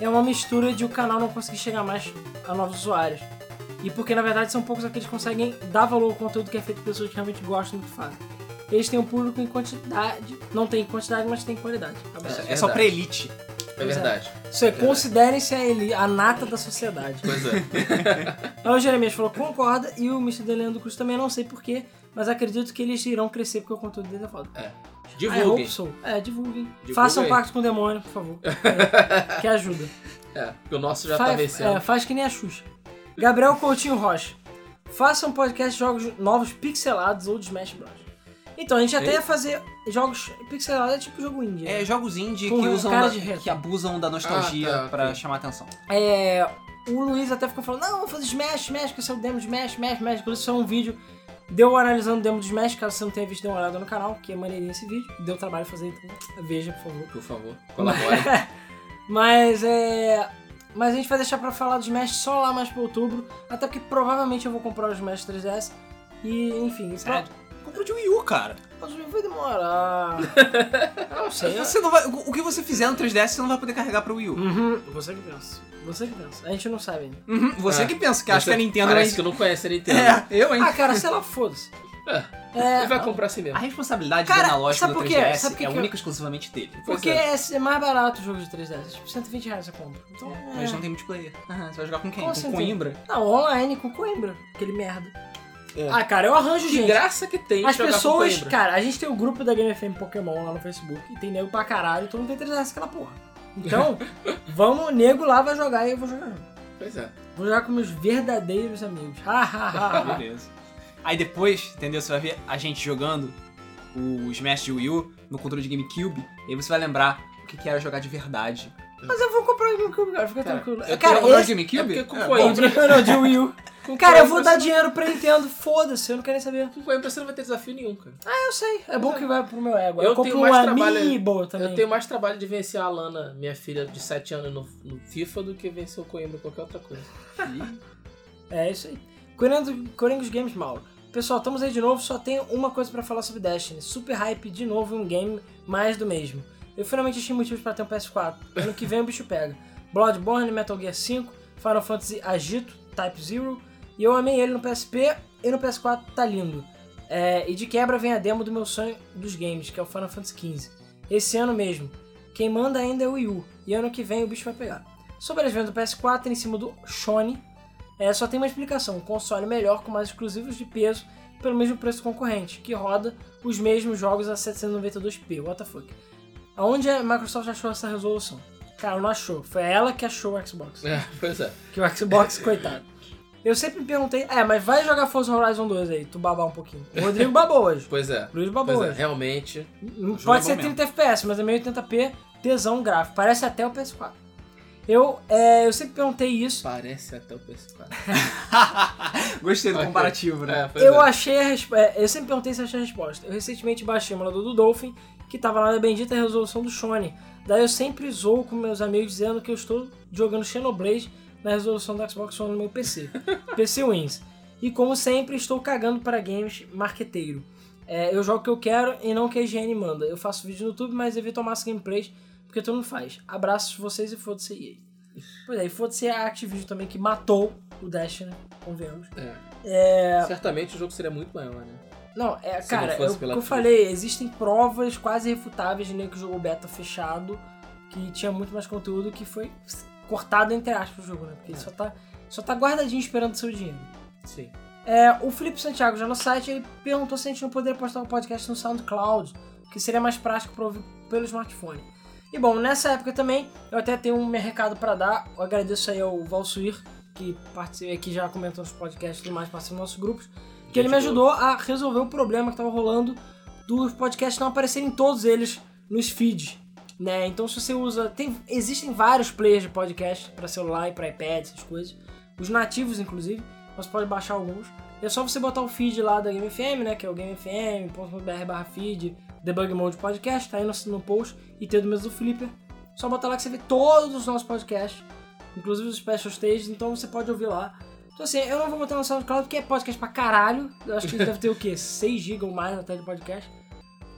é uma mistura de o canal não conseguir chegar mais a novos usuários. E porque na verdade são poucos aqueles que conseguem dar valor ao conteúdo que é feito por pessoas que realmente gostam do que fazem. Eles têm um público em quantidade. Não tem em quantidade, mas tem em qualidade. Abraço. É só pra elite. É verdade. Isso aí, considerem-se a, eli- a nata da sociedade. Pois é. Aí o Jeremias falou que concorda e o Mr. Delendo Cruz também não sei porquê, mas acredito que eles irão crescer porque o conteúdo dele é foda. É. I Divulguem. hope so. É, divulguem. Divulguem. Façam pacto com o demônio, por favor. É, que ajuda. É, porque o nosso já tá faz, vencendo. é, faz que nem a Xuxa. Gabriel Coutinho Rocha. Faça um podcast de jogos novos pixelados ou de Smash Bros. Então, a gente até Ei. ia fazer jogos pixelados, é tipo jogo indie. né? É jogos indie Com que usam da- que abusam da nostalgia Ah, tá, pra chamar atenção. É, o Luiz até ficou falando, não, vamos fazer Smash, Smash, que esse é o demo de Smash, Smash, Smash. Inclusive, isso é um vídeo deu analisando o demo de Smash, caso você não tenha visto, dê uma olhada no canal, que é maneirinho esse vídeo. Deu trabalho fazer, então veja, por favor. Por favor, colabore. Mas é... Mas a gente vai deixar pra falar do Smash só lá mais pra outubro, até porque provavelmente eu vou comprar o Smash 3DS. E, enfim, Sério? Compra de Wii U, cara. Mas vai demorar. Eu não sei. eu- Você não vai, o que você fizer no 3DS, você não vai poder carregar pro Wii U. Uhum, você que pensa. Você que pensa. A gente não sabe ainda. Uhum, você É. que pensa que acha que a Nintendo Parece vai... que não conhece a Nintendo. É, eu, hein? Ah, cara, sei lá, foda-se. É. É, Ele vai comprar assim A mesmo. responsabilidade Cara, do analógico sabe do por 3DS quê? Sabe que é que eu- única e exclusivamente dele. Porque Pois é. mais barato o jogo de 3DS. Tipo, 120 reais você compra. Então, é. Mas não tem multiplayer. Aham, você vai jogar com quem? Como com assim tem? Coimbra? Não, online com Coimbra. Aquele merda. É. Ah, cara, eu arranjo Que gente. graça que tem As pessoas, cara, a gente tem o grupo da Game FM Pokémon lá no Facebook e tem nego pra caralho, todo mundo tem 3DS aquela porra. Então, vamos, nego lá vai jogar e eu vou jogar. Pois é. Vou jogar com meus verdadeiros amigos. Ha, ha, ha. Beleza. Aí depois, entendeu? Você vai ver a gente jogando o Smash de Wii U no controle de GameCube, e aí você vai lembrar o que era jogar de verdade. Mas eu vou comprar o GameCube, cara, fica Cara, tranquilo. eu Cara, comprar esse... de GameCube? é porque É. Não, não, de Wii U. Cara, eu vou dar dinheiro pra Nintendo, foda-se, eu não quero nem saber. Com Coimbra você não vai ter desafio nenhum, cara. Ah, eu sei, é bom que vai pro meu ego. Eu Eu, tenho um mais trabalho- Amiibo também. Eu tenho mais trabalho de vencer a Alana, minha filha de 7 anos, no, no FIFA do que vencer o Coimbra em qualquer outra coisa. É isso aí. Coringos, Coringos Games Mauro. Pessoal, estamos aí de novo, só tenho uma coisa pra falar sobre Destiny. Super hype de novo um game mais do mesmo. Eu finalmente achei motivos pra ter um PS4. Ano que vem o bicho pega. Bloodborne, Metal Gear 5, Final Fantasy Agito, Type Zero. E eu amei ele no PSP e no PS4 tá lindo. É, e de quebra vem a demo do meu sonho dos games, que é o Final Fantasy XV. Esse ano mesmo. Quem manda ainda é o Wii U. E ano que vem o bicho vai pegar. Sobre as vendas do PS4 em cima do Sony, é, só tem uma explicação: um console melhor com mais exclusivos de peso pelo mesmo preço concorrente, que roda os mesmos jogos a 792p. What the fuck? Aonde a Microsoft achou essa resolução? Cara, não achou. Foi ela que achou o Xbox. É, pois é. Que o Xbox, coitado. Eu sempre me perguntei, é, mas vai jogar Forza Horizon 2 aí, tu babar um pouquinho. O Rodrigo babou hoje. Pois é. Luiz babou Pois é, hoje. realmente. Não jogo Pode é ser bom mesmo. 30 FPS, mas é 1080p, tesão gráfico. Parece até o PS4. Eu, é, eu sempre perguntei isso. Parece até o PS4. Gostei do comparativo, né? É, Eu é. achei a resposta. Eu sempre perguntei se eu achei a resposta. Eu recentemente baixei o emulador do Dolphin, que tava lá na bendita resolução do Sony. Daí eu sempre zoo com meus amigos dizendo que eu estou jogando Xenoblade na resolução do Xbox One no meu PC. PC Wins. E como sempre, estou cagando para games marqueteiro. É, eu jogo o que eu quero e não o que a IGN manda. Eu faço vídeo no YouTube, mas evito máximo gameplays, porque todo mundo faz. Abraços vocês e foda-se EA. Pois é, e foda-se a Activision também, que matou o Destiny, convenhamos. É. É, Certamente o jogo seria muito maior, né? não, é, Se cara, não eu, eu falei, existem provas quase irrefutáveis de nego que jogou beta fechado, que tinha muito mais conteúdo que foi cortado entre aspas o jogo, né? Porque ele só tá, só tá guardadinho esperando seu dinheiro. Sim. É, o Felipe Santiago, já no site, ele perguntou se a gente não poderia postar um podcast no SoundCloud, que seria mais prático para ouvir pelo smartphone. E bom, nessa época também, eu até tenho um recado para dar. Eu agradeço aí ao Valsuir, que participa, que já comentou nos podcasts e tudo mais, participa dos nossos grupos, que ele me ajudou a resolver o problema que tava rolando dos podcasts não aparecerem todos eles nos feeds. Né? Então se você usa. Tem, existem vários players de podcast para celular e para iPad, essas coisas. Os nativos, inclusive. Você pode baixar alguns. É só você botar o feed lá da Game FM, né? Que é o gamefm.br barra feed, debug mode podcast, tá aí no, no post. E tem do mesmo do Flipper. Só botar lá que você vê todos os nossos podcasts, inclusive os special stages, então você pode ouvir lá. Então assim, eu não vou botar no SoundCloud porque é podcast pra caralho. Eu acho que deve ter o quê? 6 GB ou mais até de podcast.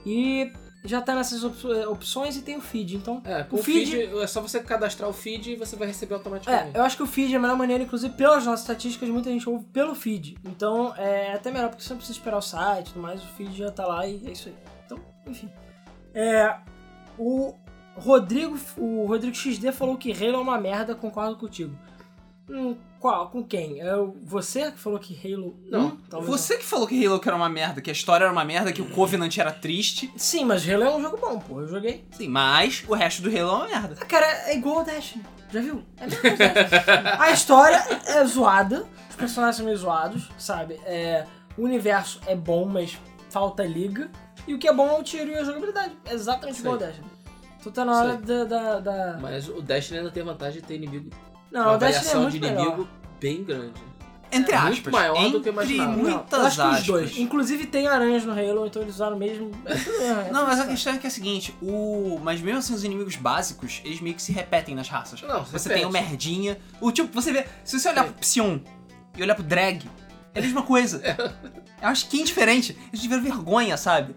E já tá nessas op- opções e tem o feed, então... É, com o o feed, é só você cadastrar o feed e você vai receber É, automaticamente. eu acho que o feed é a melhor maneira, inclusive pelas nossas estatísticas, muita gente ouve pelo feed. Então é até melhor, porque você não precisa esperar o site e tudo mais, o feed já tá lá e é isso aí. Então, enfim. É, o Rodrigo, o Rodrigo XD falou que Halo é uma merda, concordo contigo. Hum, qual? Com quem? É o- você que falou que Halo. Não, um? Talvez Você que falou que Halo que era uma merda, que a história era uma merda, que o Covenant era triste. não. Sim, mas Halo é um jogo bom, pô. Eu joguei. Sim, mas o resto do Halo é uma merda. Ah, cara, é igual o Destiny. Já viu? É a coisa. A história é zoada, os personagens são meio zoados, sabe? É, o universo é bom, mas falta liga. E o que é bom é o tiro e a jogabilidade. É exatamente igual ao Sei. Destiny. Então tá na hora da, da, da- Mas o Destiny ainda tem vantagem de ter inimigo. Não, uma é variação muito de melhor. inimigo bem grande. Entre É aspas. muito maior do que eu entre imaginava. Não, muitas eu acho que os aspas. dois. Inclusive tem aranhas no Halo, então eles usaram mesmo. É é Não, mas a questão é que é a seguinte, o... mas mesmo assim os inimigos básicos, eles meio que se repetem nas raças. Não, Você repete. tem o merdinha, o tipo, você vê, se você olhar Sim. pro Psion e olhar pro Drag, é a mesma coisa. É uma skin diferente, eles tiveram vergonha, sabe?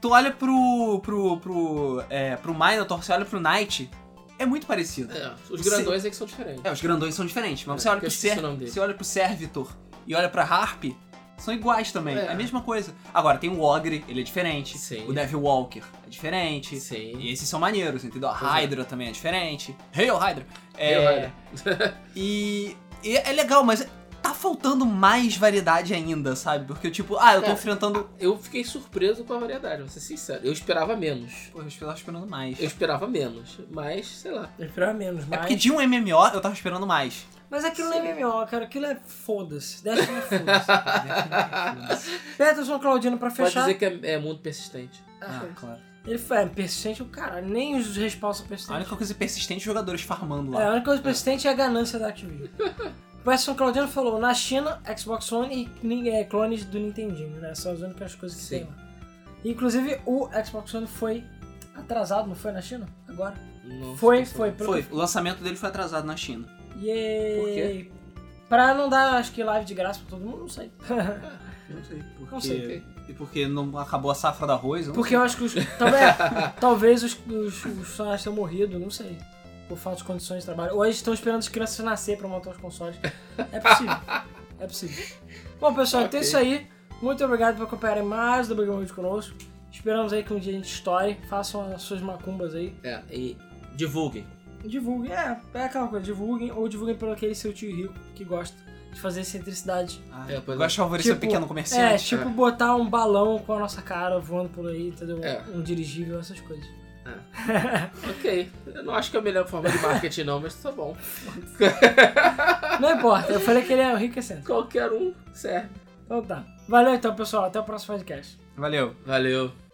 Tu olha pro, pro, pro, é, pro Minotaur, você olha pro Knight, é muito parecido. É, os grandões é que são diferentes. É, os grandões são diferentes, mas É, você olha pro Ser, você olha pro Servitor e olha pra Harp, são iguais também, é. É. a mesma coisa. Agora, tem o Ogre, ele é diferente, Sim. o Devil Walker é diferente, Sim. e esses são maneiros, entendeu? A é. Hydra também é diferente, Hail Hydra. É, Hail e, e é legal, mas tá faltando mais variedade ainda, sabe? Porque, tipo, ah, eu tô É. enfrentando... Eu fiquei surpreso com a variedade, vou ser sincero. Eu esperava menos. Pô, eu tava esperando mais. Eu esperava menos, mas sei lá. Eu esperava menos, É mas... porque de um MMO eu tava esperando mais. Mas aquilo não é MMO, cara. Aquilo é foda-se. Destiny é foda-se. Peterson Claudino pra Pode fechar. dizer que é, é muito persistente. Ah, claro. Ele foi é, persistente, o cara. Nem os respawn são A persistentes. única coisa persistente é jogadores farmando É, a lá. única coisa persistente é a ganância da Activision. O Peterson Claudiano falou, na China, Xbox One e é, clones do Nintendinho, né? São as únicas coisas que Sim. tem lá. Inclusive, o Xbox One foi atrasado, não foi na China? Agora? Não Foi, foi. Pelo Foi, que- o lançamento dele foi atrasado na China. Yay! Por quê? Pra não dar, acho que, live de graça pra todo mundo, não sei. Não sei, porque... Não sei. E porque não acabou a safra do arroz? Porque sei. eu acho que os. Talvez, talvez os, os, os funcionários tenham morrido, não sei. Por falta de condições de trabalho. Ou eles estão esperando as crianças nascer pra montar os consoles. É possível. É possível. Bom, pessoal, então é isso aí. Muito obrigado por acompanharem mais do Bug Mode conosco. Esperamos aí que um dia a gente estoure. Façam as suas macumbas aí. É, e divulguem. Divulguem. É, é aquela coisa. Divulguem. Ou divulguem pelo aquele seu tio rico que gosta de fazer excentricidade. Ah, É, pois gosto de favorecer Tipo, o pequeno É, comerciante. tipo botar um balão com a nossa cara voando por aí, entendeu? É. Um dirigível, essas coisas. Ok. Eu não acho que é a melhor forma de marketing não, mas tá bom. Não importa, eu falei que ele é rico e excêntrico. Qualquer um serve. Então tá. Valeu então, pessoal. Até o próximo podcast. Valeu. Valeu.